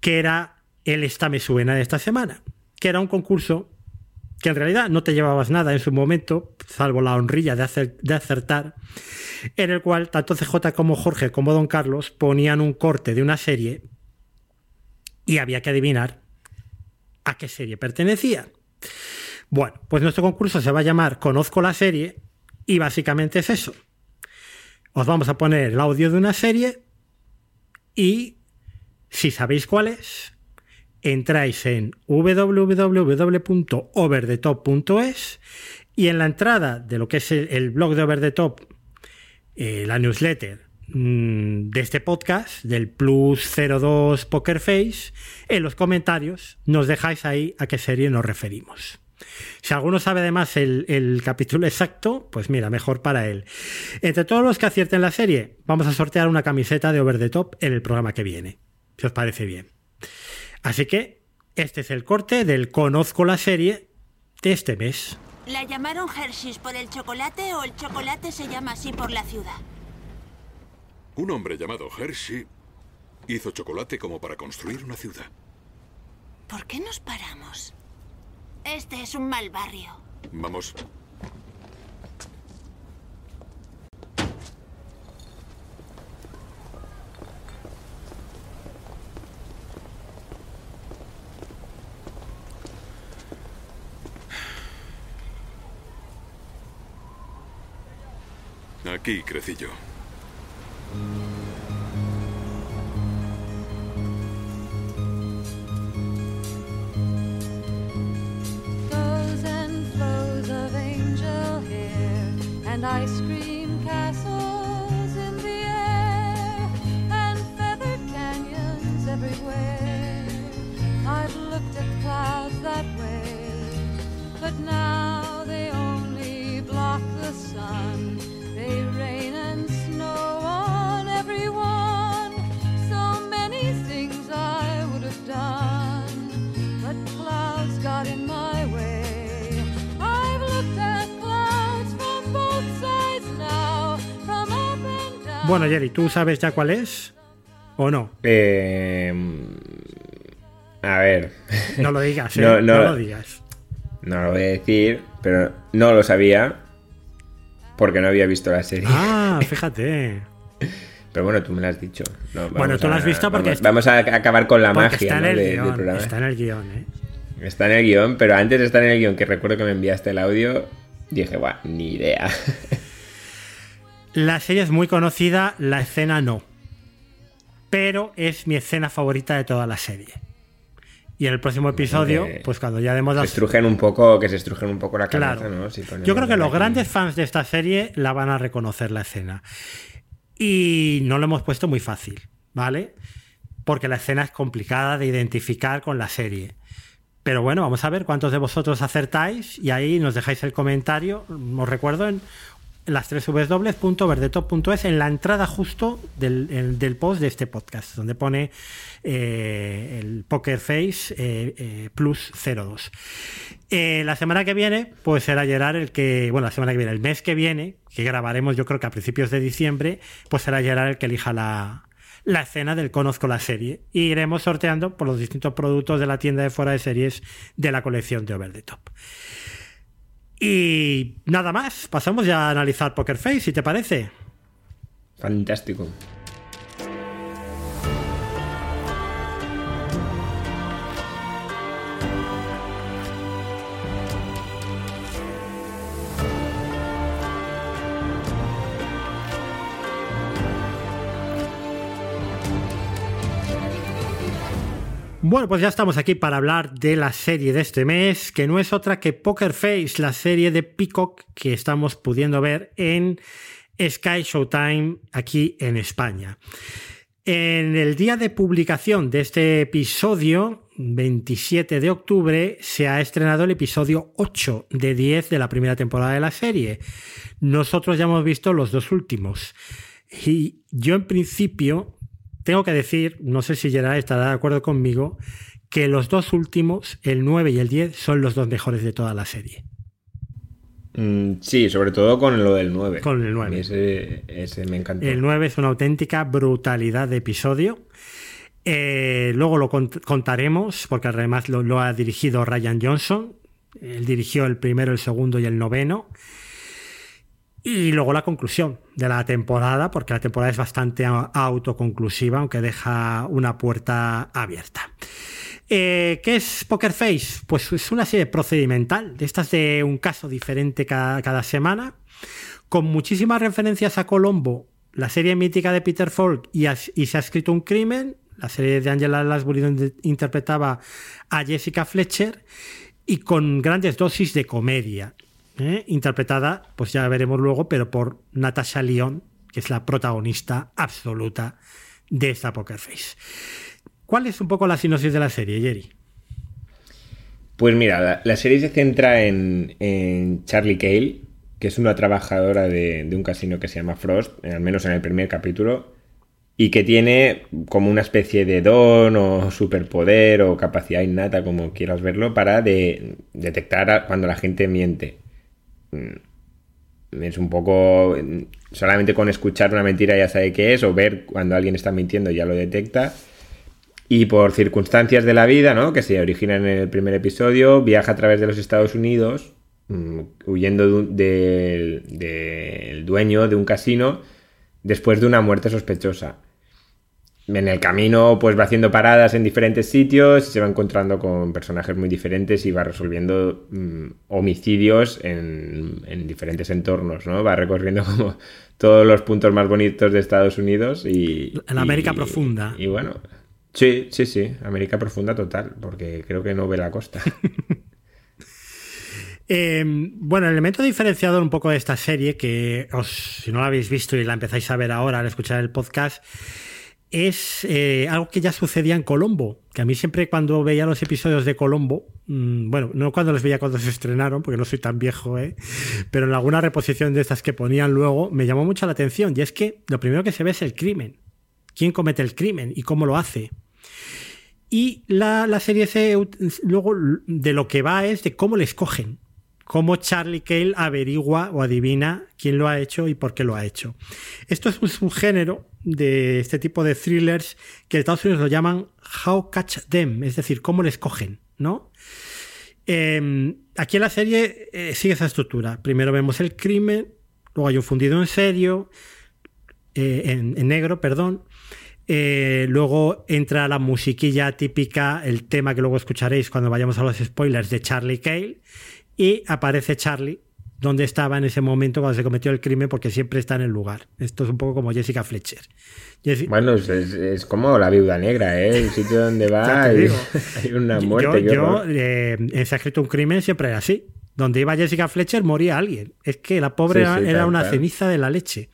que era el Esta me suena de esta semana, que era un concurso que en realidad no te llevabas nada en su momento, salvo la honrilla de, de acertar, en el cual tanto CJ como Jorge como Don Carlos ponían un corte de una serie y había que adivinar a qué serie pertenecía. Bueno, pues nuestro concurso se va a llamar Conozco la serie y básicamente es eso os vamos a poner el audio de una serie y si sabéis cuál es, entráis en www.overthetop.es y en la entrada de lo que es el, blog de Over the Top, eh, la newsletter mm, de este podcast, del Plus 02 Poker Face, en los comentarios nos dejáis ahí a qué serie nos referimos. Si alguno sabe además el, el, capítulo exacto, pues mira, mejor para él. Entre todos los que acierten la serie, vamos a sortear una camiseta de Over the Top en el programa que viene, si os parece bien. Así que este es el corte del Conozco la serie de este mes. ¿La llamaron Hershey's por el chocolate o el chocolate se llama así por la ciudad? Un hombre llamado Hershey Hizo chocolate como para construir una ciudad. ¿Por qué nos paramos? Este es un mal barrio. Vamos. Aquí crecí yo. Of angel hair and ice cream castles in the air and feathered canyons everywhere. I've looked at clouds that way, but now they only block the sun. They rain and snow on everyone. So many things I would have done, but clouds got in my Bueno, Jerry, ¿tú sabes ya cuál es? ¿O no? Eh, a ver. No lo digas, ¿eh? No, no, no. lo digas. No lo voy a decir, pero no lo sabía porque no había visto la serie. Ah, fíjate. Pero bueno, tú me lo has dicho. No, Bueno, tú lo has visto porque Vamos, está- vamos a acabar con la magia está en. Está en el guion, ¿eh? Está en el guion, pero antes de estar en el guion, que recuerdo que me enviaste el audio, dije, guau, ni idea. La serie es muy conocida, la escena no. Pero es mi escena favorita de toda la serie. Y en el próximo episodio, que pues cuando ya demos las estrujen un poco, que se estrujen un poco la cabeza, Claro. ¿no? Si Yo creo que los aquí- grandes fans de esta serie la van a reconocer la escena. Y no lo hemos puesto muy fácil, ¿vale? Porque la escena es complicada de identificar con la serie. Pero bueno, vamos a ver cuántos de vosotros acertáis y ahí nos dejáis el comentario. Os recuerdo en las tres www.verdetop.es en la entrada justo del, el- del post de este podcast, donde pone eh, el Poker Face eh, eh, plus 02. Eh, la semana que viene, pues será Gerard el que, bueno, la semana que viene, el mes que viene, que grabaremos yo creo que a principios de diciembre, pues será Gerard el que elija la, la escena del Conozco la serie. Y iremos sorteando por los distintos productos de la tienda de fuera de series de la colección de Over the Top. Y nada más, pasamos ya a analizar Poker Face, si te parece. Fantástico. Bueno, pues ya estamos aquí para hablar de la serie de este mes, que no es otra que Poker Face, la serie de Peacock que estamos pudiendo ver en Sky Showtime aquí en España. En el día de publicación de este episodio, 27 de octubre, se ha estrenado el episodio 8 de 10 de la primera temporada de la serie. Nosotros ya hemos visto los dos últimos. Y yo en principio tengo que decir, no sé si Gerard estará de acuerdo conmigo, que los dos últimos, el 9 y el 10, son los dos mejores de toda la serie. Mm, sí, sobre todo con lo del 9. Con el 9. A mí Ese, ese me encantó. El 9 es una auténtica brutalidad de episodio. Eh, luego lo cont- contaremos, porque además lo, lo ha dirigido Ryan Johnson. Él dirigió el primero, el segundo y el noveno. Y luego la conclusión de la temporada, porque la temporada es bastante autoconclusiva, aunque deja una puerta abierta. Eh, ¿Qué es Poker Face? Pues es una serie procedimental, de estas de un caso diferente cada, semana, con muchísimas referencias a Colombo, la serie mítica de Peter Falk y, y se ha escrito un crimen, la serie de Angela Lansbury donde interpretaba a Jessica Fletcher, y con grandes dosis de comedia, ¿eh? interpretada, pues ya veremos luego, pero por Natasha Lyon, que es la protagonista absoluta de esta Poker Face. ¿Cuál es un poco la sinopsis de la serie, Jerry? Pues mira, la, serie se centra en, Charlie Cale, que es una trabajadora de, un casino que se llama Frost, al menos en el primer capítulo, y que tiene como una especie de don o superpoder o capacidad innata, como quieras verlo, para de- detectar cuando la gente miente. Mm. es un poco... Solamente con escuchar una mentira ya sabe qué es, o ver cuando alguien está mintiendo ya lo detecta. Y por circunstancias de la vida, ¿no? Que se originan en el primer episodio, viaja a través de los Estados Unidos, mm, huyendo del dueño de un casino después de una muerte sospechosa. En el camino, pues va haciendo paradas en diferentes sitios y se va encontrando con personajes muy diferentes y va resolviendo mm, homicidios en, en diferentes entornos, ¿no? Va recorriendo como todos los puntos más bonitos de Estados Unidos y... En América y- profunda. Y bueno, sí, sí, sí, América profunda total, porque creo que no ve la costa. Eh, bueno, el elemento diferenciador un poco de esta serie, que os, si no la habéis visto y la empezáis a ver ahora al escuchar el podcast, es eh, algo que ya sucedía en Colombo. Que a mí siempre cuando veía los episodios de Colombo, mm, bueno, no cuando los veía cuando se estrenaron, porque no soy tan viejo, ¿eh? pero en alguna reposición de estas que ponían luego, me llamó mucho la atención. Y es que lo primero que se ve es el crimen. ¿Quién comete el crimen y cómo lo hace? Y la, la serie se, luego de lo que va es de cómo le escogen. Cómo Charlie Cale averigua o adivina quién lo ha hecho y por qué lo ha hecho. Esto es un subgénero de este tipo de thrillers que en Estados Unidos lo llaman How Catch Them, es decir, cómo le escogen, ¿no? Eh, aquí en la serie eh, sigue esa estructura. Primero vemos el crimen, luego hay un fundido en serio, eh, en, en negro, perdón. Eh, luego entra la musiquilla típica, el tema que luego escucharéis cuando vayamos a los spoilers de Charlie Cale. Y aparece Charlie, donde estaba en ese momento cuando se cometió el crimen, porque siempre está en el lugar. Esto es un poco como Jessica Fletcher. Bueno, es, como la viuda negra, ¿eh? El sitio donde va hay, una muerte. yo, yo, eh, en Se ha escrito un crimen siempre era así. Donde iba Jessica Fletcher moría alguien. Es que la pobre Sí, era, sí, era tal una ceniza de la leche.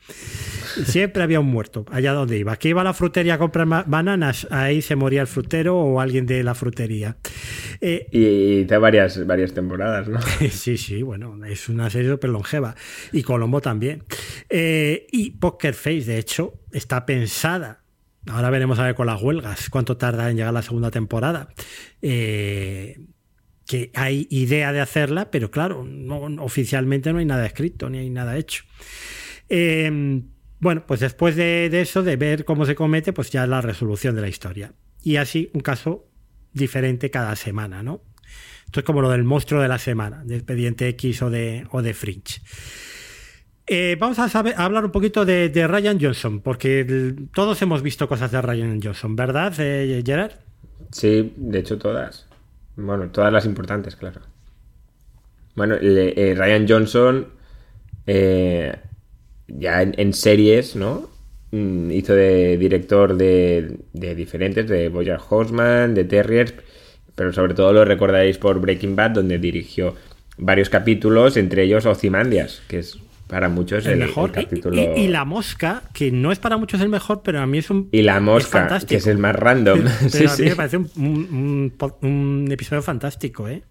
Siempre había un muerto allá donde iba. Que iba a la frutería a comprar bananas, ahí se moría el frutero o alguien de la frutería. Eh, Y hice varias, varias temporadas, ¿no? Sí, sí, bueno, es una serie súper longeva. Y Colombo también. Eh, y Poker Face, de hecho, está pensada. Ahora veremos a ver con las huelgas cuánto tarda en llegar la segunda temporada. Eh, que hay idea de hacerla, pero claro, no- oficialmente no hay nada escrito ni hay nada hecho. Eh, bueno, pues después de, eso, de ver cómo se comete, pues ya la resolución de la historia. Y así un caso diferente cada semana, ¿no? Esto es como lo del monstruo de la semana, de Expediente X o de, o de Fringe. Eh, vamos a, hablar un poquito de, de Ryan Johnson, porque todos hemos visto cosas de Ryan Johnson, ¿verdad, eh, Gerard? Sí, de hecho todas. Bueno, todas las importantes, claro. Bueno, eh, Ryan Johnson, eh, ya en, en series, ¿no? Mm, hizo de director de, de diferentes, de Bojack Horseman, de Terriers, pero sobre todo lo recordaréis por Breaking Bad, donde dirigió varios capítulos, entre ellos Ozymandias, que es para muchos el, El mejor. el capítulo... Y, y La Mosca, que no es para muchos el mejor, pero a mí es un. Y La Mosca, que es el más random. Pero Sí, a mí sí. me parece un, un- un po- un episodio fantástico, ¿eh?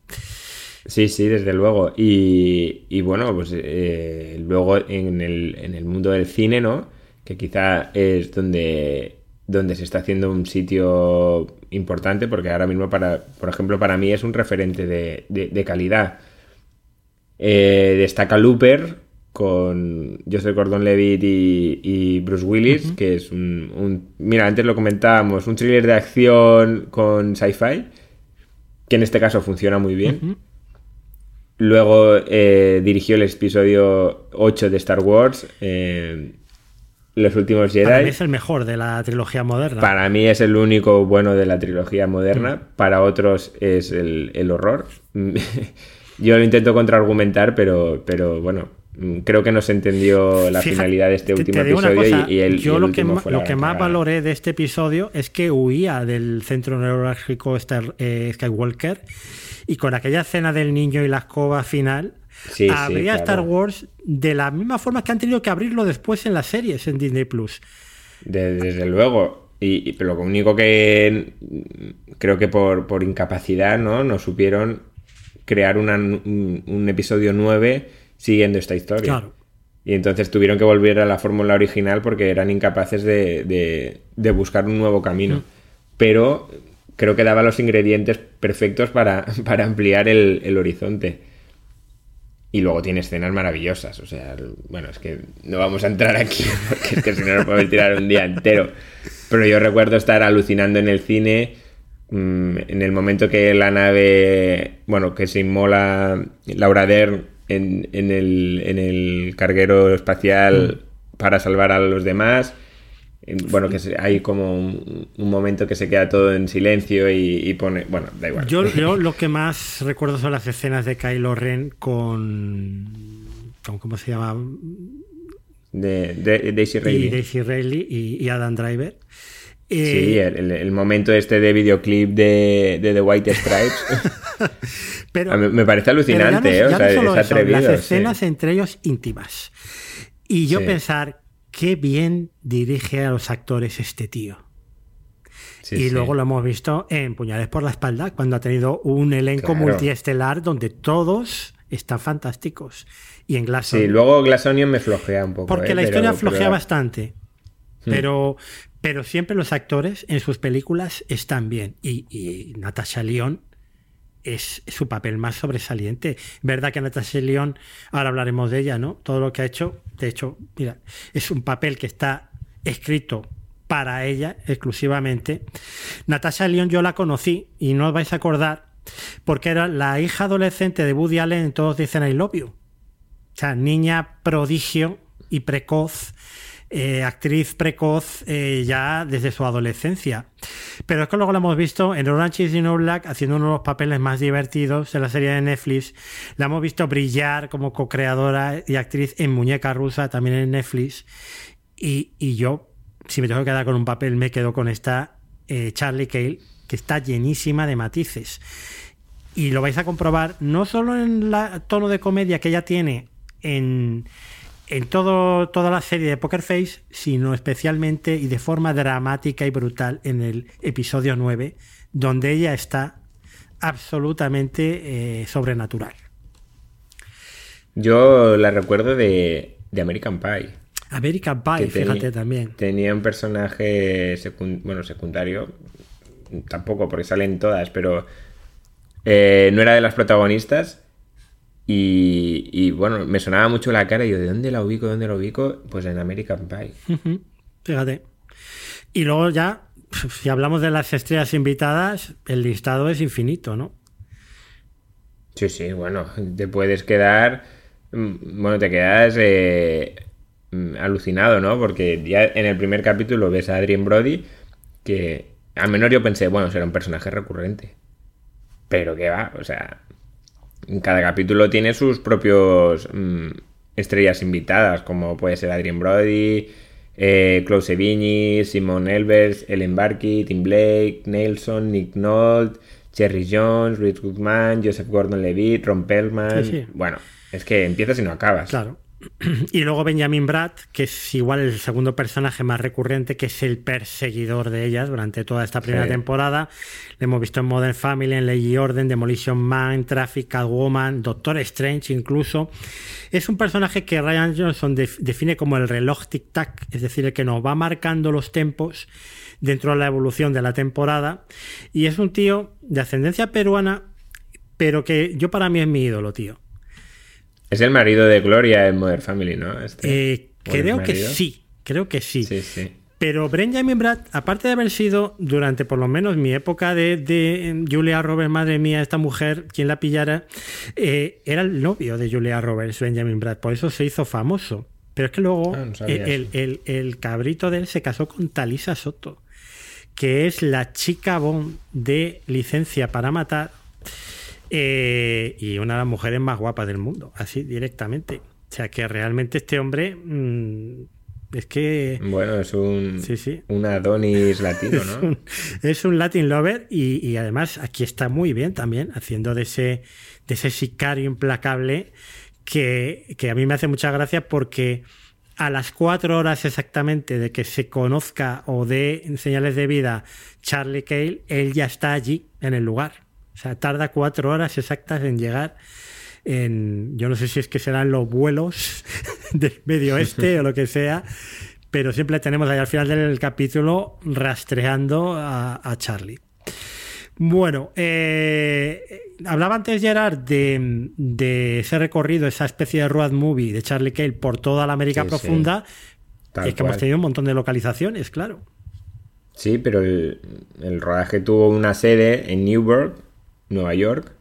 Sí, sí, desde luego. Y, y bueno, pues eh, luego en el, en el mundo del cine, ¿no? Que quizá es donde, donde se está haciendo un sitio importante, porque ahora mismo, para, por ejemplo, para mí es un referente de, de- de calidad. Eh, destaca Looper con Joseph Gordon-Levitt y, y Bruce Willis, que es un, un- Mira, antes lo comentábamos, un thriller de acción con sci-fi, que en este caso funciona muy bien. Luego eh, dirigió el episodio 8 de Star Wars, eh, Los últimos Jedi. Para mí es el mejor de la trilogía moderna. Para mí es el único bueno de la trilogía moderna. Para otros es el, el horror. Yo lo intento contraargumentar, pero, pero bueno, mm, creo que no se entendió la Fíjate, finalidad de este te- último episodio cosa, y, y el, yo y el lo que, lo más cagada. valoré de este episodio es que huía del centro neurálgico Star- eh, Skywalker y con aquella escena del niño y la escoba final Sí, sí, abría claro. Star Wars de la misma forma que han tenido que abrirlo después en las series en Disney Plus. De- desde luego. Y, y- pero lo único que mm, creo que por, por incapacidad, ¿no? No supieron crear una- un, un episodio 9 siguiendo esta historia. Claro. Y entonces tuvieron que volver a la fórmula original porque eran incapaces de, de- de buscar un nuevo camino. Pero creo que daba los ingredientes perfectos para, para ampliar el, el horizonte. Y luego tiene escenas maravillosas. O sea, bueno, es que no vamos a entrar aquí porque es que si no nos podemos tirar un día entero. Pero yo recuerdo estar alucinando en el cine mm, en el momento que la nave, bueno, que se inmola Laura Dern en, en el, en el carguero espacial para salvar a los demás. En- Bueno, que hay como un, un momento que se queda todo en silencio y, y pone. Bueno, da igual. Yo, yo lo que más recuerdo son las escenas de Kylo Ren con. con ¿Cómo se llama? de, de- Daisy Ridley. Y Daisy Ridley y, y Adam Driver. Sí, Eh, el, el momento este de videoclip de, de The White Stripes. pero, A mí me parece pero ya no- alucinante, ¿eh? O sea, es atrevido. las sí. escenas entre ellos íntimas. Y yo Sí. pensar, qué bien dirige a los actores este tío. Sí, y luego lo hemos visto en Puñales por la espalda, cuando ha tenido un elenco Claro. multiestelar donde todos están fantásticos. Y en Sí, luego Glass Onion me flojea un poco. Porque ¿eh? la Pero- historia flojea pero- bastante. Hmm. Pero, pero siempre los actores en sus películas están bien. Y, y Natasha Lyonne es su papel más sobresaliente. Verdad que Natasha Lyonne, ahora hablaremos de ella, ¿no? Todo lo que ha hecho, de hecho, mira, es un papel que está escrito para ella exclusivamente. Natasha Lyonne yo la conocí y no os vais a acordar porque era la hija adolescente de Woody Allen en Todos dicen I love you. O sea, niña prodigio y precoz, eh, actriz precoz eh, ya desde su adolescencia. Pero es que luego la hemos visto en Orange is the New Black haciendo uno de los papeles más divertidos de la serie de Netflix. La hemos visto brillar como co-creadora y actriz en Muñeca Rusa, también en Netflix. Y, y yo, si me tengo que quedar con un papel, me quedo con esta eh, Charlie Cale, que está llenísima de matices. Y lo vais a comprobar no solo en el tono de comedia que ella tiene en, en todo, toda la serie de Poker Face, sino especialmente y de forma dramática y brutal en el episodio 9, donde ella está absolutamente eh, sobrenatural. Yo la recuerdo de, de American Pie. American Pie, fíjate también. Tenía un personaje bueno, secundario. Tampoco, porque salen todas, pero eh, no era de las protagonistas. Y, y, bueno, me sonaba mucho la cara y yo, ¿de dónde la ubico? ¿Dónde la ubico? Pues en American Pie. Fíjate. Y luego ya, si hablamos de las estrellas invitadas, el listado es infinito, ¿no? Sí, sí, bueno, te puedes quedar. mm, Bueno, te quedas eh, mm, alucinado, ¿no? Porque ya en el primer capítulo ves a Adrien Brody, que al menos yo pensé, bueno, será un personaje recurrente. Pero que va, o sea, cada capítulo tiene sus propios mm, estrellas invitadas, como puede ser Adrien Brody, eh, Klaus Sevigny, Simon Elvers, Ellen Barkey, Tim Blake, Nelson, Nick Nolte, Cherry Jones, Rich Goodman, Joseph Gordon-Levitt, Ron Perlman. Sí, sí. Bueno, es que empiezas y no acabas. Claro. Y luego Benjamin Bratt, que es igual el segundo personaje más recurrente, que es el perseguidor de ellas durante toda esta primera Sí. temporada. Le hemos visto en Modern Family, en Ley y Orden, Demolition Man, Traffic, Catwoman, Doctor Strange incluso. Es un personaje que Ryan Johnson def- define como el reloj tic-tac, es decir, el que nos va marcando los tempos dentro de la evolución de la temporada. Y es un tío de ascendencia peruana, pero que yo para mí es mi ídolo, tío. Es el marido de Gloria en Modern Family, ¿no? Este. Eh, ¿O el creo que sí, creo que sí. Sí, sí. Pero Benjamin Bratt, aparte de haber sido durante por lo menos mi época de, de Julia Roberts, madre mía, esta mujer, quien la pillara, eh, era el novio de Julia Roberts, Benjamin Bratt, por eso se hizo famoso. Pero es que luego Ah, no el, eso. el- el cabrito de él se casó con Talisa Soto, que es la chica Bond de Licencia para Matar eh, y una de las mujeres más guapas del mundo, así directamente. O sea que realmente este hombre mm, es que Bueno, es un, Sí, sí. un Adonis latino, es, ¿no? un, es un Latin lover y, y además aquí está muy bien también, haciendo de ese, de ese sicario implacable que, que a mí me hace mucha gracia porque a las cuatro horas exactamente de que se conozca o dé señales de vida Charlie Cale, él ya está allí en el lugar. O sea, tarda cuatro horas exactas en llegar. En, yo no sé si es que serán los vuelos del medio oeste o lo que sea, pero siempre tenemos ahí al final del capítulo rastreando a, a Charlie. Bueno, eh, hablaba antes Gerard de, de ese recorrido, esa especie de road movie de Charlie Cale por toda la América Sí, sí. profunda. Es que hemos tenido un montón de localizaciones, claro. Sí, pero el, el rodaje tuvo una sede en Newburgh, Nueva York,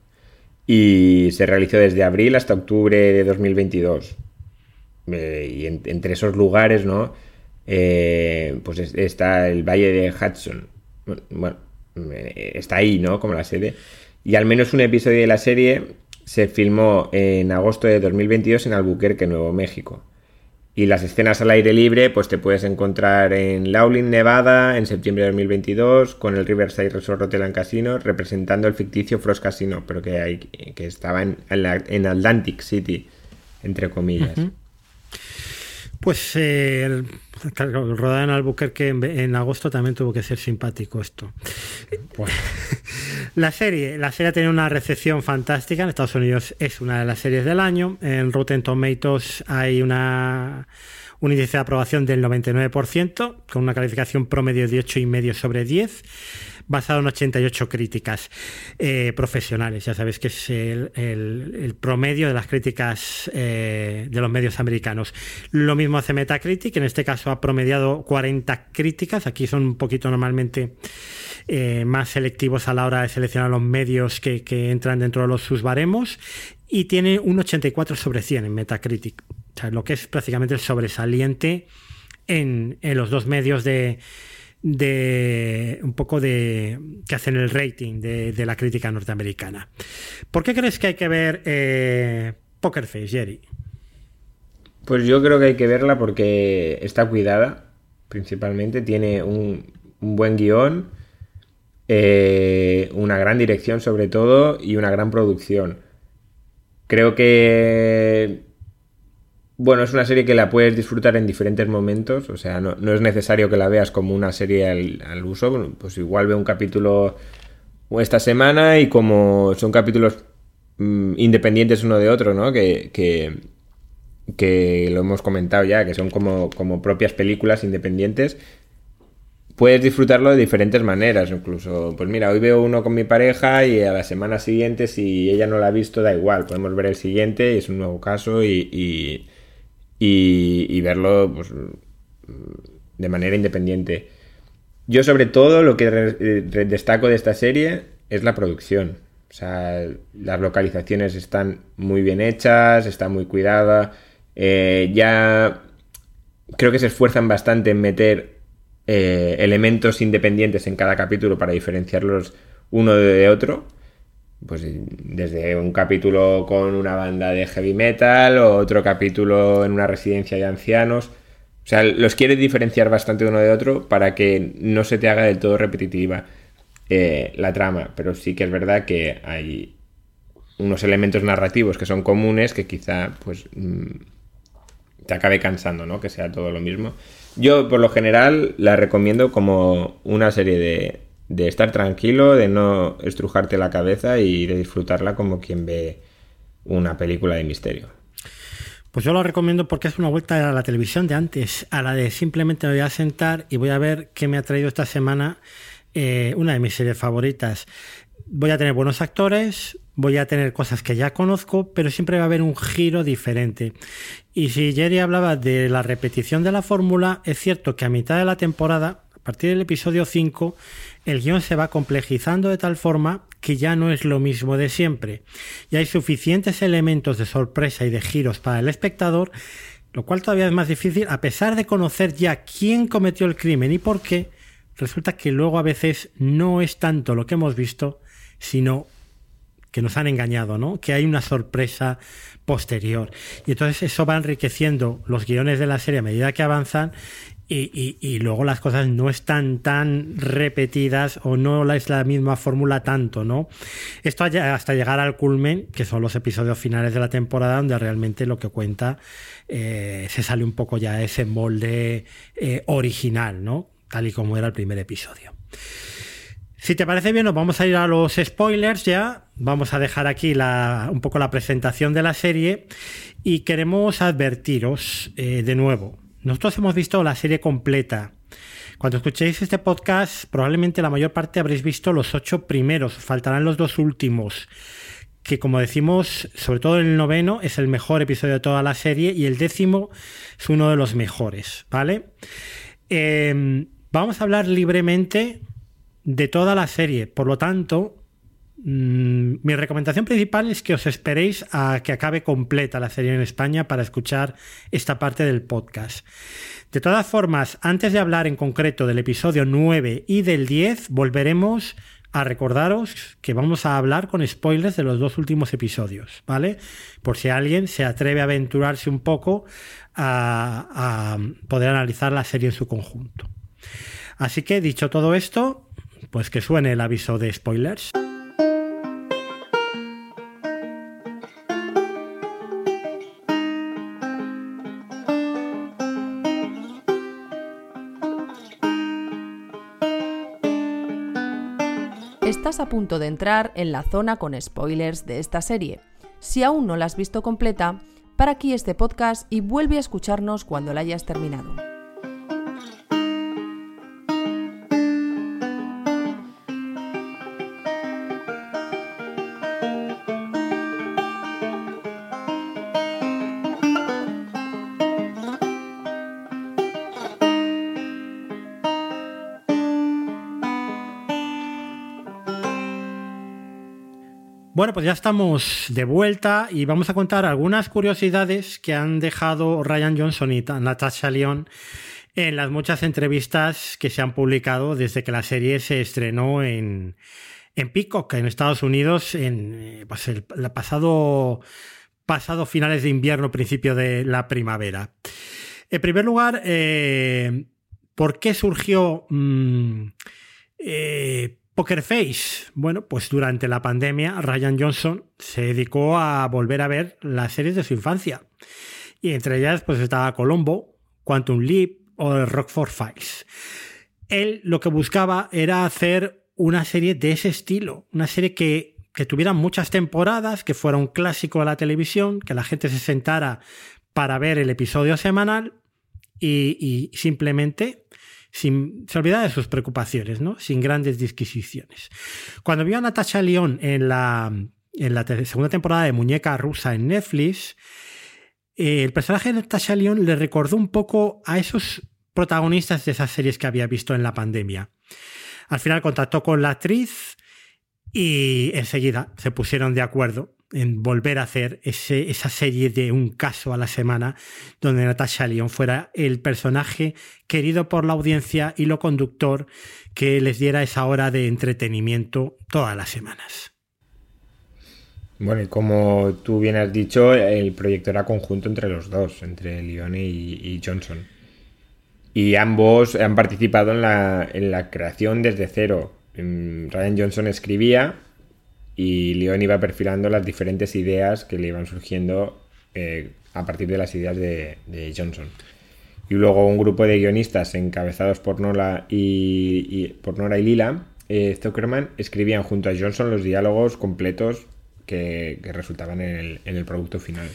y se realizó desde abril hasta octubre de 2022. Eh, y en- entre esos lugares, ¿no? Eh, pues es- está el Valle de Hudson. Bueno, bueno, eh, está ahí, ¿no? Como la sede. Y al menos un episodio de la serie se filmó en agosto de 2022 en Albuquerque, Nuevo México. Y las escenas al aire libre, pues te puedes encontrar en Laughlin, Nevada, en septiembre de 2022, con el Riverside Resort Hotel and Casino, representando el ficticio Frost Casino, pero que, hay, que estaba en, en la- en Atlantic City, entre comillas. Pues eh, rodar en Albuquerque en, en agosto también tuvo que ser simpático esto. La serie, la serie ha tenido una recepción fantástica. En Estados Unidos es una de las series del año. En Rotten Tomatoes hay una, un índice de aprobación del 99%, con una calificación promedio de 8,5 sobre 10, basado en 88 críticas eh, profesionales. Ya sabéis que es el, promedio de las críticas eh, de los medios americanos. Lo mismo hace Metacritic, en este caso ha promediado 40 críticas. Aquí son un poquito normalmente eh, más selectivos a la hora de seleccionar los medios que, entran dentro de los sus baremos y tiene un 84 sobre 100 en Metacritic, o sea, lo que es prácticamente el sobresaliente en, en los dos medios de, de un poco de que hacen el rating de, la crítica norteamericana. ¿Por qué crees que hay que ver eh, Poker Face, Jerry? Pues yo creo que hay que verla porque está cuidada, principalmente. Tiene un, un buen guion, eh, una gran dirección sobre todo y una gran producción. Creo que... Bueno, es una serie que la puedes disfrutar en diferentes momentos, o sea, no, no es necesario que la veas como una serie al, al uso, pues igual ve un capítulo esta semana y como son capítulos mm, independientes uno de otro, ¿no? Que, que, que lo hemos comentado ya, que son como, como propias películas independientes, puedes disfrutarlo de diferentes maneras. Incluso, pues mira, hoy veo uno con mi pareja y a la semana siguiente, si ella no la ha visto, da igual. Podemos ver el siguiente y es un nuevo caso y, y, y- y verlo pues, de manera independiente. Yo sobre todo lo que re- destaco de esta serie es la producción. O sea, las localizaciones están muy bien hechas, está muy cuidada. Eh, ya creo que se esfuerzan bastante en meter eh, elementos independientes en cada capítulo para diferenciarlos uno de otro. Pues desde un capítulo con una banda de heavy metal o otro capítulo en una residencia de ancianos. O sea, los quieres diferenciar bastante uno de otro para que no se te haga del todo repetitiva eh, la trama. Pero sí que es verdad que hay unos elementos narrativos que son comunes que quizá pues mm, te acabe cansando, ¿no? Que sea todo lo mismo. Yo, por lo general, la recomiendo como una serie de, de estar tranquilo, de no estrujarte la cabeza y de disfrutarla como quien ve una película de misterio. Pues yo lo recomiendo porque es una vuelta a la televisión de antes, a la de simplemente me voy a sentar y voy a ver qué me ha traído esta semana eh, una de mis series favoritas. Voy a tener buenos actores, voy a tener cosas que ya conozco, pero siempre va a haber un giro diferente. Y si Jerry hablaba de la repetición de la fórmula, es cierto que a mitad de la temporada, a partir del episodio 5, el guion se va complejizando de tal forma que ya no es lo mismo de siempre. Y hay suficientes elementos de sorpresa y de giros para el espectador, lo cual todavía es más difícil, a pesar de conocer ya quién cometió el crimen y por qué, resulta que luego a veces no es tanto lo que hemos visto, sino que nos han engañado, ¿no? Que hay una sorpresa posterior. Y entonces eso va enriqueciendo los guiones de la serie a medida que avanzan y, luego las cosas no están tan repetidas o no es la misma fórmula tanto, ¿no? Esto hasta llegar al culmen, que son los episodios finales de la temporada, donde realmente lo que cuenta eh, se sale un poco ya de ese molde eh, original, ¿no? Tal y como era el primer episodio. Si te parece bien, nos vamos a ir a los spoilers ya. Vamos a dejar aquí un poco la presentación de la serie y queremos advertiros eh, de nuevo. Nosotros hemos visto la serie completa. Cuando escuchéis este podcast, probablemente la mayor parte habréis visto los ocho primeros, faltarán los dos últimos que como decimos, sobre todo el noveno es el mejor episodio de toda la serie y el décimo es uno de los mejores, ¿vale? Eh, vamos a hablar libremente de toda la serie, por lo tanto, mi recomendación principal es que os esperéis a que acabe completa la serie en España para escuchar esta parte del podcast. De todas formas, antes de hablar en concreto del episodio 9 y del 10, volveremos a recordaros que vamos a hablar con spoilers de los dos últimos episodios, ¿vale? Por si alguien se atreve a aventurarse un poco a, a, poder analizar la serie en su conjunto. Así que, dicho todo esto, pues que suene el aviso de spoilers. Estás a punto de entrar en la zona con spoilers de esta serie. Si aún no la has visto completa, para aquí este podcast y vuelve a escucharnos cuando la hayas terminado. Bueno, pues ya estamos de vuelta y vamos a contar algunas curiosidades que han dejado Ryan Johnson y Natasha Lyon en las muchas entrevistas que se han publicado desde que la serie se estrenó en, en Peacock, en Estados Unidos, en pues el, pasado, finales de invierno, principio de la primavera. En primer lugar, eh, ¿por qué surgió mmm, eh, Poker Face. Bueno, pues durante la pandemia Ryan Johnson se dedicó a volver a ver las series de su infancia. Y entre ellas pues estaba Colombo, Quantum Leap o Rockford Files. Él lo que buscaba era hacer una serie de ese estilo, una serie que, que tuviera muchas temporadas, que fuera un clásico de la televisión, que la gente se sentara para ver el episodio semanal y simplemente sin, se olvidaba de sus preocupaciones, ¿no? sin grandes disquisiciones. Cuando vio a Natasha Lyon en la, en la segunda temporada de Muñeca Rusa en Netflix, eh, el personaje de Natasha Lyon le recordó un poco a esos protagonistas de esas series que había visto en la pandemia. Al final contactó con la actriz y enseguida se pusieron de acuerdo en volver a hacer ese, esa serie de un caso a la semana donde Natasha Lyon fuera el personaje querido por la audiencia y lo conductor que les diera esa hora de entretenimiento todas las semanas. Bueno, y como tú bien has dicho, el proyecto era conjunto entre los dos, entre Leone y, y Johnson. Y ambos han participado en la, en la creación desde cero. Ryan Johnson escribía y Leon iba perfilando las diferentes ideas que le iban surgiendo eh, a partir de las ideas de, Johnson. Y luego un grupo de guionistas encabezados por Nora y, por Nora y Lila, eh, Zuckerman, escribían junto a Johnson los diálogos completos que, resultaban en el, en el, producto final.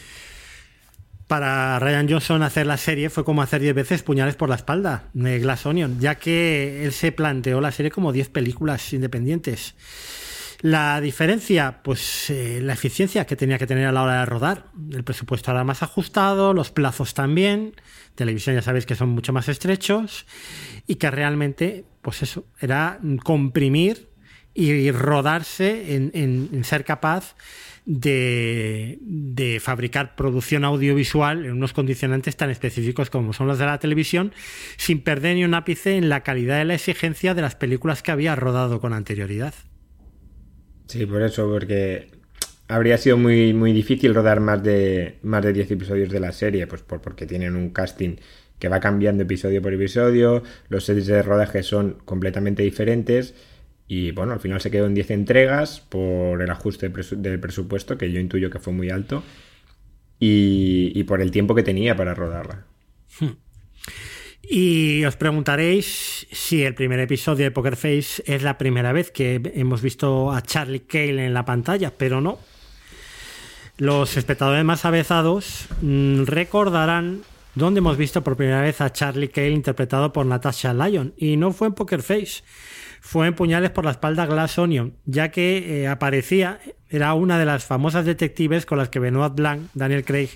Para Ryan Johnson hacer la serie fue como hacer 10 veces puñales por la espalda de Glass Onion, ya que él se planteó la serie como 10 películas independientes. La diferencia, pues eh, la eficiencia que tenía que tener a la hora de rodar. El presupuesto era más ajustado, los plazos también. Televisión ya sabéis que son mucho más estrechos y que realmente, pues eso, era comprimir y rodarse en, en, en ser capaz de, de, fabricar producción audiovisual en unos condicionantes tan específicos como son los de la televisión, sin perder ni un ápice en la calidad de la exigencia de las películas que había rodado con anterioridad. Sí, por eso, porque habría sido muy, muy difícil rodar más de, más de 10 episodios de la serie, pues por, porque tienen un casting que va cambiando episodio por episodio, los sets de rodaje son completamente diferentes y bueno, al final se quedó en 10 entregas por el ajuste del presupuesto, que yo intuyo que fue muy alto, y, por el tiempo que tenía para rodarla. Hmm. Y os preguntaréis si el primer episodio de Poker Face es la primera vez que hemos visto a Charlie Cale en la pantalla, pero no. Los espectadores más avezados mmm, recordarán donde hemos visto por primera vez a Charlie Cale interpretado por Natasha Lyon. Y no fue en Poker Face, fue en Puñales por la espalda Glass Onion, ya que eh, aparecía, era una de las famosas detectives con las que Benoit Blanc, Daniel Craig,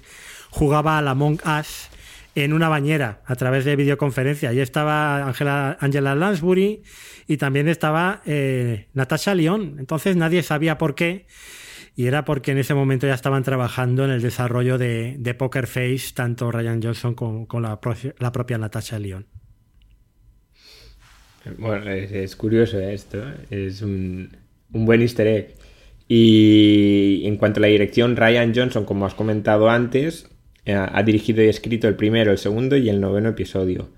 jugaba a la Among Us en una bañera a través de videoconferencia. Allí estaba Angela, Angela Lansbury y también estaba eh, Natasha Lyon. Entonces nadie sabía por qué. Y era porque en ese momento ya estaban trabajando en el desarrollo de, de Poker Face, tanto Ryan Johnson como con la, pro- la propia Natasha Lyon. Bueno, es, es curioso ¿eh? esto, es un, un buen easter egg. Y en cuanto a la dirección, Ryan Johnson, como has comentado antes, eh, ha dirigido y escrito el primero, el segundo y el noveno episodio.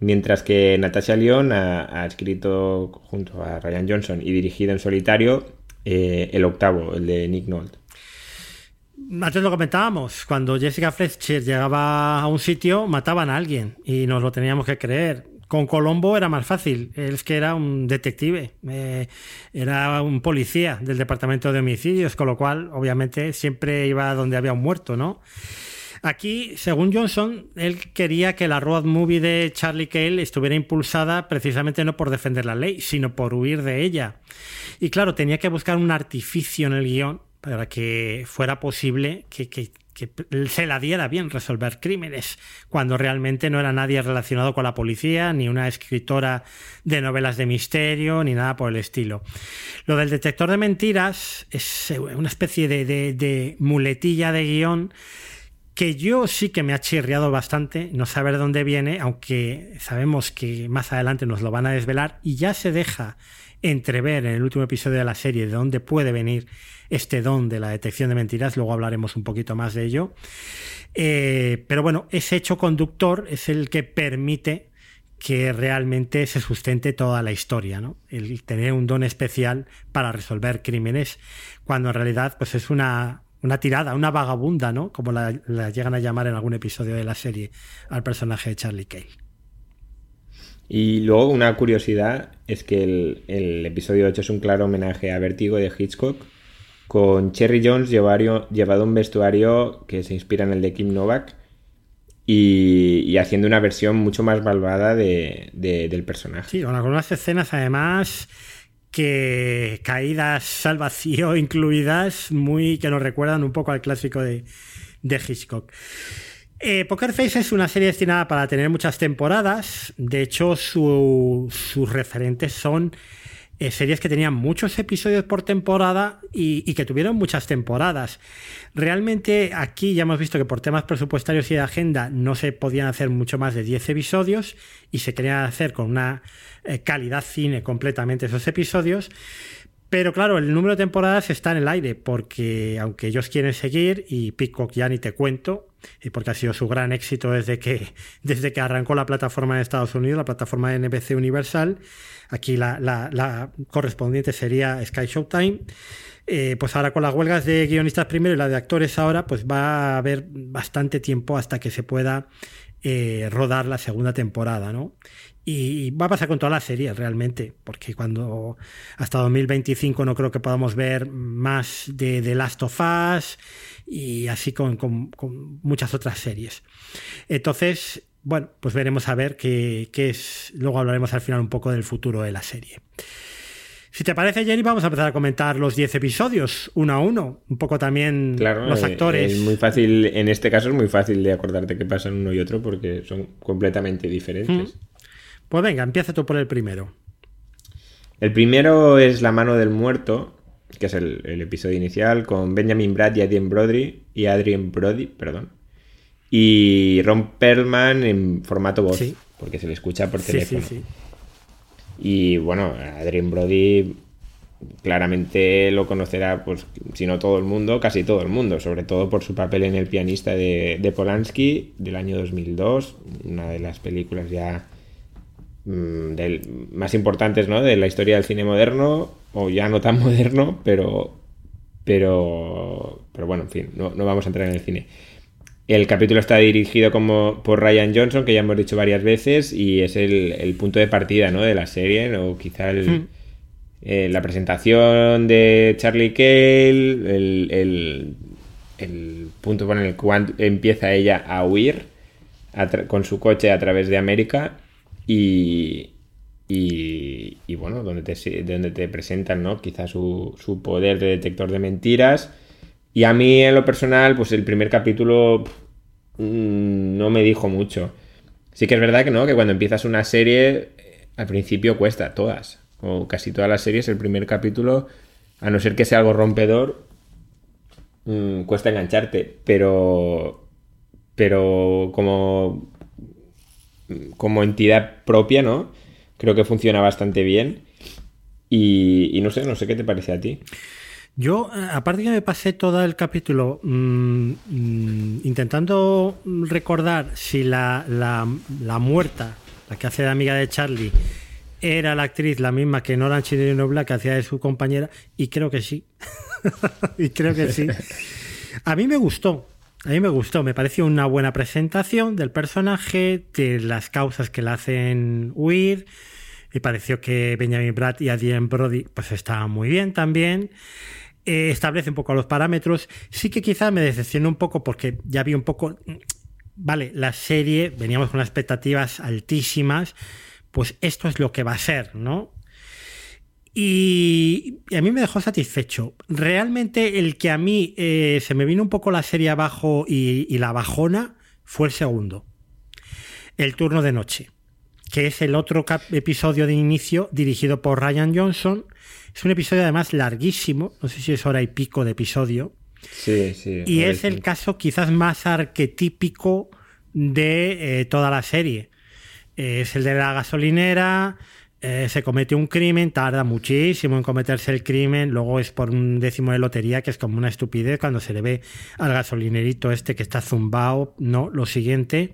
Mientras que Natasha Lyon ha, ha escrito junto a Ryan Johnson y dirigido en solitario eh, el octavo, el de Nick Nolte. Antes lo comentábamos, cuando Jessica Fletcher llegaba a un sitio, mataban a alguien y nos lo teníamos que creer. Con Colombo era más fácil, él es que era un detective, eh, era un policía del departamento de homicidios, con lo cual, obviamente, siempre iba donde había un muerto, ¿no? Aquí, según Johnson, él quería que la road movie de Charlie Cale estuviera impulsada precisamente no por defender la ley, sino por huir de ella. Y claro, tenía que buscar un artificio en el guion para que fuera posible que, se la diera bien resolver crímenes, cuando realmente no era nadie relacionado con la policía, ni una escritora de novelas de misterio, ni nada por el estilo. Lo del detector de mentiras es una especie de, de- de muletilla de guion que yo sí que me ha chirriado bastante no saber de dónde viene, aunque sabemos que más adelante nos lo van a desvelar y ya se deja entrever en el último episodio de la serie de dónde puede venir este don de la detección de mentiras, luego hablaremos un poquito más de ello. Eh, pero bueno, ese hecho conductor es el que permite que realmente se sustente toda la historia, ¿no? El tener un don especial para resolver crímenes, cuando en realidad pues es una, una tirada, una vagabunda, ¿no? Como la, la llegan a llamar en algún episodio de la serie al personaje de Charlie Cale. Y luego una curiosidad es que el, el episodio 8 es un claro homenaje a Vértigo de Hitchcock, con Cherry Jones llevario- llevado un vestuario que se inspira en el de Kim Novak y, y haciendo una versión mucho más malvada de- de- del personaje. Sí, con algunas escenas además que caídas al vacío incluidas, muy que nos recuerdan un poco al clásico de, de Hitchcock. Eh, Poker Face es una serie destinada para tener muchas temporadas. De hecho, su- sus referentes son eh, series que tenían muchos episodios por temporada y, y que tuvieron muchas temporadas. Realmente aquí ya hemos visto que por temas presupuestarios y de agenda no se podían hacer mucho más de 10 episodios y se querían hacer con una eh, calidad cine completamente esos episodios. Pero claro, el número de temporadas está en el aire, porque aunque ellos quieren seguir, y Peacock ya ni te cuento, y porque ha sido su gran éxito desde que, desde que arrancó la plataforma en Estados Unidos, la plataforma de NBC Universal, aquí la, correspondiente sería Sky Showtime. Eh, pues ahora con las huelgas de guionistas primero y la de actores ahora, pues va a haber bastante tiempo hasta que se pueda eh, rodar la segunda temporada, ¿no? Y va a pasar con todas las series realmente, porque cuando hasta 2025 no creo que podamos ver más de The Last of Us y así con, con- con muchas otras series. Entonces, bueno, pues veremos a ver qué, qué es. Luego hablaremos al final un poco del futuro de la serie. Si te parece, Jenny, vamos a empezar a comentar los 10 episodios, uno a uno. Un poco también Claro, los eh, actores. Es muy fácil, en este caso es muy fácil de acordarte que pasan uno y otro porque son completamente diferentes. Pues venga, empieza tú por el primero. El primero es La mano del muerto, que es el, el episodio inicial, con Benjamin Bratt y Adrien Brody, y Adrien Brody, perdón. Y Ron Perlman en formato voz, Sí. porque se le escucha por Sí, sí, teléfono. sí. Y bueno, Adrien Brody claramente lo conocerá, pues, si no todo el mundo, casi todo el mundo, sobre todo por su papel en El pianista de, de Polanski del año 2002, una de las películas ya del- más importantes ¿no? de la historia del cine moderno, o ya no tan moderno, pero, pero, pero bueno, en fin, no, no vamos a entrar en el cine. El capítulo está dirigido como por Ryan Johnson, que ya hemos dicho varias veces, y es el, el punto de partida ¿no? de la serie, o quizá el, Hmm. eh, la presentación de Charlie Cale, el, el- el punto por el cual empieza ella a huir a con su coche a través de América y, y, y, bueno, donde te, donde te presentan, ¿no? Quizá su, su poder de detector de mentiras. Y a mí, en lo personal, pues el primer capítulo mm, no me dijo mucho. Sí que es verdad que no, que cuando empiezas una serie, eh, al principio cuesta, todas. O casi todas las series, el primer capítulo, a no ser que sea algo rompedor, mm, cuesta engancharte. Pero. Pero como. Como entidad propia, ¿no? Creo que funciona bastante bien. Y, no sé, no sé qué te parece a ti. Yo, eh, aparte que me pasé todo el capítulo mm, mm, intentando recordar si la, la, muerta, la que hace de amiga de Charlie, era la actriz la misma que Nora Chirino Black que hacía de su compañera, y creo que sí. y creo que sí. A mí me gustó. A mí me gustó, me pareció una buena presentación del personaje, de las causas que la hacen huir. Me pareció que Benjamin Bratt y Adrien Brody pues estaban muy bien también. Eh, establece un poco los parámetros. Sí que quizás me decepcionó un poco porque ya vi un poco. Vale, la serie, veníamos con expectativas altísimas. Pues esto es lo que va a ser, ¿no? Y, y a mí me dejó satisfecho. Realmente el que a mí eh, se me vino un poco la serie abajo y, y la bajona fue el segundo. El turno de noche, que es el otro episodio de inicio dirigido por Ryan Johnson. Es un episodio además larguísimo, no sé si es hora y pico de episodio. Sí, sí. Y es el caso quizás más arquetípico de eh, toda la serie. Eh, es el de la gasolinera, eh, se comete un crimen, tarda muchísimo en cometerse el crimen, luego es por un décimo de lotería, que es como una estupidez cuando se le ve al gasolinerito este que está zumbao, no, lo siguiente.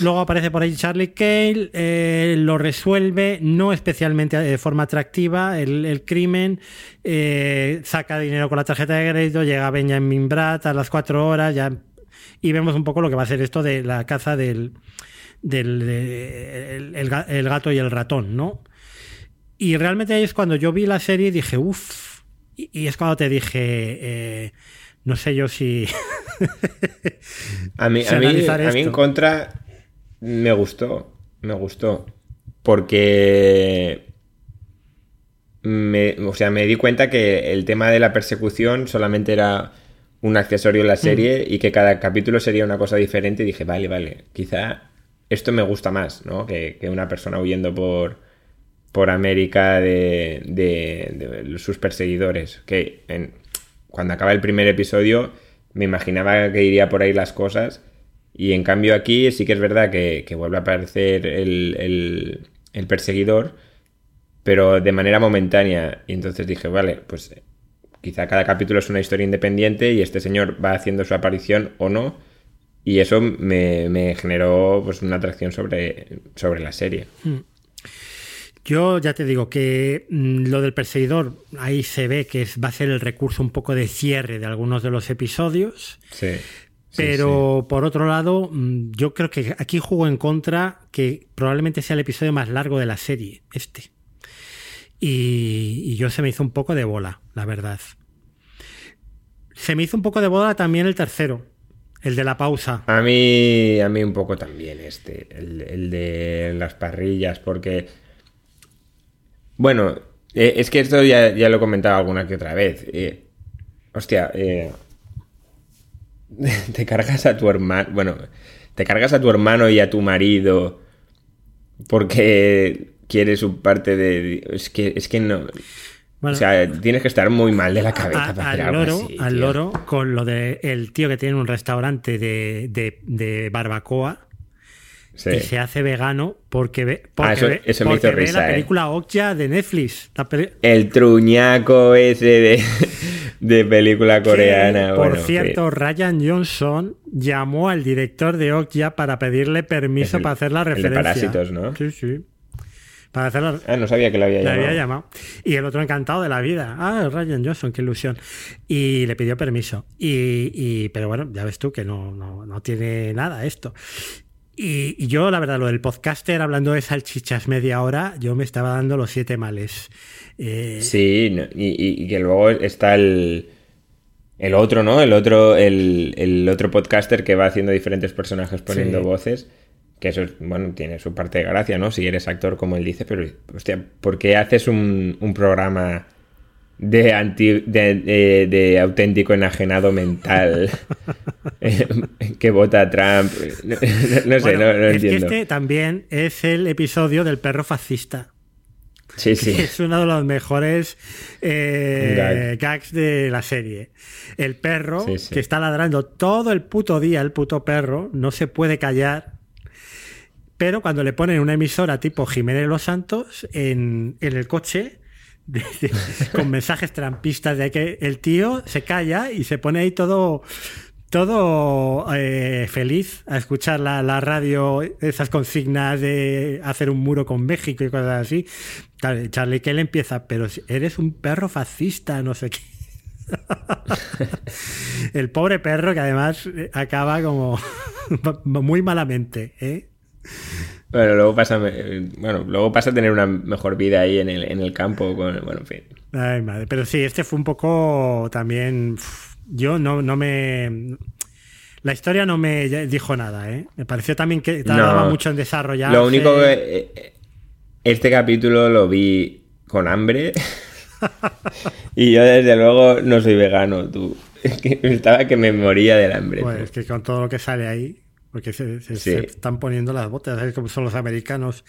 Luego aparece por ahí Charlie Cale, eh, lo resuelve, no especialmente de forma atractiva, el, crimen, eh, saca dinero con la tarjeta de crédito, llega Benjamin Bratt a las cuatro horas, ya, y vemos un poco lo que va a ser esto de la caza del, del de- el, el ga- el gato y el ratón, ¿no? Y realmente ahí es cuando yo vi la serie y dije, uff, y, y es cuando te dije, eh, no sé yo si... A mí, si a mí, analizar a mí en contra me gustó, me gustó. Porque me, o sea, me di cuenta que el tema de la persecución solamente era un accesorio en la serie y que cada capítulo sería una cosa diferente. Y dije, vale, vale, quizá esto me gusta más, ¿no? Que, una persona huyendo por, por América de, de- sus perseguidores. Que cuando acaba el primer episodio me imaginaba que iría por ahí las cosas. Y en cambio aquí sí que es verdad que, vuelve a aparecer el, el- perseguidor, pero de manera momentánea. Y entonces dije, vale, pues quizá cada capítulo es una historia independiente y este señor va haciendo su aparición o no. Y eso me, me generó pues una atracción sobre, sobre la serie. Yo ya te digo que mm, lo del perseguidor, ahí se ve que es- va a ser el recurso un poco de cierre de algunos de los episodios. Sí. sí, Pero por otro lado, mm, yo creo que aquí juego en contra que probablemente sea el episodio más largo de la serie, este. Y, y yo se me hizo un poco de bola, la verdad. Se me hizo un poco de bola también el tercero, el de la pausa. A mí, a mí un poco también este, el, el de las parrillas, porque... Bueno, eh, es que esto ya, ya lo he comentado alguna que otra vez. eh, hostia, eh, te cargas a tu hermano, bueno, te cargas a tu hermano y a tu marido porque quieres un parte de... Es que, es que no... Bueno, o sea, tienes que estar muy mal de la cabeza a- para hacer al algo loro, así, al tío. loro con lo de el tío que tiene un restaurante de, de- de barbacoa Sí. y se hace vegano porque ve, porque eso- ve- eso me porque hizo ve risa, la eh. película Okja de Netflix. La peli- El truñaco ese de, de película coreana. que, por cierto, Ryan Johnson llamó al director de Okja para pedirle permiso el- para hacer la el de referencia. Parásitos, ¿no? Sí, sí. Para hacer la. Ah, no sabía que lo había llamado. había llamado. Y el otro encantado de la vida. Ah, Ryan Johnson, qué ilusión. Y le pidió permiso. Y, y- pero bueno, ya ves tú que no, no, no tiene nada esto. Y, y yo, la verdad, lo del podcaster hablando de salchichas media hora, yo me estaba dando los siete males. Eh, Sí, y- y que luego está el, el otro, ¿no? El otro, el, el otro podcaster que va haciendo diferentes personajes poniendo Sí. voces. Que eso, es, bueno, tiene su parte de gracia, ¿no? Si eres actor, como él dice, pero, hostia, ¿por qué haces un, un programa de, anti, de, de- de auténtico enajenado mental eh, que vota a Trump? No, no sé, Bueno, no, no es entiendo. que este también es el episodio del perro fascista. Sí, sí. que Es uno de los mejores eh, Gag. gags de la serie. El perro sí. que está ladrando todo el puto día, el puto perro, no se puede callar. Pero cuando le ponen una emisora tipo Jiménez Los Santos en, en el coche, con mensajes trampistas de que el tío se calla y se pone ahí todo todo eh, feliz a escuchar la, la radio, esas consignas de hacer un muro con México y cosas así. Charlie Kell empieza, pero eres un perro fascista, no sé qué. El pobre perro que además acaba como muy malamente, ¿eh? Bueno, luego pasa, eh, bueno, luego pasa a tener una mejor vida ahí en el, en el campo. Con, bueno, en fin. Ay, madre. Pero sí, este fue un poco también. Yo no, no me. La historia no me dijo nada, ¿eh? Me pareció también que tardaba No. mucho en desarrollar. Lo único que eh, este capítulo lo vi con hambre. y yo desde luego no soy vegano, tú. Que Estaba que me moría del hambre. Pues es que con todo lo que sale ahí, porque se, se- Sí. se están poniendo las botas, ¿sabes cómo son los americanos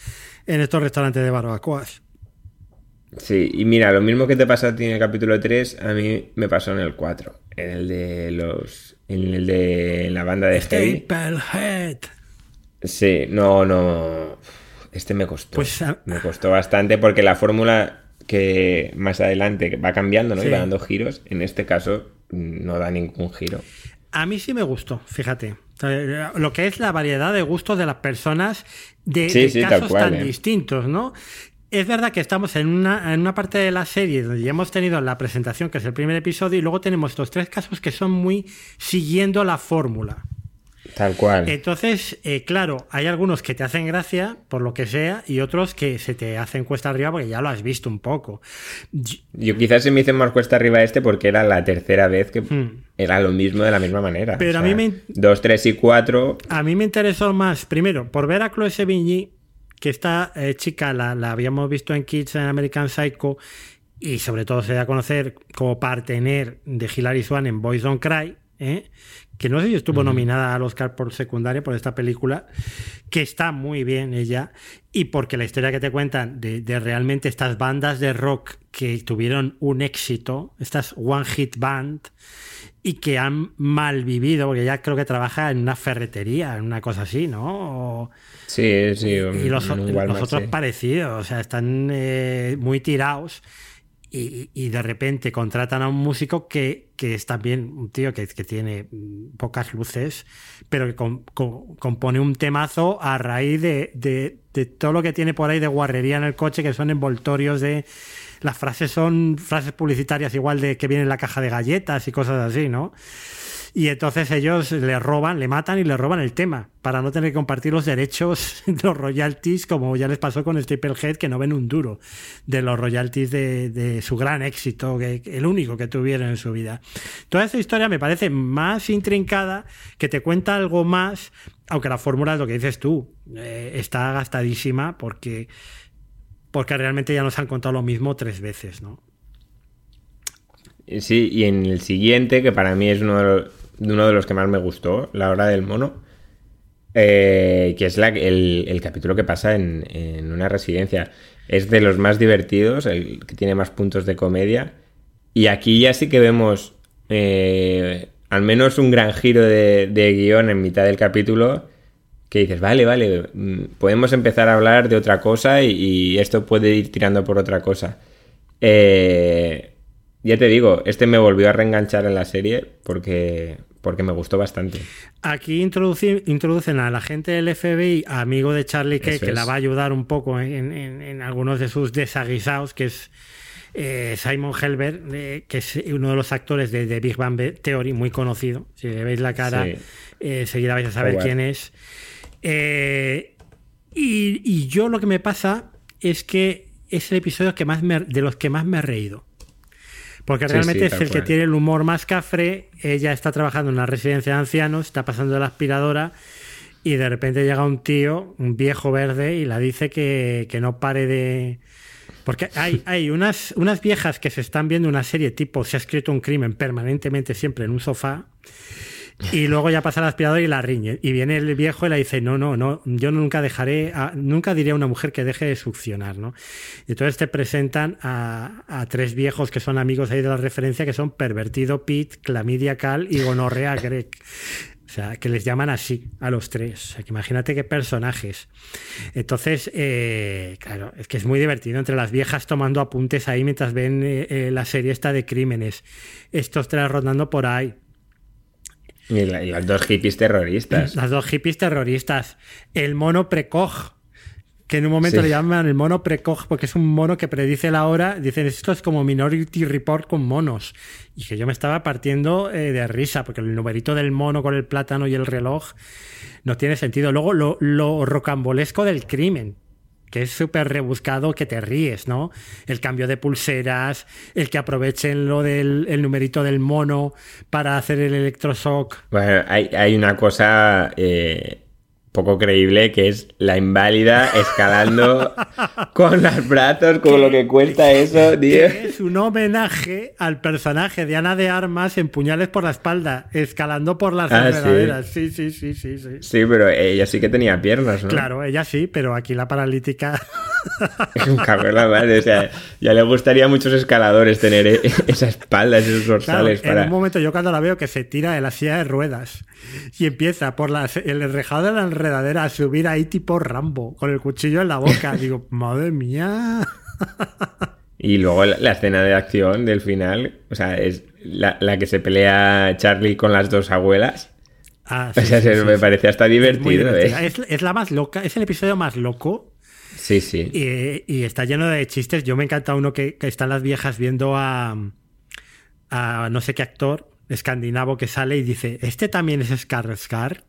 en estos restaurantes de barbacoas? Sí, y mira, lo mismo que te pasa a ti en el capítulo 3, a mí me pasó en el 4. En el de los. En el de la banda de Heavy. Sí, no, no. Este me costó. Pues, a- Me costó bastante porque la fórmula que más adelante va cambiando, ¿no? Sí. Y va dando giros. En este caso, no da ningún giro. A mí sí me gustó, fíjate. Lo que es la variedad de gustos de las personas de, Sí, de sí, tal casos cual, tan eh. distintos, ¿no? Es verdad que estamos en una, en una parte de la serie donde ya hemos tenido la presentación, que es el primer episodio, y luego tenemos estos tres casos que son muy siguiendo la fórmula. Tal cual. Entonces, eh, claro, hay algunos que te hacen gracia, por lo que sea, y otros que se te hacen cuesta arriba porque ya lo has visto un poco. Yo- Yo quizás se me hizo más cuesta arriba este porque era la tercera vez que Hmm. era lo mismo de la misma manera. Pero a mí me- Dos, tres y cuatro. A mí me interesó más, primero, por ver a Chloe Sevigny, que esta eh, chica la, la habíamos visto en Kids en American Psycho y sobre todo se da a conocer como partener de Hilary Swan en Boys Don't Cry, ¿eh? Que no sé si estuvo nominada al Oscar por secundaria por esta película, que está muy bien ella, y porque la historia que te cuentan de, de realmente estas bandas de rock que tuvieron un éxito, estas One Hit Band, y que han mal vivido, porque ella creo que trabaja en una ferretería, en una cosa así, ¿no? O- Sí, sí. y los, un los Walmart, otros sí. parecidos, o sea, están eh, muy tirados y, y de repente contratan a un músico que, que es también un tío que, que tiene pocas luces, pero que com- com- compone un temazo a raíz de, de- de todo lo que tiene por ahí de guarrería en el coche, que son envoltorios de... Las frases son frases publicitarias igual de que viene en la caja de galletas y cosas así, ¿no? Y entonces ellos le roban, le matan y le roban el tema para no tener que compartir los derechos, los royalties, como ya les pasó con Staplehead, que no ven un duro de los royalties de, de su gran éxito, que, el único que tuvieron en su vida. Toda esta historia me parece más intrincada, que te cuenta algo más, aunque la fórmula es lo que dices tú, eh, está gastadísima porque, porque realmente ya nos han contado lo mismo tres veces, ¿no? Sí, y en el siguiente, que para mí es uno de los, uno de los que más me gustó, La Hora del Mono, eh, que es la- el, el capítulo que pasa en, en una residencia. Es de los más divertidos, el que tiene más puntos de comedia. Y aquí ya sí que vemos eh, al menos un gran giro de, de guion en mitad del capítulo que dices, vale, vale, mm, podemos empezar a hablar de otra cosa y, y esto puede ir tirando por otra cosa. Eh, ya te digo, este me volvió a reenganchar en la serie porque, porque me gustó bastante. Aquí introducen a la gente del FBI, amigo de Charlie Kay, que la va a ayudar un poco en, en- en algunos de sus desaguisados, que es eh, Simon Helberg, eh, que es uno de los actores de, de Big Bang Theory, muy conocido. Si le veis la cara, Sí. eh, enseguida vais a saber Howard. quién es. Eh, y, y yo lo que me pasa es que es el episodio que más me- de los que más me he reído. Porque realmente sí, es el que tiene el humor más cafre. Ella está trabajando en una residencia de ancianos, está pasando de la aspiradora y de repente llega un tío, un viejo verde, y la dice que, que no pare de... Porque hay, hay unas, unas viejas que se están viendo una serie tipo Se ha escrito un crimen permanentemente siempre en un sofá y luego ya pasa el aspirador y la riñe. Y viene el viejo y le dice, no, no, no, yo nunca dejaré, a- nunca diré a una mujer que deje de succionar, ¿no? Y entonces te presentan a, a tres viejos que son amigos ahí de la referencia, que son Pervertido Pete, Clamidia Cal y Gonorrea Greg. O sea, que les llaman así a los tres. O sea, que imagínate qué personajes. Entonces, eh, claro, es que es muy divertido entre las viejas tomando apuntes ahí mientras ven eh, eh, la serie esta de crímenes. Estos tres rondando por ahí. Y, la- y las dos hippies terroristas. Las dos hippies terroristas. El mono precoj. Que en un momento Sí. le llaman el mono precoj porque es un mono que predice la hora. Dicen, esto es como Minority Report con monos. Y que yo me estaba partiendo eh, de risa porque el numerito del mono con el plátano y el reloj no tiene sentido. Luego lo, lo rocambolesco del crimen que es súper rebuscado, que te ríes, ¿no? El cambio de pulseras, el que aprovechen lo del el numerito del mono para hacer el electroshock. Bueno, hay, hay una cosa eh, poco creíble que es la inválida escalando con los brazos, con lo que cuesta eso, tío. Es un homenaje al personaje de Ana de Armas en Puñales por la espalda, escalando por las Ah, sí. Sí, sí, sí, sí, sí. Sí, pero ella sí que tenía piernas, ¿no? Claro, ella sí, pero aquí la paralítica. Cago en la madre, o sea, ya le gustaría a muchos escaladores tener e- esa espalda, esos Claro, dorsales en un momento yo cuando la veo que se tira de la silla de ruedas y empieza por las- el enrejado de la enredadera a subir ahí tipo Rambo, con el cuchillo en la boca. Digo, madre mía. Y luego la, la escena de acción del final, o sea, es la, la que se pelea Charlie con las dos abuelas. Ah, o sea, sí, se- sí, me parece hasta divertido. ¿eh? Es, es la más loca, es el episodio más loco Sí, sí. y, y está lleno de chistes. Yo me encanta uno que, que están las viejas viendo a, a no sé qué actor escandinavo que sale y dice, este también es Skarsgård.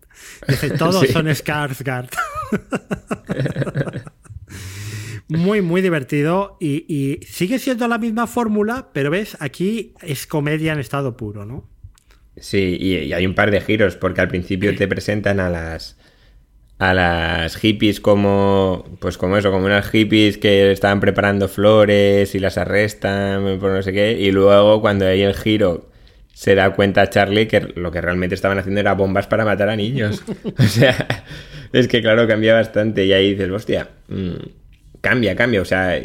Dice, todos Sí. son Skarsgård. muy, muy divertido y, y sigue siendo la misma fórmula, pero ves, aquí es comedia en estado puro, ¿no? Sí, y, y hay un par de giros, porque al principio te presentan a las a las hippies como pues como eso, como unas hippies que estaban preparando flores y las arrestan por no sé qué, y luego cuando hay el giro se da cuenta Charlie que lo que realmente estaban haciendo era bombas para matar a niños. O sea, es que claro, cambia bastante y ahí dices, hostia, mm, cambia, cambia, o sea,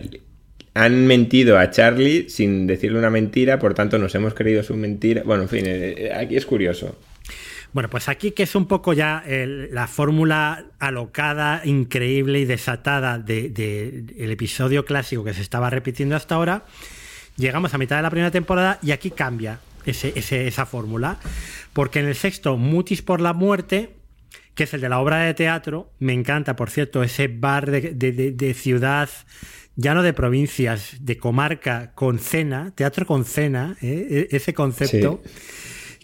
han mentido a Charlie sin decirle una mentira, por tanto nos hemos creído su mentira. Bueno, en fin, eh, eh, aquí es curioso. Bueno, pues aquí que es un poco ya la fórmula alocada, increíble y desatada del de, el episodio clásico que se estaba repitiendo hasta ahora, llegamos a mitad de la primera temporada y aquí cambia ese- esa fórmula, porque en el sexto, Mutis por la muerte, que es el de la obra de teatro, me encanta, por cierto, ese bar de, de- de- de ciudad, ya no de provincias, de comarca con cena, teatro con cena, ¿eh? E- ese concepto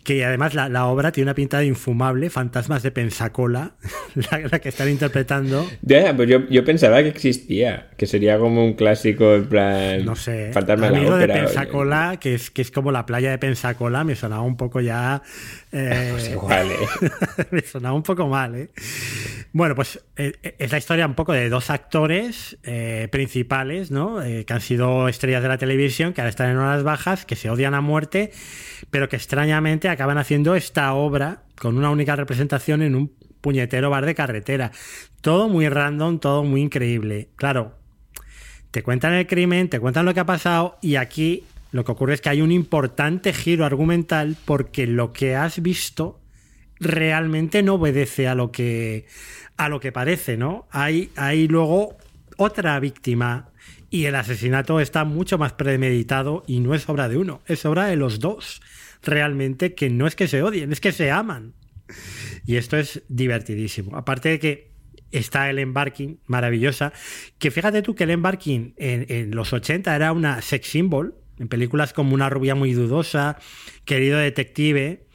que además la, la obra tiene una pinta de infumable, Fantasmas de Pensacola, la, la que están interpretando. Ya, pues yo, yo pensaba que existía, que sería como un clásico en plan. No sé, Fantasma a de la de. Pensacola, que es, que es como la playa de Pensacola, me sonaba un poco ya... eh, Pues igual, ¿eh? me sonaba un poco mal, ¿eh? Bueno, pues eh, es la historia un poco de dos actores eh, principales, ¿no? Eh, que han sido estrellas de la televisión, que ahora están en horas bajas, que se odian a muerte, pero que extrañamente acaban haciendo esta obra con una única representación en un puñetero bar de carretera. Todo muy random, todo muy increíble. Claro, te cuentan el crimen, te cuentan lo que ha pasado y aquí lo que ocurre es que hay un importante giro argumental porque lo que has visto realmente no obedece a lo que a lo que parece, ¿no? Hay, hay luego otra víctima y el asesinato está mucho más premeditado y no es obra de uno, es obra de los dos. Realmente que no es que se odien, es que se aman. Y esto es divertidísimo. Aparte de que está el embarking, maravillosa. Que fíjate tú que el embarking en, en los 80 era una sex symbol, en películas como Una rubia muy dudosa, Querido detective.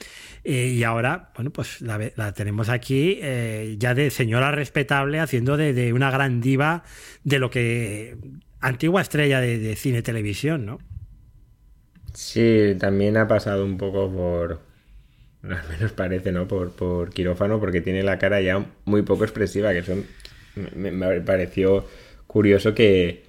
Eh, y ahora, bueno, pues la, la tenemos aquí eh, ya de señora respetable, haciendo de, de una gran diva de lo que. antigua estrella de, de cine televisión, ¿no? Sí, también ha pasado un poco por. Al menos parece, ¿no? Por, por quirófano, porque tiene la cara ya muy poco expresiva, que son. Me, me pareció curioso que.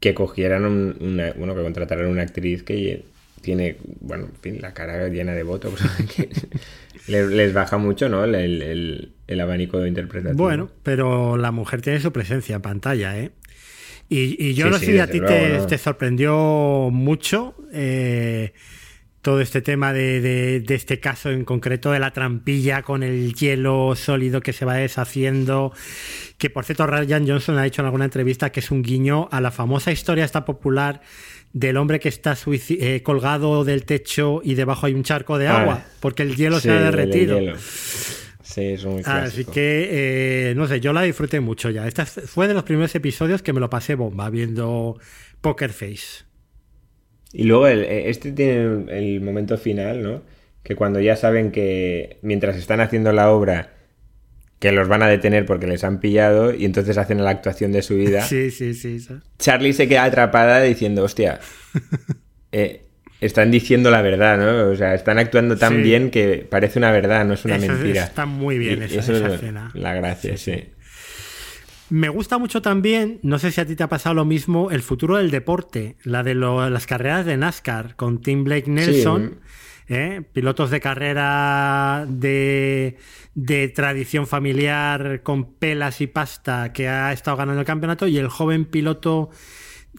que cogieran un- una. Bueno, que contrataran una actriz que tiene, bueno, en fin, la cara llena de que les, les baja mucho, ¿no? El, el- el- abanico interpretativo. Bueno, pero la mujer tiene su presencia en pantalla, ¿eh? Y, y yo Sí, no sí, sé si a ti te, luego, ¿no? te sorprendió mucho eh, todo este tema de, de- de este caso en concreto de la trampilla con el hielo sólido que se va deshaciendo. Que por cierto, Ryan Johnson ha dicho en alguna entrevista que es un guiño a la famosa historia esta popular del hombre que está eh, colgado del techo y debajo hay un charco de Ah, agua, porque el hielo Sí, se ha derretido. Sí, es muy Así que, eh, no sé, yo la disfruté mucho ya. Esta fue de los primeros episodios que me lo pasé bomba viendo Poker Face. Y luego el- este tiene el momento final, ¿no? Que cuando ya saben que mientras están haciendo la obra que los van a detener porque les han pillado y entonces hacen la actuación de su vida, Sí, sí, sí. sí. Charlie se queda atrapada diciendo, hostia, eh, están diciendo la verdad, ¿no? O sea, están actuando tan Sí. bien que parece una verdad, no es una Eso mentira. está muy bien esa- eso esa es escena. La gracia, sí. Me gusta mucho también, no sé si a ti te ha pasado lo mismo, el futuro del deporte, la de lo- las carreras de NASCAR con Tim Blake Nelson. ¿Eh? pilotos de carrera de, de tradición familiar con pelas y pasta que ha estado ganando el campeonato y el joven piloto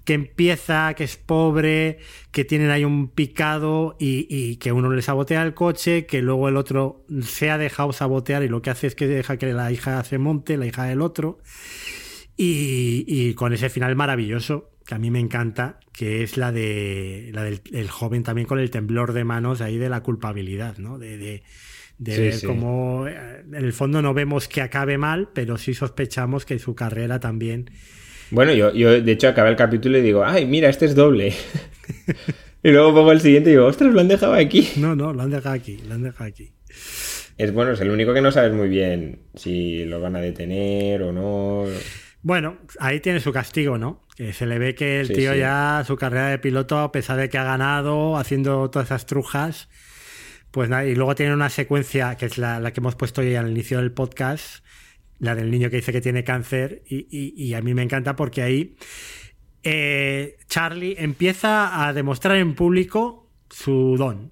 que empieza, que es pobre, que tienen ahí un picado y, que uno le sabotea el coche, que luego el otro se ha dejado sabotear y lo que hace es que deja que la hija se monte, la hija del otro. Y, y con ese final maravilloso, que a mí me encanta, que es la de la del el joven también con el temblor de manos ahí de la culpabilidad, ¿no? De, de, de Sí, ver sí. cómo eh, en el fondo no vemos que acabe mal, pero sí sospechamos que su carrera también. Bueno, yo, yo de hecho acabé el capítulo y digo, ay, mira, este es doble. y luego pongo el siguiente y digo, ostras, lo han dejado aquí. No, no, lo han dejado aquí, lo han dejado aquí. Es bueno, es el único que no sabes muy bien si lo van a detener o no. Bueno, ahí tiene su castigo, ¿no? Que se le ve que el Sí, tío sí. ya, su carrera de piloto, a pesar de que ha ganado, haciendo todas esas trujas, pues nada, y luego tiene una secuencia que es la, la que hemos puesto hoy al inicio del podcast, la del niño que dice que tiene cáncer, y, y- y a mí me encanta porque ahí eh, Charlie empieza a demostrar en público su don.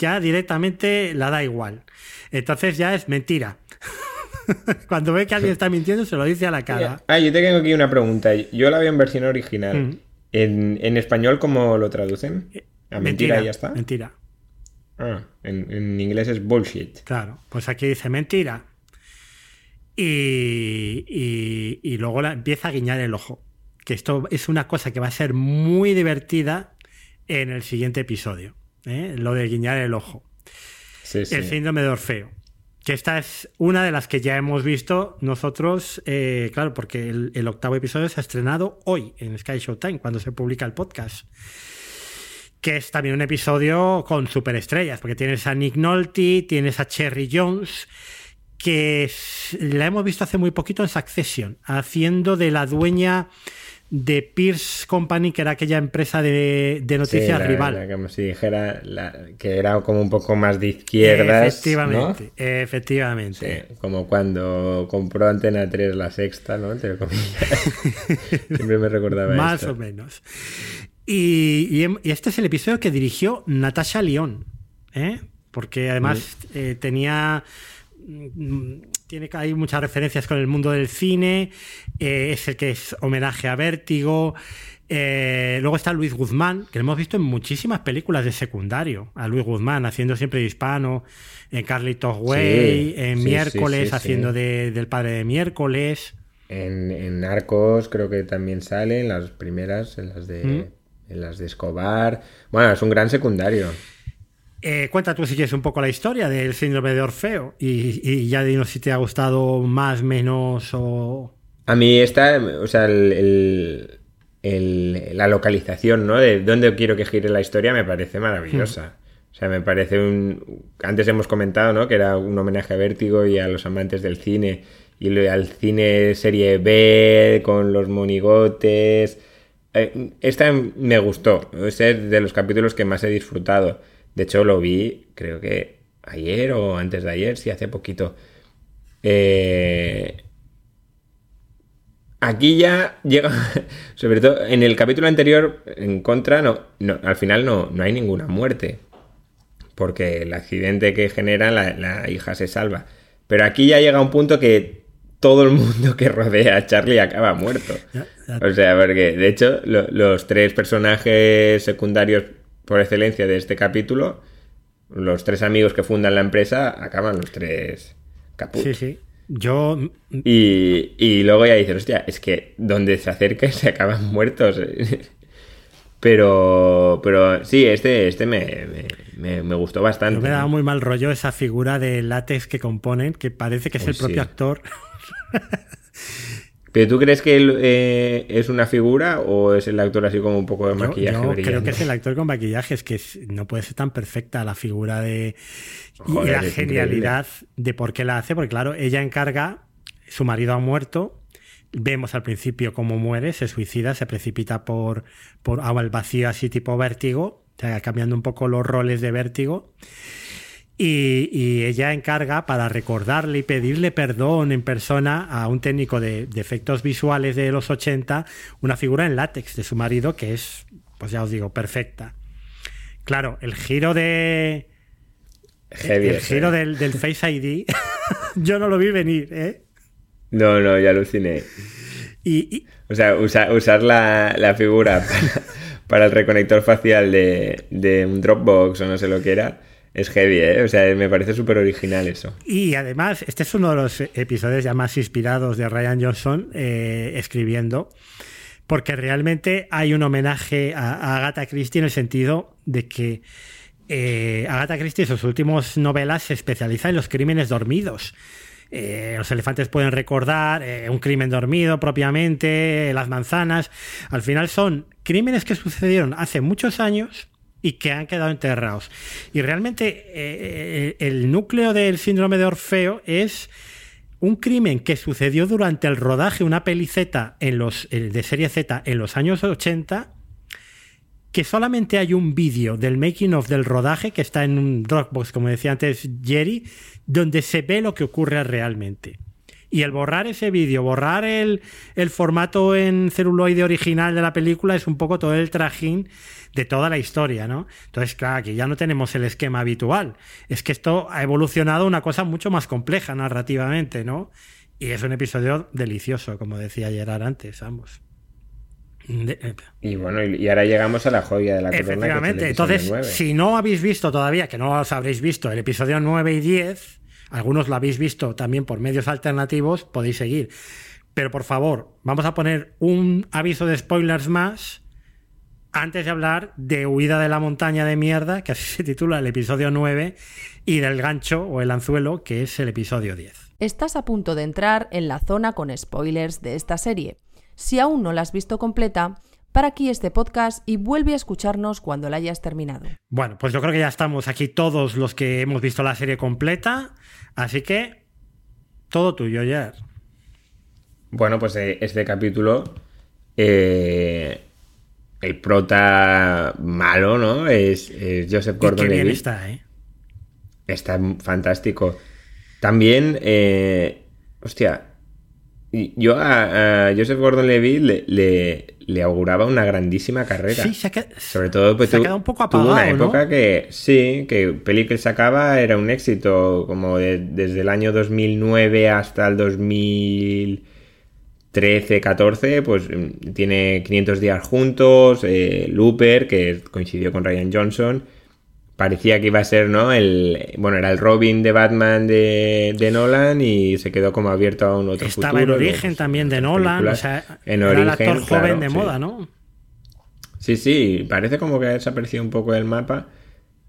Ya directamente la da igual. Entonces ya es mentira. Cuando ve que alguien está mintiendo, se lo dice a la cara. Ah, yo te tengo aquí una pregunta. Yo la veo en versión original. Mm. ¿En, en español cómo lo traducen? A mentira, y ya está. Mentira. Ah, en, en inglés es bullshit. Claro, pues aquí dice mentira. Y, y- y luego la, empieza a guiñar el ojo. Que esto es una cosa que va a ser muy divertida en el siguiente episodio. ¿eh? Lo de guiñar el ojo. Sí, sí. El síndrome de Orfeo. Que esta es una de las que ya hemos visto nosotros, eh, claro, porque el, octavo episodio se ha estrenado hoy en Sky Showtime, cuando se publica el podcast. Que es también un episodio con superestrellas, porque tienes a Nick Nolte, tienes a Cherry Jones, que la hemos visto hace muy poquito en Succession, haciendo de la dueña de Pierce Company, que era aquella empresa de, de noticias Sí, la- rival. la- como si dijera la- que era como un poco más de izquierdas. Efectivamente, efectivamente. como cuando compró Antena 3 la sexta, ¿no? Entre comillas. Siempre me recordaba Más esto. o menos. Y, y em- y este es el episodio que dirigió Natasha Lyon, ¿eh? porque además eh, tenía mm, tiene que- hay muchas referencias con el mundo del cine, eh, es el que es homenaje a Vértigo. eh, luego está Luis Guzmán, que lo hemos visto en muchísimas películas de secundario. A Luis Guzmán haciendo siempre de hispano, en Carlitos Way, Sí, en sí, Miércoles sí, haciendo de- del padre de Miércoles. En, en Narcos creo que también sale, en las primeras, en las de, Mm. en las de Escobar. Bueno, es un gran secundario. Eh, cuenta tú si quieres un poco la historia del síndrome de Orfeo y, y ya dinos si te ha gustado más, menos o... A mí esta, o sea, el, el- el- la localización, ¿no? De dónde quiero que gire la historia me parece maravillosa. O sea, me parece un... Antes hemos comentado, ¿no? Que era un homenaje a Vértigo y a los amantes del cine. Y al cine serie B, con los monigotes. eh, esta me gustó. Es de los capítulos que más he disfrutado. De hecho, lo vi, creo que ayer o antes de ayer, sí, hace poquito. Eh, aquí ya llega, sobre todo en el capítulo anterior, en contra, no, no al final no, no hay ninguna muerte. Porque el accidente que genera la, la hija se salva. Pero aquí ya llega un punto que todo el mundo que rodea a Charlie acaba muerto. O sea, porque de hecho lo- los tres personajes secundarios por excelencia de este capítulo, los tres amigos que fundan la empresa, acaban los tres caput. Sí, sí. Yo Y, y luego ya dices, hostia, es que donde se acerca se acaban muertos. Pero, pero sí, este, este me, me, me- gustó bastante. me da muy mal rollo esa figura de látex que componen, que parece que es el propio sí. actor. ¿Pero tú crees que él eh, es una figura o es el actor así como un poco de maquillaje? yo creo que es el actor con maquillaje, es que no puede ser tan perfecta la figura de. Y la genialidad de por qué la hace, porque claro, ella encarga, su marido ha muerto. Vemos al principio cómo muere, se suicida, se precipita por, por agua al vacío, así tipo vértigo, cambiando un poco los roles de vértigo. Y, y ella encarga para recordarle y pedirle perdón en persona a un técnico de, de efectos visuales de los 80, una figura en látex de su marido que es, pues ya os digo, perfecta. Claro, el giro de. Heavy el giro del, del Face ID, yo no lo vi venir, ¿eh? No, no, ya aluciné. Y, y- O sea, usa- usar la, la figura para, para el reconector facial de, de un Dropbox o no sé lo que era, es heavy, ¿eh? O sea, me parece súper original eso. Y además, este es uno de los episodios ya más inspirados de Ryan Johnson eh, escribiendo, porque realmente hay un homenaje a, a Agatha Christie en el sentido de que eh, Agatha Christie sus últimas novelas se especializa en los crímenes dormidos. Eh, los elefantes pueden recordar eh, un crimen dormido propiamente, las manzanas. Al final son crímenes que sucedieron hace muchos años y que han quedado enterrados. Y realmente el núcleo del síndrome de Orfeo es un crimen que sucedió durante el rodaje, una peli Z en los, de serie Z en los años 80, que solamente hay un vídeo del making of del rodaje que está en un Dropbox, como decía antes Jerry, donde se ve lo que ocurre realmente. Y el borrar ese vídeo, borrar el, el formato en celuloide original de la película es un poco todo el trajín de toda la historia, ¿no? Entonces, claro, aquí ya no tenemos el esquema habitual. Es que esto ha evolucionado una cosa mucho más compleja narrativamente, ¿no? Y es un episodio delicioso, como decía Gerard antes, ambos. De- eh, Y bueno, y ahora llegamos a la joya de la corona. que es el Efectivamente. Entonces, si no habéis visto todavía, que no los habréis visto, el episodio 9 y 10, algunos lo habéis visto también por medios alternativos, podéis seguir. Pero por favor, vamos a poner un aviso de spoilers más antes de hablar de Huida de la montaña de mierda, que así se titula el episodio 9, y del gancho o el anzuelo, que es el episodio 10. Estás a punto de entrar en la zona con spoilers de esta serie. Si aún no la has visto completa, para aquí este podcast y vuelve a escucharnos cuando la hayas terminado. Bueno, pues yo creo que ya estamos aquí todos los que hemos visto la serie completa, así que todo tuyo, Gerard. Bueno, pues eh, este capítulo, eh, el prota malo, ¿no? Es, es Joseph Y qué bien Gordon-Levitt. está, ¿eh? Está fantástico. También, eh, hostia, yo a, a Joseph Gordon-Levitt le, le, le auguraba una grandísima carrera. Sí, se ha, qued- Sobre todo, pues se ha tu- quedado un poco tuvo una apagado, ¿no? época que sí, que peli que sacaba era un éxito, como de- desde el año 2009 hasta el 2013, 14, pues mm, tiene 500 días juntos, eh, Looper, que coincidió con Ryan Johnson, parecía que iba a ser, ¿no? El, bueno, era el Robin de Batman de, de Nolan y se quedó como abierto a un otro Estaba futuro. en origen pues, también de Nolan, o sea, en era el origen, actor joven claro, de sí. moda, ¿no? Sí, sí, parece como que ha desaparecido un poco del mapa.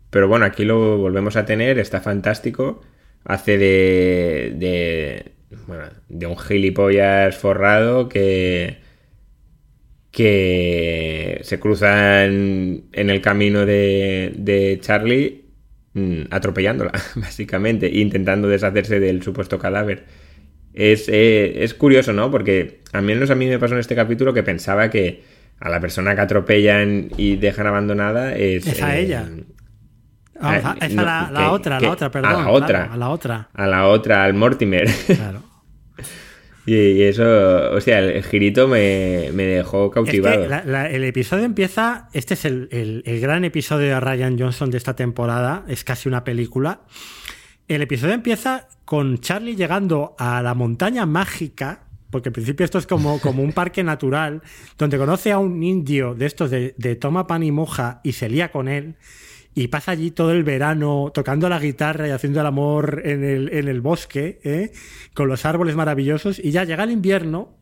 Pero bueno, aquí lo volvemos a tener, está fantástico. Hace de. de. Bueno, de un gilipollas forrado que. Que se cruzan en el camino de, de Charlie mm, atropellándola, básicamente, intentando deshacerse del supuesto cadáver. Es, eh, es curioso, ¿no? Porque al menos a mí me pasó en este capítulo que pensaba que a la persona que atropellan y dejan abandonada es... Es a eh, ella. Vamos, Ah, a- esa no, la, la que- otra, que- la otra, perdón. a la claro, otra. a la otra. a la otra, al Mortimer. Claro. y, eso, hostia, el girito me, me dejó Es cautivado. que la- la- el episodio empieza. Este es el, el- el gran episodio de Ryan Johnson de esta temporada. Es casi una película. El episodio empieza con Charlie llegando a la montaña mágica. Porque al principio esto es como, como un parque natural, donde conoce a un indio de estos de, de toma pan y moja y se lía con él. Y pasa allí todo el verano tocando la guitarra y haciendo el amor en el, en el bosque, ¿eh? con los árboles maravillosos. Y ya llega el invierno,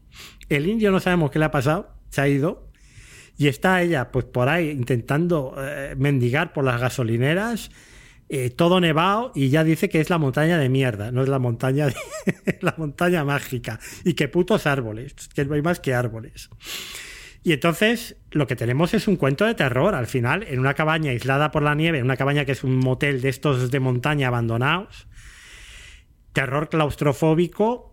el indio no sabemos qué le ha pasado, se ha ido. Y está ella, pues por ahí, intentando eh, mendigar por las gasolineras, eh, todo nevado, y ya dice que es la montaña de mierda, no es la montaña de- la montaña mágica. Y que putos árboles, que no hay más que árboles. Y entonces lo que tenemos es un cuento de terror al final, en una cabaña aislada por la nieve, en una cabaña que es un motel de estos de montaña abandonados, terror claustrofóbico,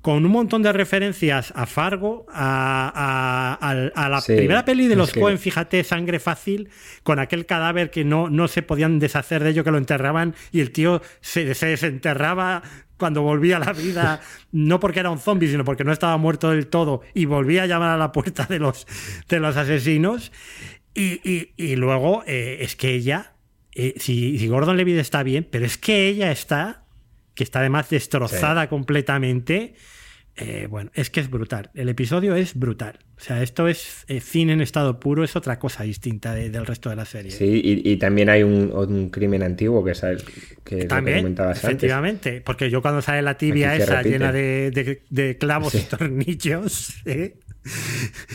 con un montón de referencias a Fargo, a, a- a- a la Sí, primera peli de los que- Coen, fíjate, Sangre Fácil, con aquel cadáver que no, no se podían deshacer de ello, que lo enterraban y el tío se, se desenterraba cuando volvía a la vida, no porque era un zombie, sino porque no estaba muerto del todo y volvía a llamar a la puerta de los, de los asesinos. Y, y- y luego eh, es que ella, eh, si, si Gordon Levitt está bien, pero es que ella está, que está además destrozada completamente. eh, bueno, es que es brutal. El episodio es brutal. O sea, esto es eh, cine en estado puro, es otra cosa distinta de- del resto de la serie. Sí, y, y también hay un, un crimen antiguo que, sabes, que, es lo que También, antes. efectivamente, porque yo cuando sale la tibia esa repite. llena de, de- de clavos y tornillos, ¿eh?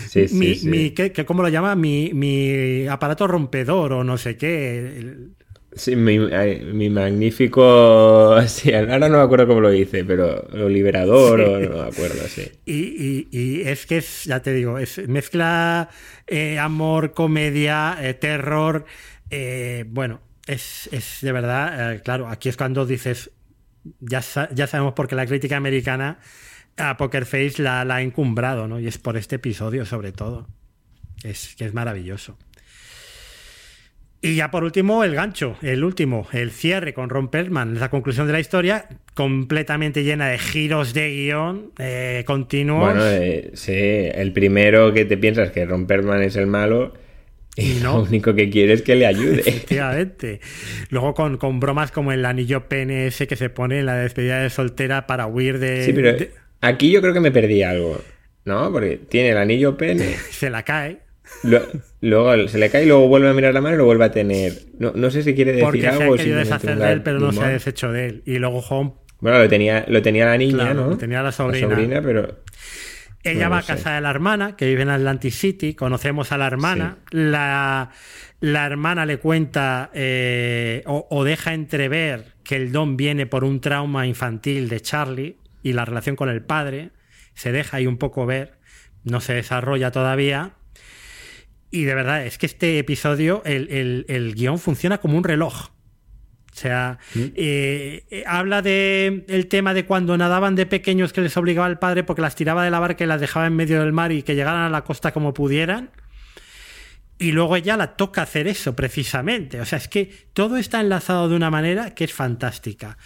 Sí, sí, mi, sí. mi- ¿qué- qué- ¿cómo lo llama? Mi, mi aparato rompedor o no sé qué. El- Sí, mi, mi magnífico. Sí, ahora no me acuerdo cómo lo dice, pero lo liberador, Sí. o no me acuerdo, sí. Y, y- y es que es, ya te digo, es mezcla eh, amor, comedia, eh, terror. eh, bueno, es, es de verdad, claro, aquí es cuando dices, ya, sa- ya sabemos por qué la crítica americana a Poker Face la, la ha encumbrado, ¿no? Y es por este episodio, sobre todo. Es que es maravilloso. Y ya por último, el gancho, el último, el cierre con Ron Perlman, la conclusión de la historia, completamente llena de giros de guion eh, continuos. Bueno, eh, sí, el primero que te piensas que Ron Perlman es el malo y no. lo único que quiere es que le ayude. Efectivamente. Luego con, con bromas como el anillo ese que se pone en la despedida de soltera para huir de... Sí, pero de- aquí yo creo que me perdí algo, ¿no? Porque tiene el anillo pene, se la cae. Lo- luego se le cae y luego vuelve a mirar la mano y lo vuelve a tener. No, no sé si quiere decir Porque se algo ha o querido deshacer de él, pero no se ha deshecho de él. Y luego Home, Bueno, lo tenía, lo tenía la niña, Claro, ¿no? lo tenía la sobrina. pero. Ella No va a sé. casa de la hermana, que vive en Atlantic City. Conocemos a la hermana. La, la hermana le cuenta eh, o, o deja entrever que el don viene por un trauma infantil de Charlie y la relación con el padre. Se deja ahí un poco ver. No se desarrolla todavía. Y de verdad, es que este episodio, el, el- el guion funciona como un reloj. O sea, eh, eh, habla de el tema de cuando nadaban de pequeños que les obligaba el padre porque las tiraba de la barca y las dejaba en medio del mar y que llegaran a la costa como pudieran. Y luego ella la toca hacer eso precisamente. O sea, es que todo está enlazado de una manera que es fantástica.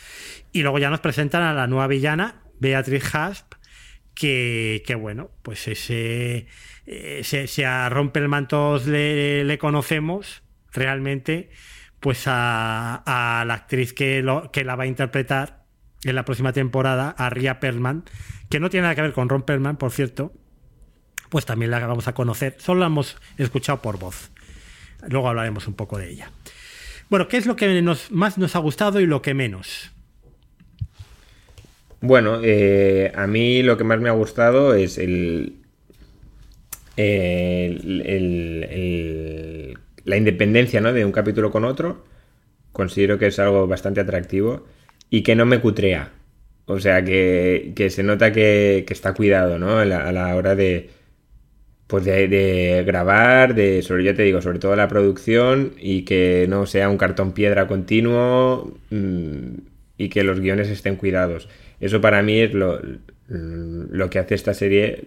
Y luego ya nos presentan a la nueva villana, Beatriz Hasp, que, que bueno, pues ese, eh, se, se a Rompelman todos le, le conocemos realmente, pues a, a la actriz que, lo, que la va a interpretar en la próxima temporada, a Ria Perlman, que no tiene nada que ver con Ron Perlman, por cierto, pues también la vamos a conocer. Solo la hemos escuchado por voz. Luego hablaremos un poco de ella. Bueno, ¿qué es lo que nos, más nos ha gustado y lo que menos? Bueno, eh, a mí lo que más me ha gustado es el, el- la independencia ¿no? de un capítulo con otro. Considero que es algo bastante atractivo y que no me cutrea. O sea, que, que se nota que, que está cuidado ¿no? a, la, a la hora de, pues de, de grabar, de sobre, ya te digo, sobre todo la producción y que no sea un cartón piedra continuo mm, y que los guiones estén cuidados. Eso para mí es lo, lo que hace esta serie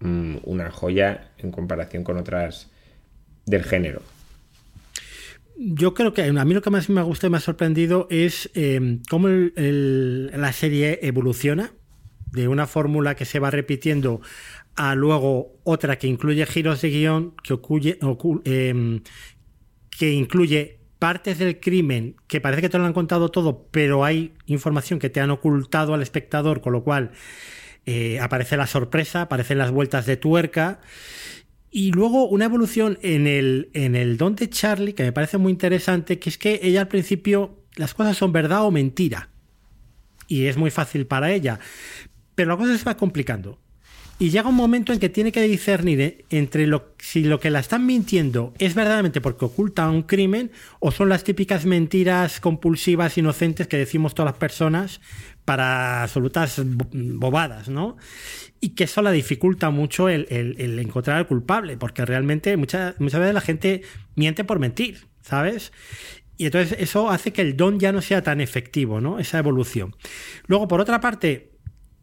mm, una joya en comparación con otras del género. Yo creo que a mí lo que más me gusta y me ha sorprendido es eh, cómo la serie evoluciona de una fórmula que se va repitiendo a luego otra que incluye giros de guion, que, ocuye- ocu- em, que incluye partes del crimen que parece que te lo han contado todo, pero hay información que te han ocultado al espectador, con lo cual eh, aparece la sorpresa, aparecen las vueltas de tuerca. Y luego una evolución en el, en el don de Charlie que me parece muy interesante, que es que ella al principio las cosas son verdad o mentira. Y es muy fácil para ella. Pero la cosa se va complicando. Y llega un momento en que tiene que discernir entre si lo que la están mintiendo es verdaderamente porque oculta un crimen o son las típicas mentiras compulsivas, inocentes que decimos todas las personas para absolutas bo- bobadas, ¿no? Y que eso la dificulta mucho el encontrar al culpable, porque realmente muchas, muchas veces la gente miente por mentir, ¿sabes? Y entonces eso hace que el don ya no sea tan efectivo, ¿no? Esa evolución. Luego, por otra parte,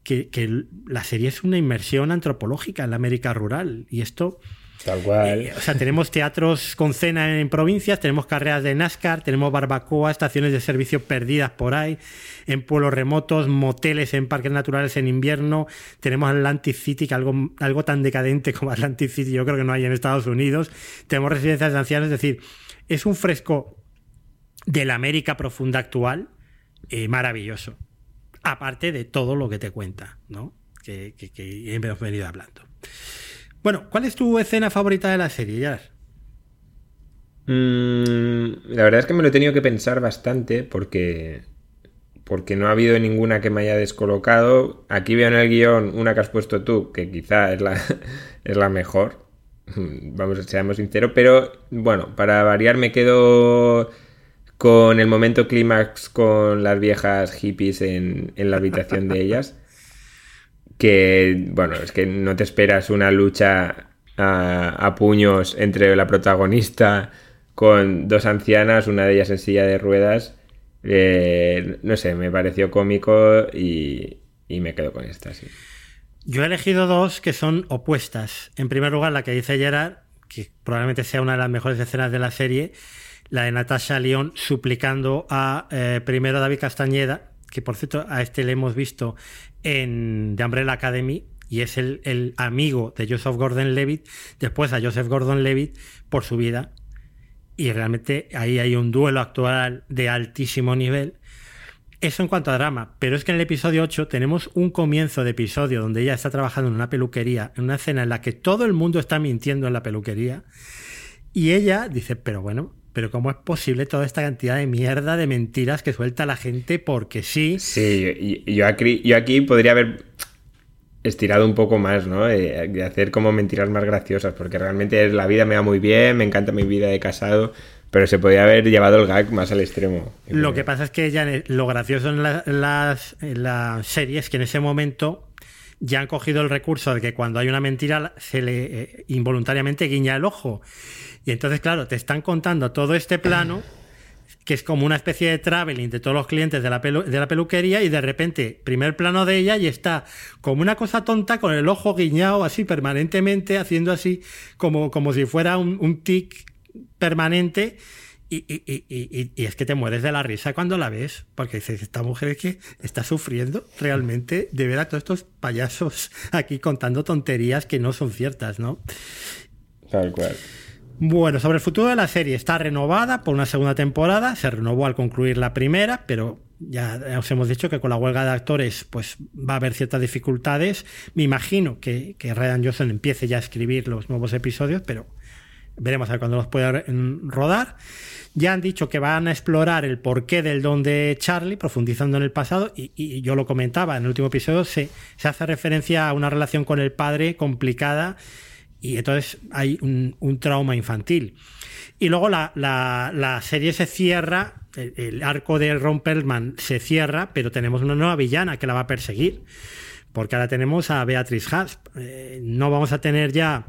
que, que la serie es una inmersión antropológica en la América rural. Y esto, Tal cual. eh, o sea, tenemos teatros con cena en provincias, tenemos carreras de NASCAR, tenemos barbacoa, estaciones de servicio perdidas por ahí, en pueblos remotos, moteles en parques naturales en invierno, tenemos Atlantic City, que algo, algo tan decadente como Atlantic City yo creo que no hay en Estados Unidos, tenemos residencias de ancianos, es decir, es un fresco de la América profunda actual eh, maravilloso. Aparte de todo lo que te cuenta, ¿no? Que, hemos venido hablando. Bueno, ¿cuál es tu escena favorita de la serie, Gerard? Mm, la verdad es que me lo he tenido que pensar bastante porque, porque no ha habido ninguna que me haya descolocado. Aquí veo en el guion una que has puesto tú, que quizá es la, es la mejor. Vamos, seamos sinceros. Pero bueno, para variar me quedo con el momento clímax con las viejas hippies en, la habitación de ellas. Que, bueno, es que no te esperas una lucha a, a puños entre la protagonista con dos ancianas, una de ellas en silla de ruedas. Eh, no sé, me pareció cómico y, y me quedo con esta, sí. Yo he elegido dos que son opuestas. En primer lugar, la que dice Gerard, que probablemente sea una de las mejores escenas de la serie, la de Natasha León suplicando a eh, primero David Castañeda, que por cierto a este le hemos visto en The Umbrella Academy, y es el, el amigo de Joseph Gordon-Levitt, después a Joseph Gordon-Levitt por su vida. Y realmente ahí hay un duelo actual de altísimo nivel. Eso en cuanto a drama, pero es que en el episodio 8 tenemos un comienzo de episodio donde ella está trabajando en una peluquería, en una escena en la que todo el mundo está mintiendo en la peluquería, y ella dice, pero bueno, pero ¿cómo es posible toda esta cantidad de mierda, de mentiras que suelta la gente porque sí? Sí, y- y yo aquí, yo aquí podría haber estirado un poco más, ¿no? De, de hacer como mentiras más graciosas, porque realmente la vida me va muy bien, me encanta mi vida de casado, pero se podría haber llevado el gag más al extremo. Lo que pasa es que ella, lo gracioso en, la- las, en la serie es que en ese momento ya han cogido el recurso de que cuando hay una mentira se le eh, involuntariamente guiña el ojo. Y entonces, claro, te están contando todo este plano que es como una especie de traveling de todos los clientes de la, pelu- de la peluquería y de repente, primer plano de ella y está como una cosa tonta con el ojo guiñado así permanentemente, haciendo así como, como si fuera un, tic permanente y- y- y- y es que te mueres de la risa cuando la ves, porque dices, esta mujer es que está sufriendo realmente de ver a todos estos payasos aquí contando tonterías que no son ciertas, ¿no? Tal cual. Bueno, sobre el futuro de la serie, está renovada por una segunda temporada, se renovó al concluir la primera, pero ya os hemos dicho que con la huelga de actores pues va a haber ciertas dificultades. Me imagino que, que Ryan Johnson empiece ya a escribir los nuevos episodios, pero veremos a ver cuándo los puede rodar. Ya han dicho que van a explorar el porqué del don de Charlie, profundizando en el pasado, y, y yo lo comentaba en el último episodio, se, se hace referencia a una relación con el padre complicada y entonces hay un, trauma infantil. Y luego la, la- la serie se cierra, el, arco de Ron Perlman se cierra, pero tenemos una nueva villana que la va a perseguir. Porque ahora tenemos a Beatriz Hasp. Eh, no vamos a tener ya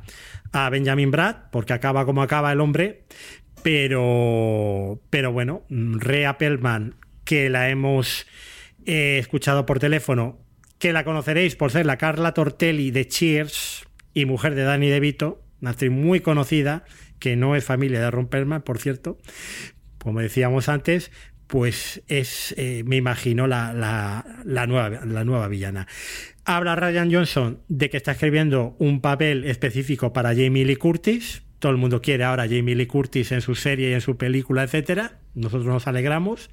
a Benjamin Brad, porque acaba como acaba el hombre. Pero, pero bueno, Rea Perlman, que la hemos eh, escuchado por teléfono, que la conoceréis por ser la Carla Tortelli de Cheers y mujer de Danny DeVito, una actriz muy conocida, que no es familia de Ron Perlman, por cierto, como decíamos antes, pues es, eh, me imagino, la, la, nueva, la nueva villana. Habla Ryan Johnson de que está escribiendo un papel específico para Jamie Lee Curtis. Todo el mundo quiere ahora Jamie Lee Curtis en su serie, en su película, etcétera. Nosotros nos alegramos.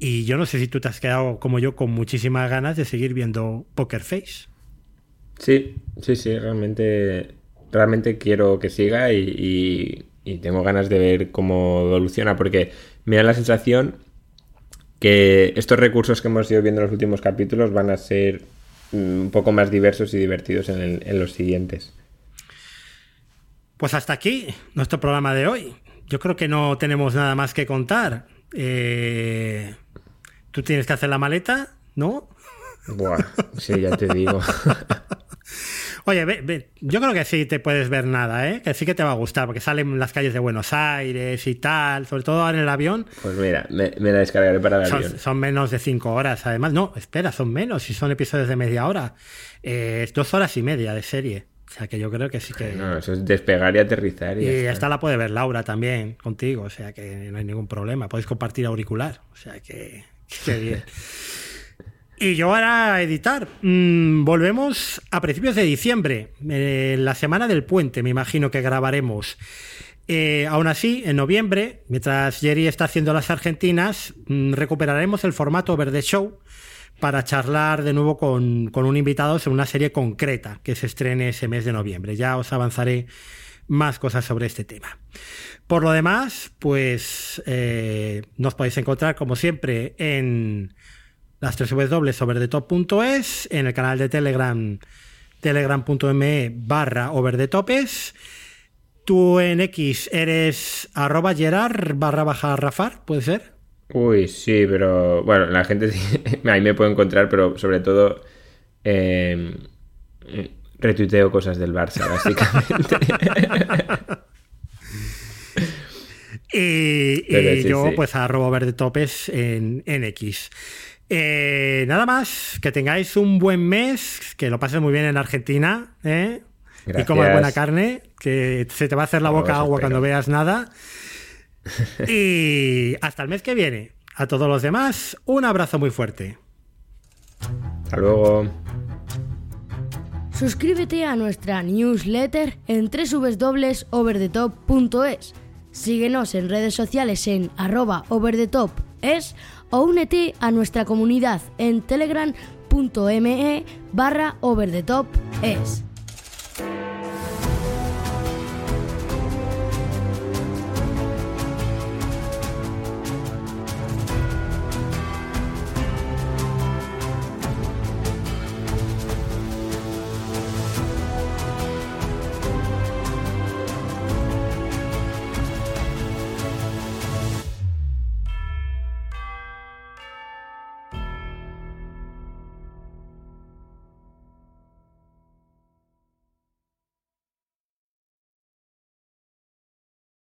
Y yo no sé si tú te has quedado como yo con muchísimas ganas de seguir viendo Poker Face. Sí, sí, sí, realmente, realmente quiero que siga y, y- y tengo ganas de ver cómo evoluciona porque me da la sensación que estos recursos que hemos ido viendo en los últimos capítulos van a ser mm, un poco más diversos y divertidos en, el- en los siguientes. Pues hasta aquí nuestro programa de hoy. Yo creo que no tenemos nada más que contar. Eh, Tú tienes que hacer la maleta, ¿no? Buah, sí, ya te digo. Oye, ve- ve, yo creo que sí te puedes ver nada, ¿eh? Que sí que te va a gustar, porque salen las calles de Buenos Aires y tal, sobre todo en el avión. Pues mira, me, me la descargaré para el avión. Son, son menos de cinco horas, además. No, espera, son menos, si son episodios de media hora. Eh, dos horas y media de serie. O sea que yo creo que sí que... No, eso es despegar y aterrizar. Y, Y ya está. esta la puede ver Laura también contigo, o sea que no hay ningún problema. Podéis compartir auricular, o sea que, que bien. Y yo ahora editar. Mm, volvemos a principios de diciembre, eh, la semana del puente, me imagino que grabaremos. Eh, aún así, en noviembre, mientras Jerry está haciendo las argentinas, mm, recuperaremos el formato Verde Show para charlar de nuevo con, con un invitado sobre una serie concreta que se estrene ese mes de noviembre. Ya os avanzaré más cosas sobre este tema. Por lo demás, pues eh, nos podéis encontrar como siempre en las tres www.overdetop.es, en el canal de Telegram telegram.me barra overdetopes. Tú en X eres arroba Gerard barra baja Rafar, ¿puede ser? Uy, sí, pero bueno, la gente sí- ahí me puede encontrar, pero sobre todo eh, eh, retuiteo cosas del Barça, básicamente. Y, y Pero sí, yo, sí. pues, arroba verdetopes en, en X. Eh, nada más, que tengáis un buen mes, que lo pases muy bien en Argentina, ¿eh? Y comas buena carne, que se te va a hacer la boca agua espero. cuando veas nada. Y hasta el mes que viene. A todos los demás, un abrazo muy fuerte. Hasta luego. Suscríbete a nuestra newsletter en www.overthetop.es. Síguenos en redes sociales en arroba overthetopes o únete a nuestra comunidad en telegram.me barra over the top es.